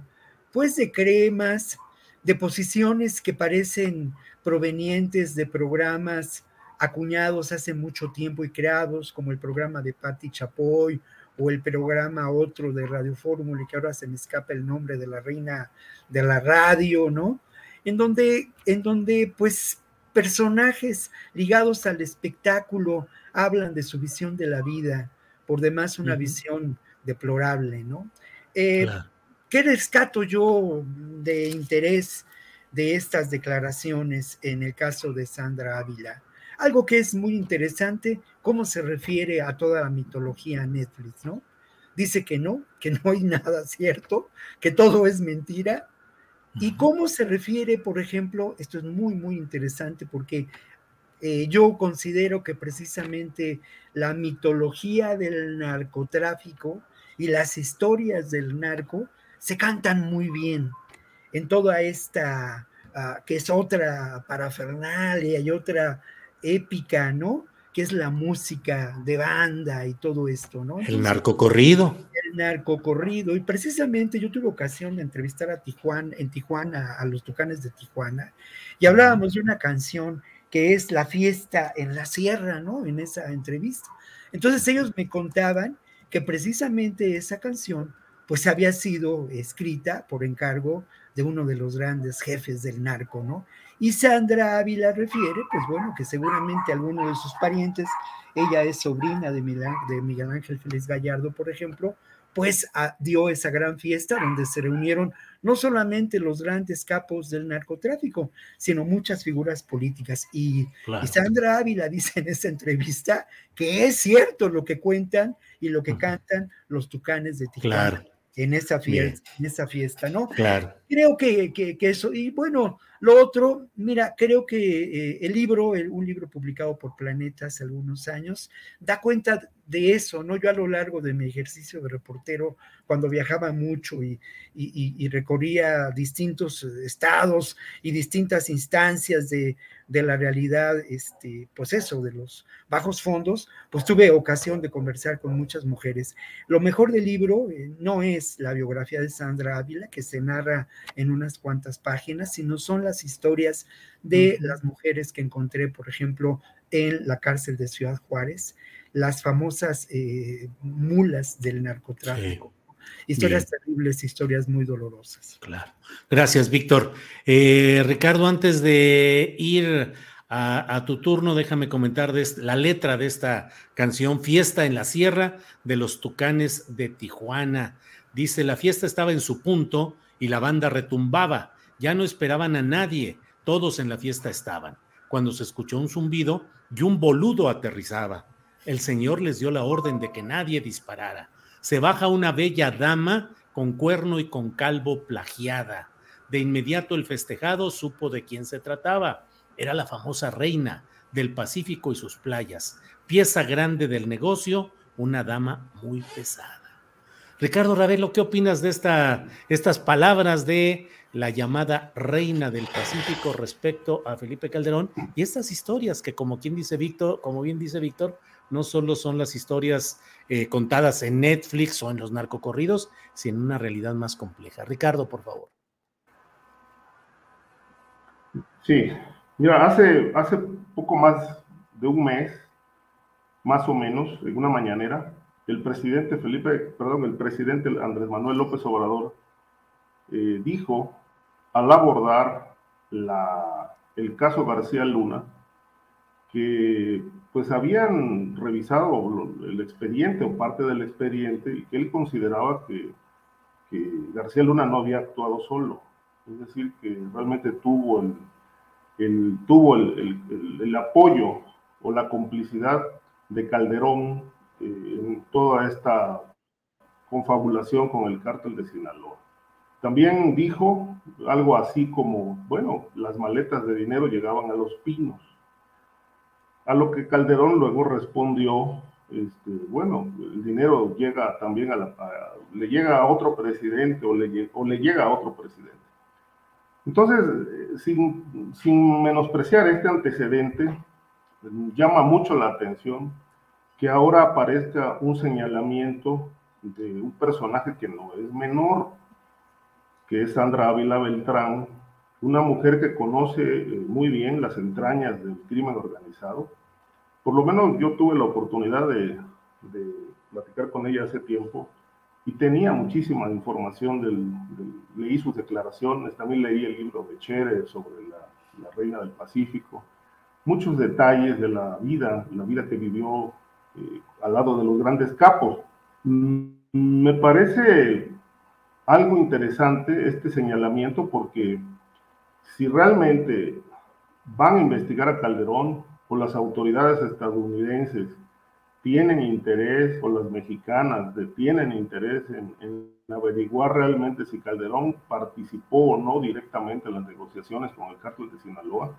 Pues de cremas, de posiciones que parecen provenientes de programas acuñados hace mucho tiempo y creados, como el programa de Patti Chapoy o el programa otro de Radio Fórmula, y que ahora se me escapa el nombre de la reina de la radio, ¿no? En donde, en donde pues personajes ligados al espectáculo hablan de su visión de la vida, por demás una visión deplorable, ¿no? Eh, ¿Qué rescato yo de interés de estas declaraciones en el caso de Sandra Ávila? Algo que es muy interesante, cómo se refiere a toda la mitología Netflix, ¿no? Dice que no, que no hay (laughs) nada cierto, que todo es mentira. Y cómo se refiere, por ejemplo, esto es muy, muy interesante porque eh, yo considero que precisamente la mitología del narcotráfico y las historias del narco se cantan muy bien en toda esta, ah, que es otra parafernalia y otra épica, ¿no? Que es la música de banda y todo esto, ¿no? el narcocorrido. El narcocorrido. Y precisamente yo tuve ocasión de entrevistar a Tijuana, en Tijuana, a los Tucanes de Tijuana, y hablábamos de una canción que es la fiesta en la sierra, ¿no? En esa entrevista. Entonces ellos me contaban que precisamente esa canción pues había sido escrita por encargo de uno de los grandes jefes del narco, ¿no? Y Sandra Ávila refiere, pues bueno, que seguramente alguno de sus parientes, ella es sobrina de Miguel, Ángel Félix Gallardo, por ejemplo, pues dio esa gran fiesta donde se reunieron no solamente los grandes capos del narcotráfico, sino muchas figuras políticas. Y, Sandra Ávila dice en esa entrevista que es cierto lo que cuentan y lo que cantan los tucanes de Tijuana. En esa, fiesta, en esa fiesta, ¿no? Claro. Creo que, que, eso, y bueno, lo otro, mira, creo que eh, el libro, un libro publicado por Planeta hace algunos años, da cuenta de eso, ¿no? Yo a lo largo de mi ejercicio de reportero, cuando viajaba mucho y, y, recorría distintos estados y distintas instancias de, de, la realidad, este, pues eso, de los bajos fondos, pues tuve ocasión de conversar con muchas mujeres. Lo mejor del libro eh, no es la biografía de Sandra Ávila, que se narra en unas cuantas páginas, sino son las historias de las mujeres que encontré, por ejemplo, en la cárcel de Ciudad Juárez, las famosas eh, mulas del narcotráfico. Historias terribles, historias muy dolorosas. Claro. Gracias, Víctor. Eh, Ricardo, antes de ir a, tu turno, déjame comentar de la letra de esta canción, Fiesta en la Sierra de los Tucanes de Tijuana. Dice, la fiesta estaba en su punto y la banda retumbaba. Ya no esperaban a nadie, todos en la fiesta estaban. Cuando se escuchó un zumbido y un boludo aterrizaba el Señor les dio la orden de que nadie disparara. Se baja una bella dama con cuerno y con calvo plagiada. De inmediato el festejado supo de quién se trataba. Era la famosa reina del Pacífico y sus playas, pieza grande del negocio, una dama muy pesada. Ricardo Ravelo, ¿qué opinas de esta, estas palabras de la llamada reina del Pacífico respecto a Felipe Calderón y estas historias que, como quien dice Víctor, como bien dice Víctor, no solo son las historias eh, contadas en Netflix o en los narcocorridos, sino en una realidad más compleja. Ricardo, por favor. Sí, mira, hace, hace poco más de un mes, más o menos, en una mañanera, el presidente Felipe, perdón, el presidente Andrés Manuel López Obrador eh, dijo al abordar la, el caso García Luna que pues habían revisado el expediente o parte del expediente y que él consideraba que, García Luna no había actuado solo, es decir, que realmente tuvo el, tuvo el, apoyo o la complicidad de Calderón eh, en toda esta confabulación con el cártel de Sinaloa. También dijo algo así como, bueno, las maletas de dinero llegaban a los pinos a lo que Calderón luego respondió, este, bueno, el dinero llega también a la, le llega a otro presidente o le, o le llega a otro presidente. Entonces, sin, sin menospreciar este antecedente, llama mucho la atención que ahora aparezca un señalamiento de un personaje que no es menor, que es Sandra Ávila Beltrán, una mujer que conoce eh, muy bien las entrañas del crimen organizado. Por lo menos yo tuve la oportunidad de, platicar con ella hace tiempo y tenía muchísima información, leí sus declaraciones, también leí el libro de Chere sobre la, Reina del Pacífico, muchos detalles de la vida, la vida que vivió eh, al lado de los grandes capos. Mm, me parece algo interesante este señalamiento porque si realmente van a investigar a Calderón, o las autoridades estadounidenses tienen interés, o las mexicanas tienen interés en, averiguar realmente si Calderón participó o no directamente en las negociaciones con el cártel de Sinaloa,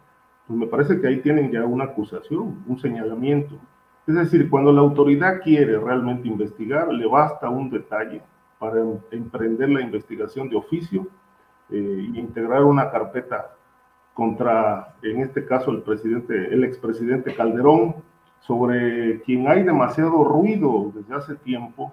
pues me parece que ahí tienen ya una acusación, un señalamiento. Es decir, cuando la autoridad quiere realmente investigar, le basta un detalle para em, emprender la investigación de oficio eh, integrar una carpeta contra, en este caso, el presidente, el expresidente Calderón, sobre quien hay demasiado ruido desde hace tiempo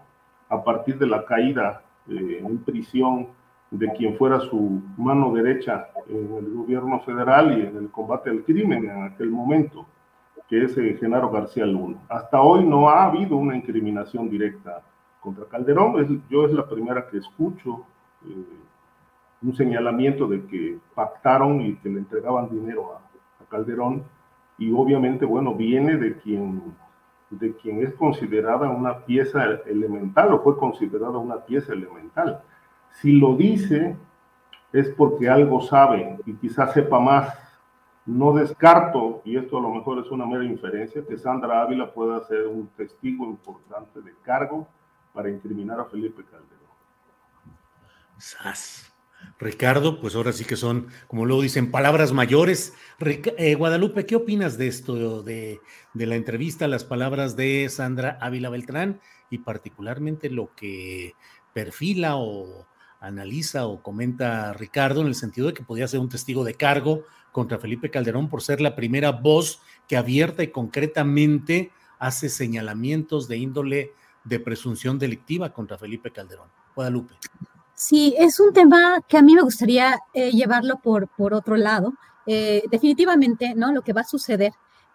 a partir de la caída eh, en prisión de quien fuera su mano derecha en el gobierno federal y en el combate al crimen en aquel momento, que es eh, Genaro García Luna. Hasta hoy no ha habido una incriminación directa contra Calderón. yo es la primera que escucho eh, un señalamiento de que pactaron y que le entregaban dinero a, Calderón. Y obviamente, bueno, viene de quien, de quien es considerada una pieza elemental o fue considerada una pieza elemental. Si lo dice es porque algo sabe y quizás sepa más. No descarto, y esto a lo mejor es una mera inferencia, que Sandra Ávila pueda ser un testigo importante de cargo para incriminar a Felipe Calderón. Ricardo, pues ahora sí que son, como luego dicen, palabras mayores. Eh, Guadalupe, ¿qué opinas de esto, de, de, la entrevista, las palabras de Sandra Ávila Beltrán y particularmente lo que perfila o analiza o comenta Ricardo en el sentido de que podía ser un testigo de cargo contra Felipe Calderón por ser la primera voz que abierta y concretamente hace señalamientos de índole de presunción delictiva contra Felipe Calderón. Guadalupe. Sí, es un tema que a mí me gustaría eh, llevarlo por, por otro lado. Eh, definitivamente, ¿no? Lo que va a suceder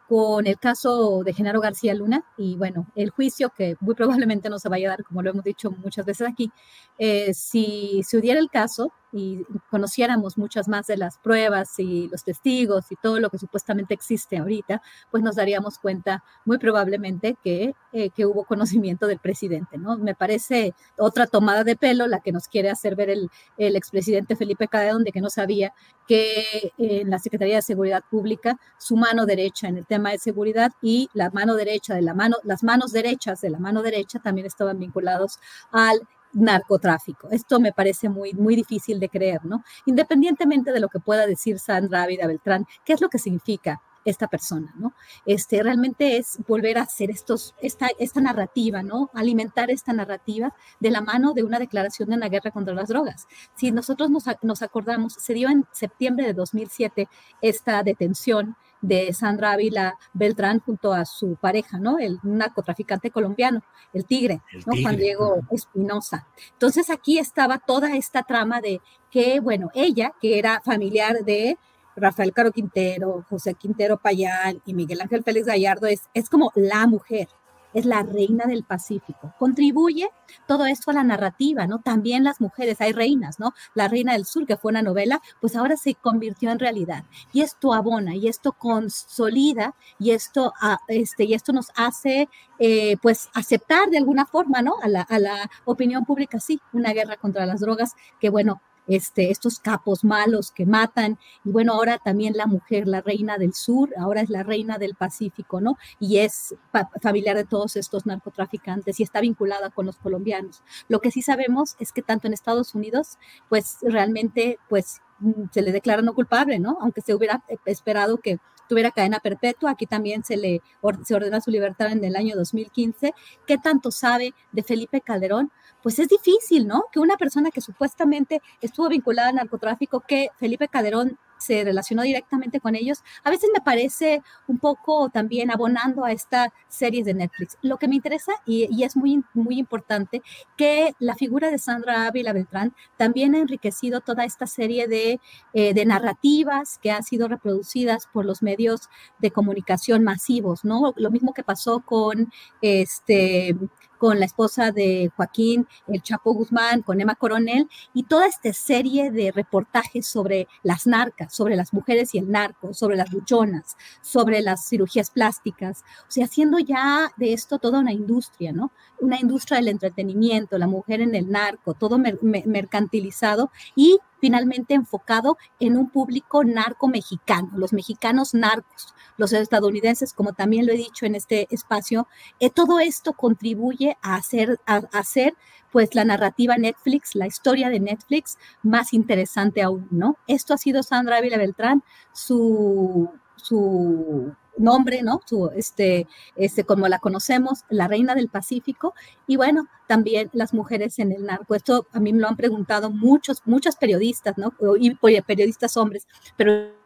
con el caso de Genaro García Luna y bueno, el juicio que muy probablemente no se vaya a dar, como lo hemos dicho muchas veces aquí, eh, si se hubiera el caso, y conociéramos muchas más de las pruebas y los testigos y todo lo que supuestamente existe ahorita, pues nos daríamos cuenta muy probablemente que, eh, que hubo conocimiento del presidente, ¿no? Me parece otra tomada de pelo la que nos quiere hacer ver el, el expresidente Felipe Calderón de que no sabía que en la Secretaría de Seguridad Pública su mano derecha en el tema de seguridad y la mano derecha de la mano, las manos derechas de la mano derecha también estaban vinculados al narcotráfico. Esto me parece muy, muy difícil de creer, ¿no? Independientemente de lo que pueda decir Sandra Ávila Beltrán, ¿qué es lo que significa esta persona, ¿no? Este, realmente es volver a hacer estos, esta, esta narrativa, ¿no? Alimentar esta narrativa de la mano de una declaración de una guerra contra las drogas. Si nosotros nos, nos acordamos, se dio en septiembre de 2007 esta detención de Sandra Ávila Beltrán junto a su pareja, ¿no? El narcotraficante colombiano, el tigre, ¿no? Juan Diego Espinosa. Entonces aquí estaba toda esta trama de que, bueno, ella, que era familiar de Rafael Caro Quintero, José Quintero Payán y Miguel Ángel Félix Gallardo, es, es como la mujer, es la reina del Pacífico. Contribuye todo esto a la narrativa, ¿no? También las mujeres, hay reinas, ¿no? La reina del sur, que fue una novela, pues ahora se convirtió en realidad. Y esto abona, y esto consolida, y esto, ah, este, y esto nos hace, eh, pues, aceptar de alguna forma, ¿no? A la, a la opinión pública, sí, una guerra contra las drogas, que bueno, este, estos capos malos que matan. Y bueno, ahora también la mujer, la reina del sur, ahora es la reina del Pacífico, ¿no? Y es familiar de todos estos narcotraficantes y está vinculada con los colombianos. Lo que sí sabemos es que tanto en Estados Unidos, pues realmente, pues mm, se le declara no culpable, ¿no? Aunque se hubiera esperado que tuviera cadena perpetua. Aquí también se le se ordena su libertad en el año 2015. ¿Qué tanto sabe de Felipe Calderón? Pues es difícil, ¿no? Que una persona que supuestamente estuvo vinculada al narcotráfico, que Felipe Calderón se relacionó directamente con ellos, a veces me parece un poco también abonando a esta series de Netflix. Lo que me interesa y, es muy, muy importante que la figura de Sandra Ávila Beltrán también ha enriquecido toda esta serie de, eh, de narrativas que han sido reproducidas por los medios de comunicación masivos, ¿no? Lo mismo que pasó con este con la esposa de Joaquín, el Chapo Guzmán, con Emma Coronel, y toda esta serie de reportajes sobre las narcas, sobre las mujeres y el narco, sobre las luchonas, sobre las cirugías plásticas, o sea, haciendo ya de esto toda una industria, ¿no? Una industria del entretenimiento, la mujer en el narco, todo mercantilizado y finalmente enfocado en un público narco mexicano, los mexicanos narcos, los estadounidenses, como también lo he dicho en este espacio. Eh, todo esto contribuye a hacer, a, hacer pues la narrativa Netflix, la historia de Netflix más interesante aún, ¿no? Esto ha sido Sandra Ávila Beltrán, su, su nombre, ¿no? Su, este, este, como la conocemos, la reina del Pacífico, y bueno, también las mujeres en el narco. Esto a mí me lo han preguntado muchos, muchos periodistas, ¿no? Y periodistas hombres, pero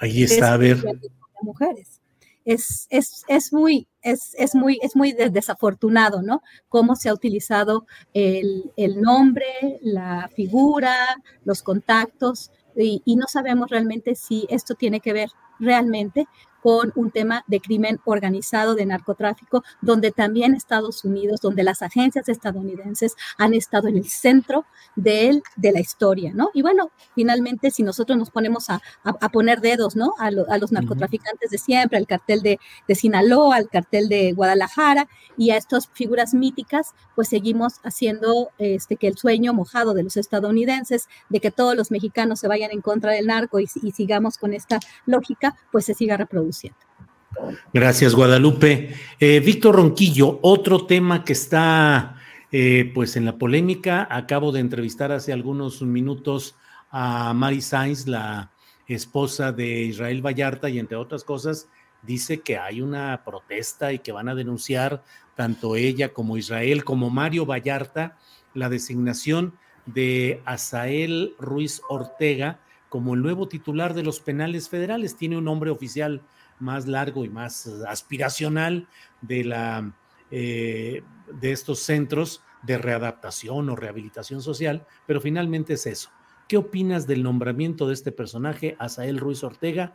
Ahí está, a ver. Mujeres. Es, es, es, muy, es, es, muy, es muy desafortunado, ¿no? Cómo se ha utilizado el, el nombre, la figura, los contactos y, no sabemos realmente si esto tiene que ver realmente con un tema de crimen organizado, de narcotráfico, donde también Estados Unidos, donde las agencias estadounidenses han estado en el centro de, de la historia, ¿no? Y bueno, finalmente, si nosotros nos ponemos a, poner dedos, ¿no? A, los narcotraficantes de siempre, al cartel de, de, Sinaloa, al cartel de Guadalajara y a estas figuras míticas, pues seguimos haciendo este, que el sueño mojado de los estadounidenses, de que todos los mexicanos se vayan en contra del narco y, y sigamos con esta lógica, pues se siga reproduciendo. Gracias, Guadalupe. Eh, Víctor Ronquillo, otro tema que está eh, pues en la polémica. Acabo de entrevistar hace algunos minutos a Mary Sainz, la esposa de Israel Vallarta, y entre otras cosas, dice que hay una protesta y que van a denunciar tanto ella como Israel, como Mario Vallarta, la designación de Asael Ruiz Ortega como el nuevo titular de los penales federales. Tiene un nombre oficial más largo y más aspiracional de, la, eh, de estos centros de readaptación o rehabilitación social, pero finalmente es eso. ¿Qué opinas del nombramiento de este personaje, Asael Ruiz Ortega,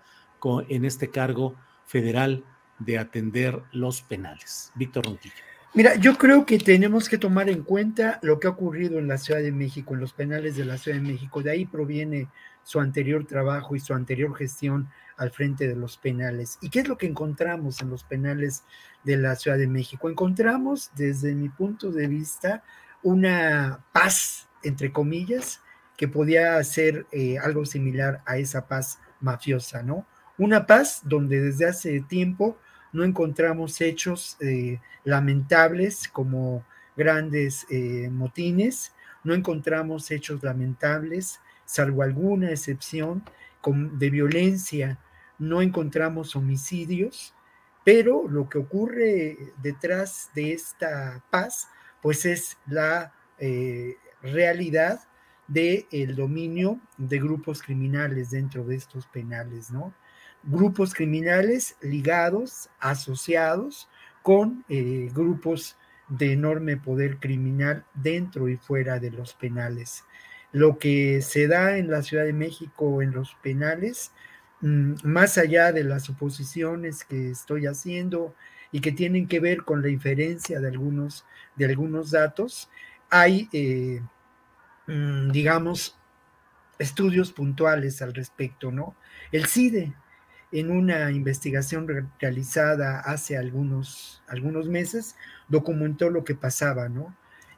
en este cargo federal de atender los penales? Víctor Ronquillo. Mira, yo creo que tenemos que tomar en cuenta lo que ha ocurrido en la Ciudad de México, en los penales de la Ciudad de México. De ahí proviene su anterior trabajo y su anterior gestión al frente de los penales. ¿Y qué es lo que encontramos en los penales de la Ciudad de México? Encontramos, desde mi punto de vista, una paz, entre comillas, que podía ser eh, algo similar a esa paz mafiosa, ¿no? Una paz donde desde hace tiempo no encontramos hechos eh, lamentables como grandes eh, motines, no encontramos hechos lamentables, salvo alguna excepción de violencia no encontramos homicidios, pero lo que ocurre detrás de esta paz, pues es la eh, realidad del el dominio de grupos criminales dentro de estos penales, ¿no? Grupos criminales ligados, asociados con eh, grupos de enorme poder criminal dentro y fuera de los penales. Lo que se da en la Ciudad de México en los penales Mm, más allá de las suposiciones que estoy haciendo y que tienen que ver con la inferencia de algunos, de algunos datos, hay, eh, mm, digamos, estudios puntuales al respecto, ¿no? El CIDE, en una investigación realizada hace algunos, algunos meses, documentó lo que pasaba, ¿no?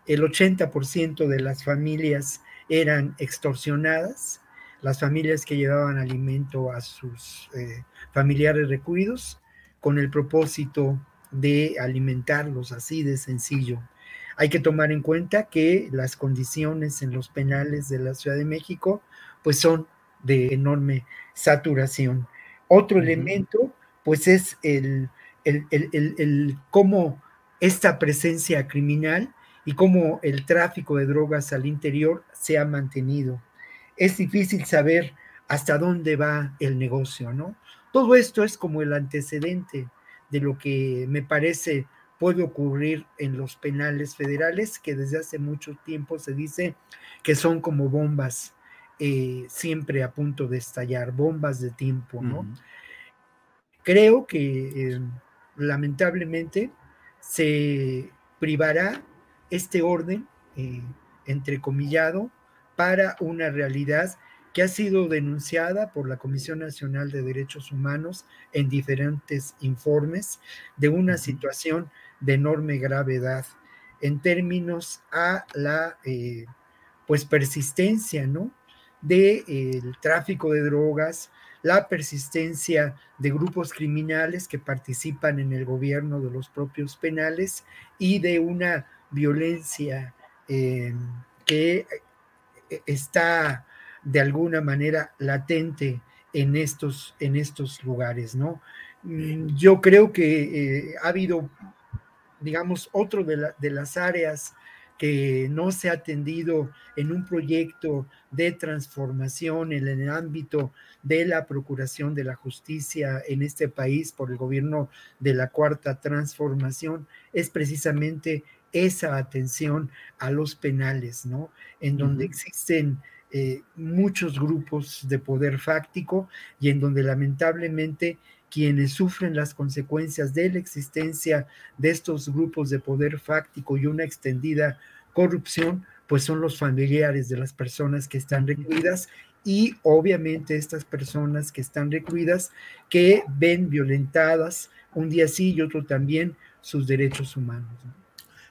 El 80% de las familias eran extorsionadas, las familias que llevaban alimento a sus eh, familiares recluidos con el propósito de alimentarlos así de sencillo. Hay que tomar en cuenta que las condiciones en los penales de la Ciudad de México pues son de enorme saturación. Otro elemento pues es el, el, el, el, cómo esta presencia criminal y cómo el tráfico de drogas al interior se ha mantenido es difícil saber hasta dónde va el negocio, ¿no? Todo esto es como el antecedente de lo que me parece puede ocurrir en los penales federales, que desde hace mucho tiempo se dice que son como bombas eh, siempre a punto de estallar, bombas de tiempo, ¿no? Creo que eh, lamentablemente se privará este orden eh, entrecomillado para una realidad que ha sido denunciada por la Comisión Nacional de Derechos Humanos en diferentes informes de una situación de enorme gravedad. en términos a la eh, pues persistencia, ¿no? del de, tráfico de drogas, la persistencia de grupos criminales que participan en el gobierno de los propios penales y de una violencia eh, que eh, está de alguna manera latente en estos, en estos lugares, ¿no? Mm, yo creo que ha habido, digamos, otro de, de las áreas que no se ha atendido en un proyecto de transformación en el ámbito de la procuración de la justicia en este país por el gobierno de la cuarta transformación es precisamente esa atención a los penales, ¿no? En donde existen eh, muchos grupos de poder fáctico y en donde lamentablemente quienes sufren las consecuencias de la existencia de estos grupos de poder fáctico y una extendida corrupción, pues son los familiares de las personas que están recluidas y obviamente estas personas que están recluidas que ven violentadas un día sí y otro también sus derechos humanos.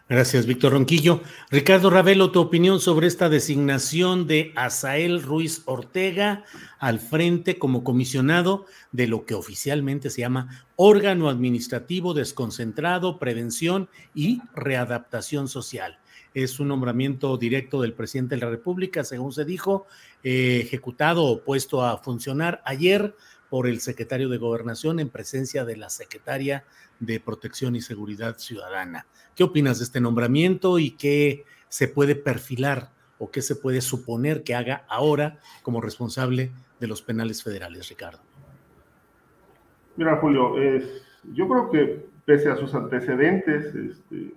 Gracias, Víctor Ronquillo. Ricardo Ravelo, tu opinión sobre esta designación de Asael Ruiz Ortega al frente como comisionado de lo que oficialmente se llama órgano administrativo desconcentrado, prevención y readaptación social. Es un nombramiento directo del presidente de la República, según se dijo, eh, ejecutado o puesto a funcionar ayer por el secretario de Gobernación en presencia de la secretaria de Protección y Seguridad Ciudadana. ¿Qué opinas de este nombramiento y qué se puede perfilar o qué se puede suponer que haga ahora como responsable de los penales federales, Ricardo? Mira, Julio, yo creo que pese a sus antecedentes, este,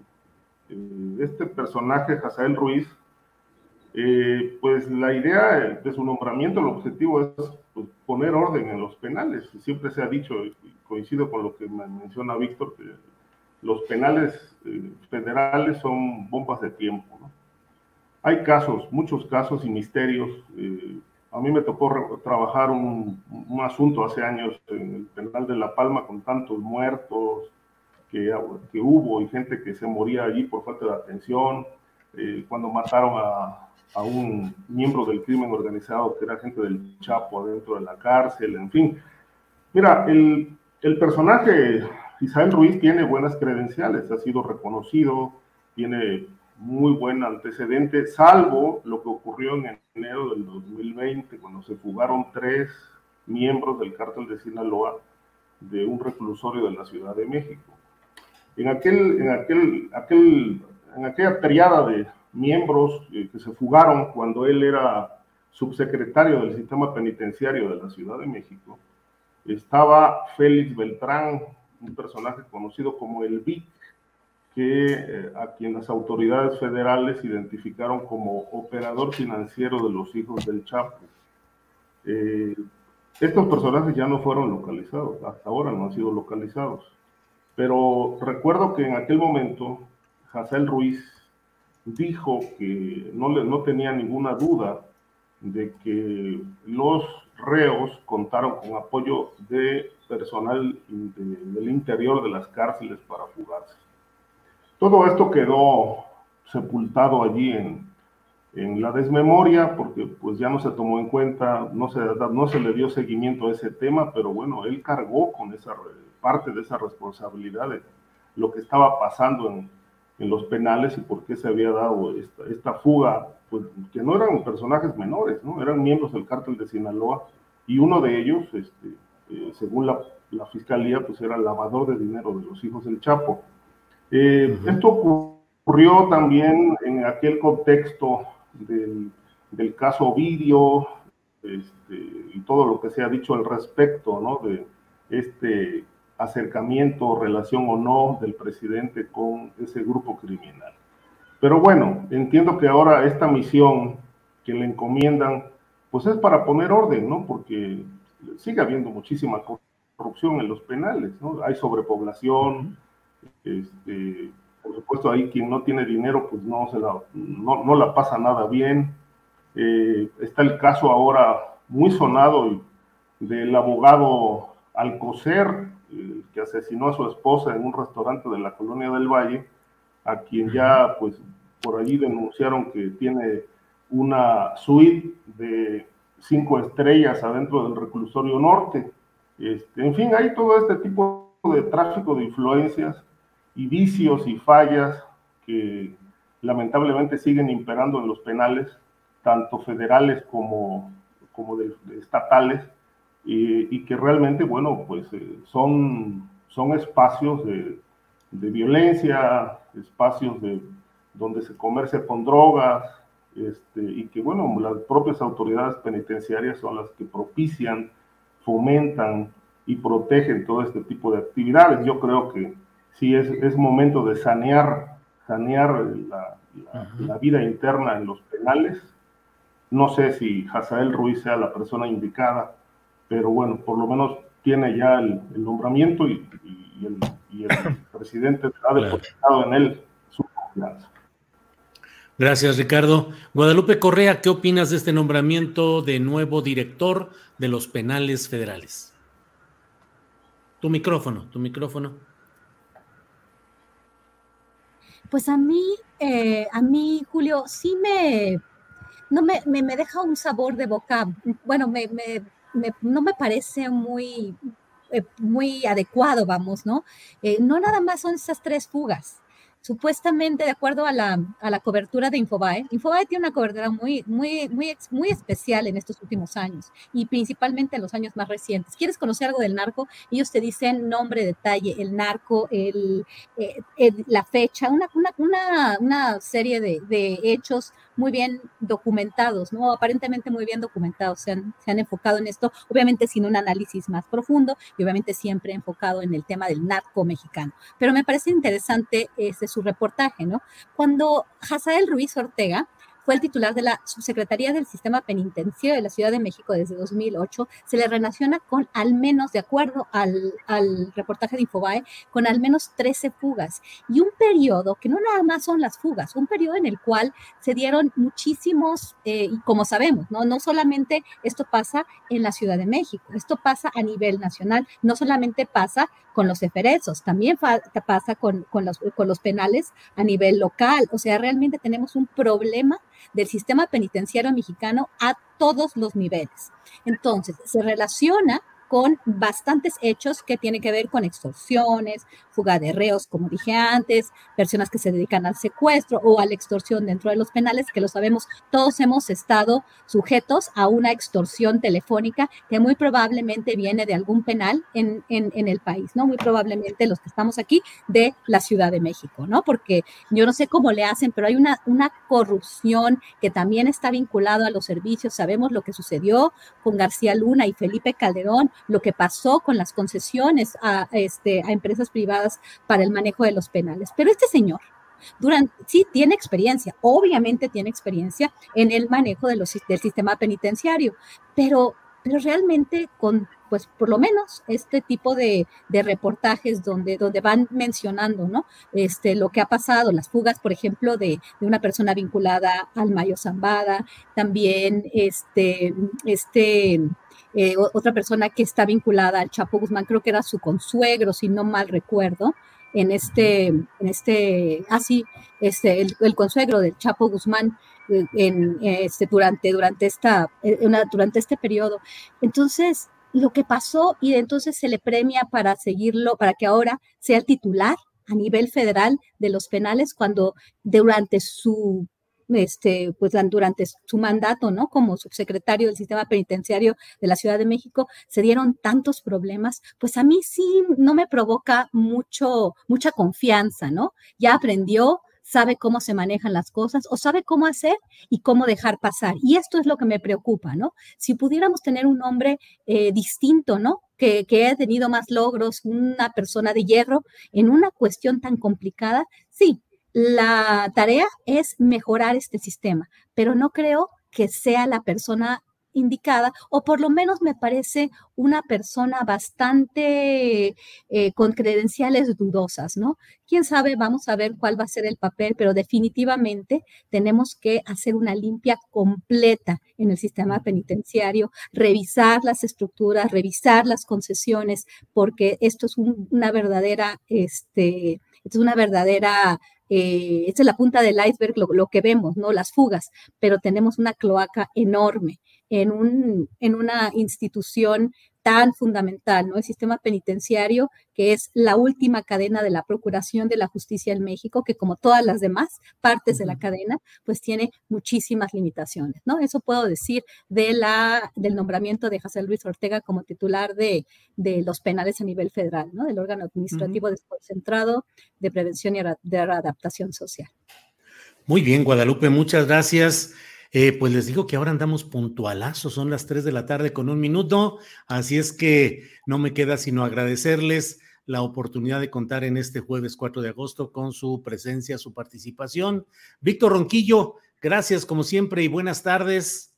este personaje, Hazael Ruiz, eh, pues la idea de su nombramiento, el objetivo es poner orden en los penales. Siempre se ha dicho, coincido con lo que menciona Víctor, que los penales eh, federales son bombas de tiempo. Hay casos, muchos casos y misterios. Eh, a mí me tocó trabajar un, asunto hace años en el penal de La Palma con tantos muertos que, que hubo y gente que se moría allí por falta de atención. Eh, cuando mataron a, a, un miembro del crimen organizado que era gente del Chapo adentro de la cárcel, en fin. Mira, el, el personaje Isabel Ruiz tiene buenas credenciales, ha sido reconocido, tiene muy buen antecedente, salvo lo que ocurrió en enero del 2020, cuando se fugaron tres miembros del cártel de Sinaloa de un reclusorio de la Ciudad de México. En, aquel, en, aquel, aquel, en aquella triada de miembros eh, que se fugaron cuando él era subsecretario del sistema penitenciario de la Ciudad de México, estaba Félix Beltrán, un personaje conocido como el VIC, que eh, a quien las autoridades federales identificaron como operador financiero de los hijos del Chapo. Eh, estos personajes ya no fueron localizados, hasta ahora no han sido localizados. Pero recuerdo que en aquel momento Hazel Ruiz dijo que no, le, no tenía ninguna duda de que los reos contaron con apoyo de personal del interior de las cárceles para fugarse. Todo esto quedó sepultado allí en, en, la desmemoria porque pues ya no se tomó en cuenta, no se, no se le dio seguimiento a ese tema, pero bueno, él cargó con esa parte de esa responsabilidad de lo que estaba pasando en, en los penales y por qué se había dado esta, esta fuga, pues que no eran personajes menores, ¿no? eran miembros del cártel de Sinaloa y uno de ellos, este, eh, según la, fiscalía, pues era lavador de dinero de los hijos del Chapo. Eh, esto ocurrió también en aquel contexto del, caso Ovidio este, y todo lo que se ha dicho al respecto, ¿no? De este acercamiento, relación o no del presidente con ese grupo criminal. Pero bueno, entiendo que ahora esta misión que le encomiendan pues es para poner orden, ¿no? Porque sigue habiendo muchísima corrupción en los penales, ¿no? Hay sobrepoblación, este, por supuesto ahí quien no tiene dinero pues no, se la, no, no la pasa nada bien. Eh, está el caso ahora muy sonado del abogado Alcocer, que asesinó a su esposa en un restaurante de la Colonia del Valle, a quien ya pues por allí denunciaron que tiene una suite de cinco estrellas adentro del reclusorio norte. Este, en fin, hay todo este tipo de tráfico de influencias y vicios y fallas que lamentablemente siguen imperando en los penales, tanto federales como, como de, estatales, y, que realmente, bueno, pues eh, son, son espacios de, de violencia, espacios de, donde se comercia con drogas, este, y que, bueno, las propias autoridades penitenciarias son las que propician, fomentan y protegen todo este tipo de actividades. Yo creo que sí es, es momento de sanear, sanear la, la, vida interna en los penales. No sé si Hazael Ruiz sea la persona indicada, pero bueno, por lo menos tiene ya el, nombramiento y, el, y, el, (coughs) presidente ha depositado en él su confianza. Gracias, Ricardo. Guadalupe Correa, ¿qué opinas de este nombramiento de nuevo director de los penales federales? Tu micrófono, tu micrófono. Pues a mí, eh, a mí, Julio, sí me, no me, me, deja un sabor de boca, bueno, me, no me parece muy, eh, muy adecuado, vamos, ¿no? Eh, no nada más son esas tres fugas supuestamente de acuerdo a la, a la cobertura de Infobae, Infobae tiene una cobertura muy, muy, muy, muy especial en estos últimos años y principalmente en los años más recientes. ¿Quieres conocer algo del narco? Ellos te dicen nombre, detalle, el narco, el, eh, la fecha, una, una, una, una serie de, de hechos muy bien documentados, ¿no? Aparentemente muy bien documentados, se han, se han enfocado en esto, obviamente sin un análisis más profundo y obviamente siempre enfocado en el tema del narco mexicano. Pero me parece interesante ese su reportaje, ¿no? Cuando Hazael Ruiz Ortega fue el titular de la Subsecretaría del Sistema Penitenciario de la Ciudad de México desde 2008, se le relaciona con al menos, de acuerdo al, reportaje de Infobae, con al menos 13 fugas y un periodo que no nada más son las fugas, un periodo en el cual se dieron muchísimos, eh, como sabemos, ¿no? no solamente esto pasa en la Ciudad de México, esto pasa a nivel nacional, no solamente pasa con los eferezos, también pasa con, con, los, con los penales a nivel local, o sea, realmente tenemos un problema del sistema penitenciario mexicano a todos los niveles. Entonces, se relaciona con bastantes hechos que tienen que ver con extorsiones, fuga de reos, como dije antes, personas que se dedican al secuestro o a la extorsión dentro de los penales, que lo sabemos, todos hemos estado sujetos a una extorsión telefónica que muy probablemente viene de algún penal en, en, el país, ¿no? Muy probablemente los que estamos aquí de la Ciudad de México, ¿no? Porque yo no sé cómo le hacen, pero hay una, una corrupción que también está vinculado a los servicios. Sabemos lo que sucedió con García Luna y Felipe Calderón, lo que pasó con las concesiones a, este, a empresas privadas para el manejo de los penales. Pero este señor, durante, sí tiene experiencia, obviamente tiene experiencia en el manejo de los, del sistema penitenciario, pero, pero realmente con, pues por lo menos este tipo de, de, reportajes donde, donde van mencionando, ¿no? Este, lo que ha pasado, las fugas, por ejemplo, de, de una persona vinculada al Mayo Zambada, también este, este, eh, otra persona que está vinculada al Chapo Guzmán, creo que era su consuegro, si no mal recuerdo, en este, en este, así, ah, este, el, consuegro del Chapo Guzmán eh, en, este, durante, durante, esta, eh, durante este periodo. Entonces, lo que pasó y entonces se le premia para seguirlo, para que ahora sea el titular a nivel federal de los penales cuando durante su este, pues durante su mandato, ¿no? Como subsecretario del sistema penitenciario de la Ciudad de México, se dieron tantos problemas, pues a mí sí no me provoca mucho, mucha confianza, ¿no? Ya aprendió, sabe cómo se manejan las cosas o sabe cómo hacer y cómo dejar pasar. Y esto es lo que me preocupa, ¿no? Si pudiéramos tener un hombre eh, distinto, ¿no? Que, que ha tenido más logros, una persona de hierro en una cuestión tan complicada, sí, la tarea es mejorar este sistema, pero no creo que sea la persona indicada, o por lo menos me parece una persona bastante eh, con credenciales dudosas, ¿no? Quién sabe, vamos a ver cuál va a ser el papel, pero definitivamente tenemos que hacer una limpia completa en el sistema penitenciario, revisar las estructuras, revisar las concesiones, porque esto es una verdadera, este, es una verdadera eh, esa es la punta del iceberg, lo, lo, que vemos, ¿no? Las fugas, pero tenemos una cloaca enorme en, un, en una institución tan fundamental, ¿no? El sistema penitenciario, que es la última cadena de la procuración de la justicia en México, que como todas las demás partes de la cadena, pues tiene muchísimas limitaciones, ¿no? Eso puedo decir de la, del nombramiento de José Luis Ortega como titular de, de los penales a nivel federal, ¿no? Del órgano administrativo desconcentrado de prevención y de adaptación social. Muy bien, Guadalupe, muchas gracias. Eh, pues les digo que ahora andamos puntualazos, son las 3 de la tarde con un minuto, así es que no me queda sino agradecerles la oportunidad de contar en este jueves 4 de agosto con su presencia, su participación. Víctor Ronquillo, gracias como siempre y buenas tardes.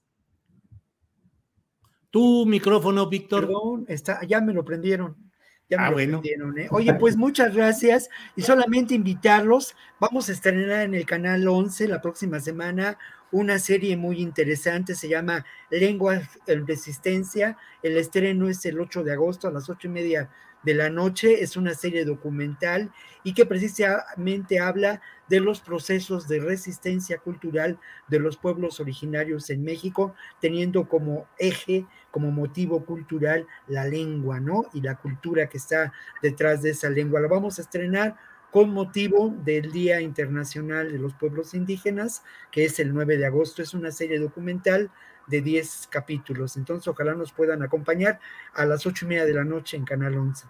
Tu micrófono, Víctor. Está, ya me lo prendieron. Ya me ah, lo bueno. ¿eh? Oye, pues muchas gracias y solamente invitarlos. Vamos a estrenar en el canal 11 la próxima semana una serie muy interesante, se llama Lengua en Resistencia. El estreno es el 8 de agosto a las 8 y media de la noche. Es una serie documental y que precisamente habla de los procesos de resistencia cultural de los pueblos originarios en México, teniendo como eje, como motivo cultural, la lengua, ¿no? Y la cultura que está detrás de esa lengua. La vamos a estrenar con motivo del Día Internacional de los Pueblos Indígenas, que es el 9 de agosto. Es una serie documental de 10 capítulos. Entonces, ojalá nos puedan acompañar a las ocho y media de la noche en Canal 11.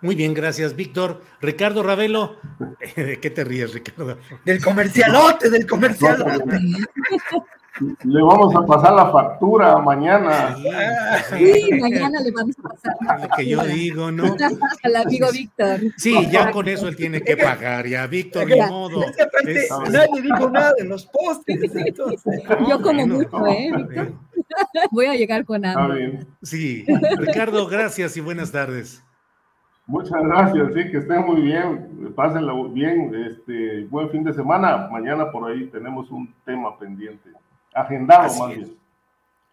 Muy bien, gracias, Víctor. Ricardo Ravelo, (laughs) ¿de qué te ríes, Ricardo? Del comercialote, del comercialote. (laughs) Le vamos a pasar la factura mañana. Sí, mañana le vamos a pasar. La Lo que yo digo, ¿no? (laughs) Al amigo Víctor. Sí, ya con eso él tiene que pagar, ya, Víctor, ni modo. Es que aparte, Es- nadie dijo nada de los postes. (laughs) Entonces. Yo como bueno, mucho, ¿eh, Víctor? Voy a llegar con hambre. Sí, Ricardo, gracias y buenas tardes. Muchas gracias, sí, que estén muy bien, pásenla bien, este, buen fin de semana. Mañana por ahí tenemos un tema pendiente, agendado Así más es. bien.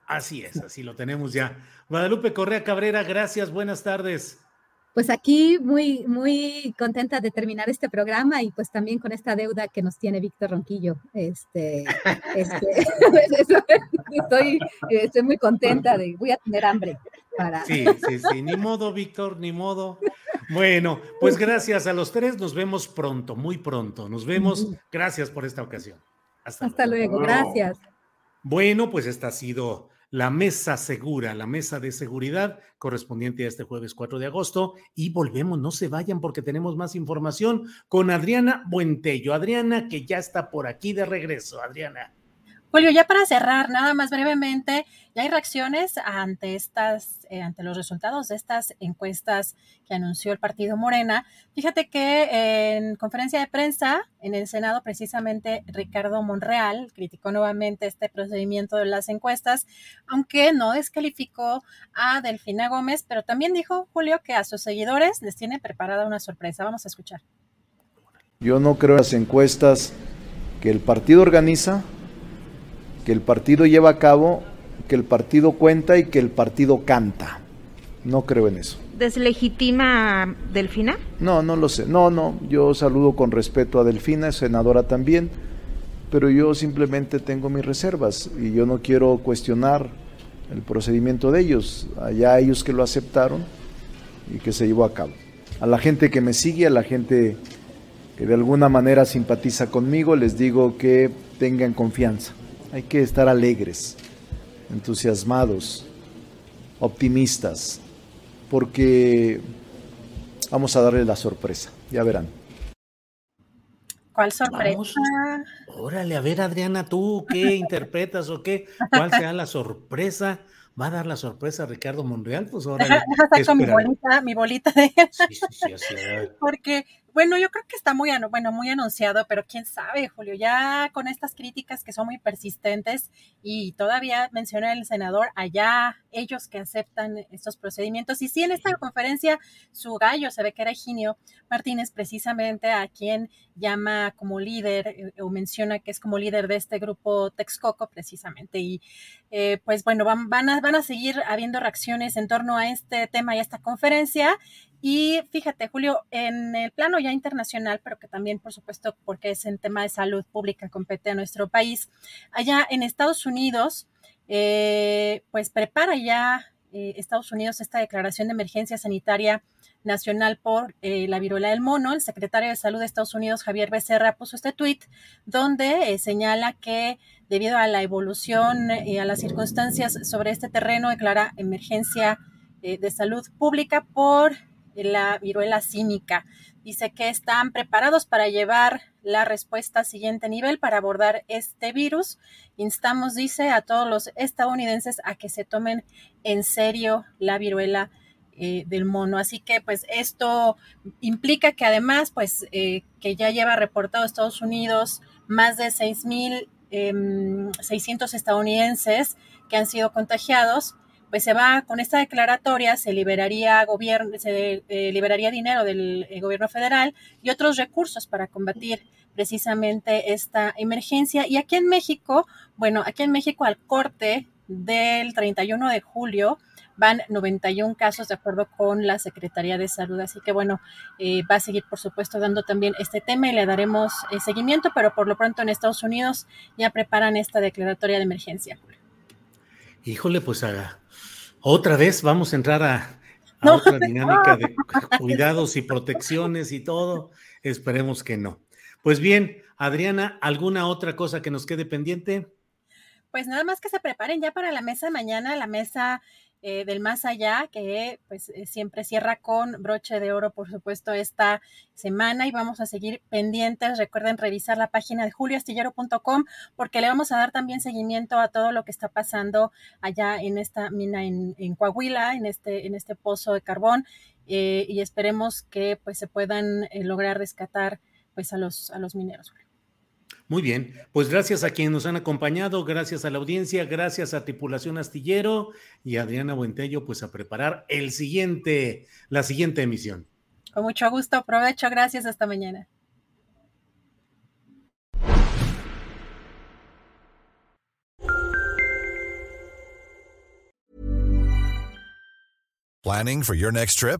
Así es, así lo tenemos ya. Guadalupe Correa Cabrera, gracias, buenas tardes. Pues aquí muy, muy contenta de terminar este programa y pues también con esta deuda que nos tiene Víctor Ronquillo. Este, (laughs) este, (laughs) estoy, estoy muy contenta de, voy a tener hambre para. Sí, sí, sí, ni modo, Víctor, ni modo. Bueno, pues gracias a los tres, nos vemos pronto, muy pronto. Nos vemos. Gracias por esta ocasión. Hasta, Hasta luego, gracias. Bueno, pues esta ha sido la mesa segura, la mesa de seguridad correspondiente a este jueves 4 de agosto. Y volvemos, no se vayan porque tenemos más información con Adriana Buentello. Adriana, que ya está por aquí de regreso. Adriana. Julio, ya para cerrar, nada más brevemente, ya hay reacciones ante estas, eh, ante los resultados de estas encuestas que anunció el partido Morena. Fíjate que en conferencia de prensa en el Senado, precisamente Ricardo Monreal criticó nuevamente este procedimiento de las encuestas, aunque no descalificó a Delfina Gómez, pero también dijo Julio que a sus seguidores les tiene preparada una sorpresa. Vamos a escuchar. Yo no creo en las encuestas que el partido organiza, que el partido lleva a cabo, que el partido cuenta y que el partido canta. No creo en eso. ¿Deslegitima a Delfina? No, no lo sé. No, no. Yo saludo con respeto a Delfina, senadora también, pero yo simplemente tengo mis reservas y yo no quiero cuestionar el procedimiento de ellos. Allá ellos que lo aceptaron y que se llevó a cabo. A la gente que me sigue, a la gente que de alguna manera simpatiza conmigo, les digo que tengan confianza. Hay que estar alegres, entusiasmados, optimistas, porque vamos a darle la sorpresa, ya verán. ¿Cuál sorpresa? Vamos. Órale, a ver, Adriana, ¿tú qué (laughs) interpretas o qué? ¿Cuál será la sorpresa? ¿Va a dar la sorpresa a Ricardo Monreal? Pues órale. Deja, deja ¿qué saco mi bolita, mi bolita de Sí, sí, sí. (laughs) Porque, bueno, yo creo que está muy, bueno, muy anunciado, pero quién sabe, Julio, ya con estas críticas que son muy persistentes y todavía menciona el senador allá, ellos que aceptan estos procedimientos. Y sí, en esta conferencia, su gallo se ve que era Higinio Martínez, precisamente a quien llama como líder eh, o menciona que es como líder de este grupo Texcoco, precisamente. Y eh, pues bueno, van, van, a, van a seguir habiendo reacciones en torno a este tema y a esta conferencia Y fíjate, Julio, en el plano ya internacional, pero que también, por supuesto, porque es en tema de salud pública, compete a nuestro país, allá en Estados Unidos, eh, pues prepara ya eh, Estados Unidos esta declaración de emergencia sanitaria nacional por eh, la viruela del mono. El secretario de Salud de Estados Unidos, Javier Becerra, puso este tuit donde señala que debido a la evolución y a las circunstancias sobre este terreno, declara emergencia de salud pública por la viruela cínica. Dice que están preparados para llevar la respuesta al siguiente nivel para abordar este virus. Instamos, dice, a todos los estadounidenses a que se tomen en serio la viruela eh, del mono. Así que pues esto implica que además pues eh, que ya lleva reportado Estados Unidos más de 6.600 em, estadounidenses que han sido contagiados pues se va con esta declaratoria, se liberaría gobierno, se eh, liberaría dinero del eh, gobierno federal y otros recursos para combatir precisamente esta emergencia. Y aquí en México, bueno, aquí en México al corte del 31 de julio van 91 casos de acuerdo con la Secretaría de Salud. Así que bueno, eh, va a seguir por supuesto dando también este tema y le daremos seguimiento, pero por lo pronto en Estados Unidos ya preparan esta declaratoria de emergencia. Híjole, pues haga otra vez vamos a entrar a, otra dinámica de (laughs) cuidados y protecciones y todo. Esperemos que no. Pues bien, Adriana, ¿alguna otra cosa que nos quede pendiente? Pues nada más que se preparen ya para la mesa mañana, la mesa eh, del más allá, que pues eh, siempre cierra con broche de oro, por supuesto, esta semana y vamos a seguir pendientes. Recuerden revisar la página de julioastillero.com porque le vamos a dar también seguimiento a todo lo que está pasando allá en esta mina en, Coahuila, en este, en este pozo de carbón eh, y esperemos que pues se puedan lograr rescatar pues a los, a los mineros. Muy bien, pues gracias a quienes nos han acompañado, gracias a la audiencia, gracias a Tripulación Astillero y Adriana Buentello, pues a preparar el siguiente, la siguiente emisión. Con mucho gusto, aprovecho, gracias, hasta mañana. Planning for your next trip?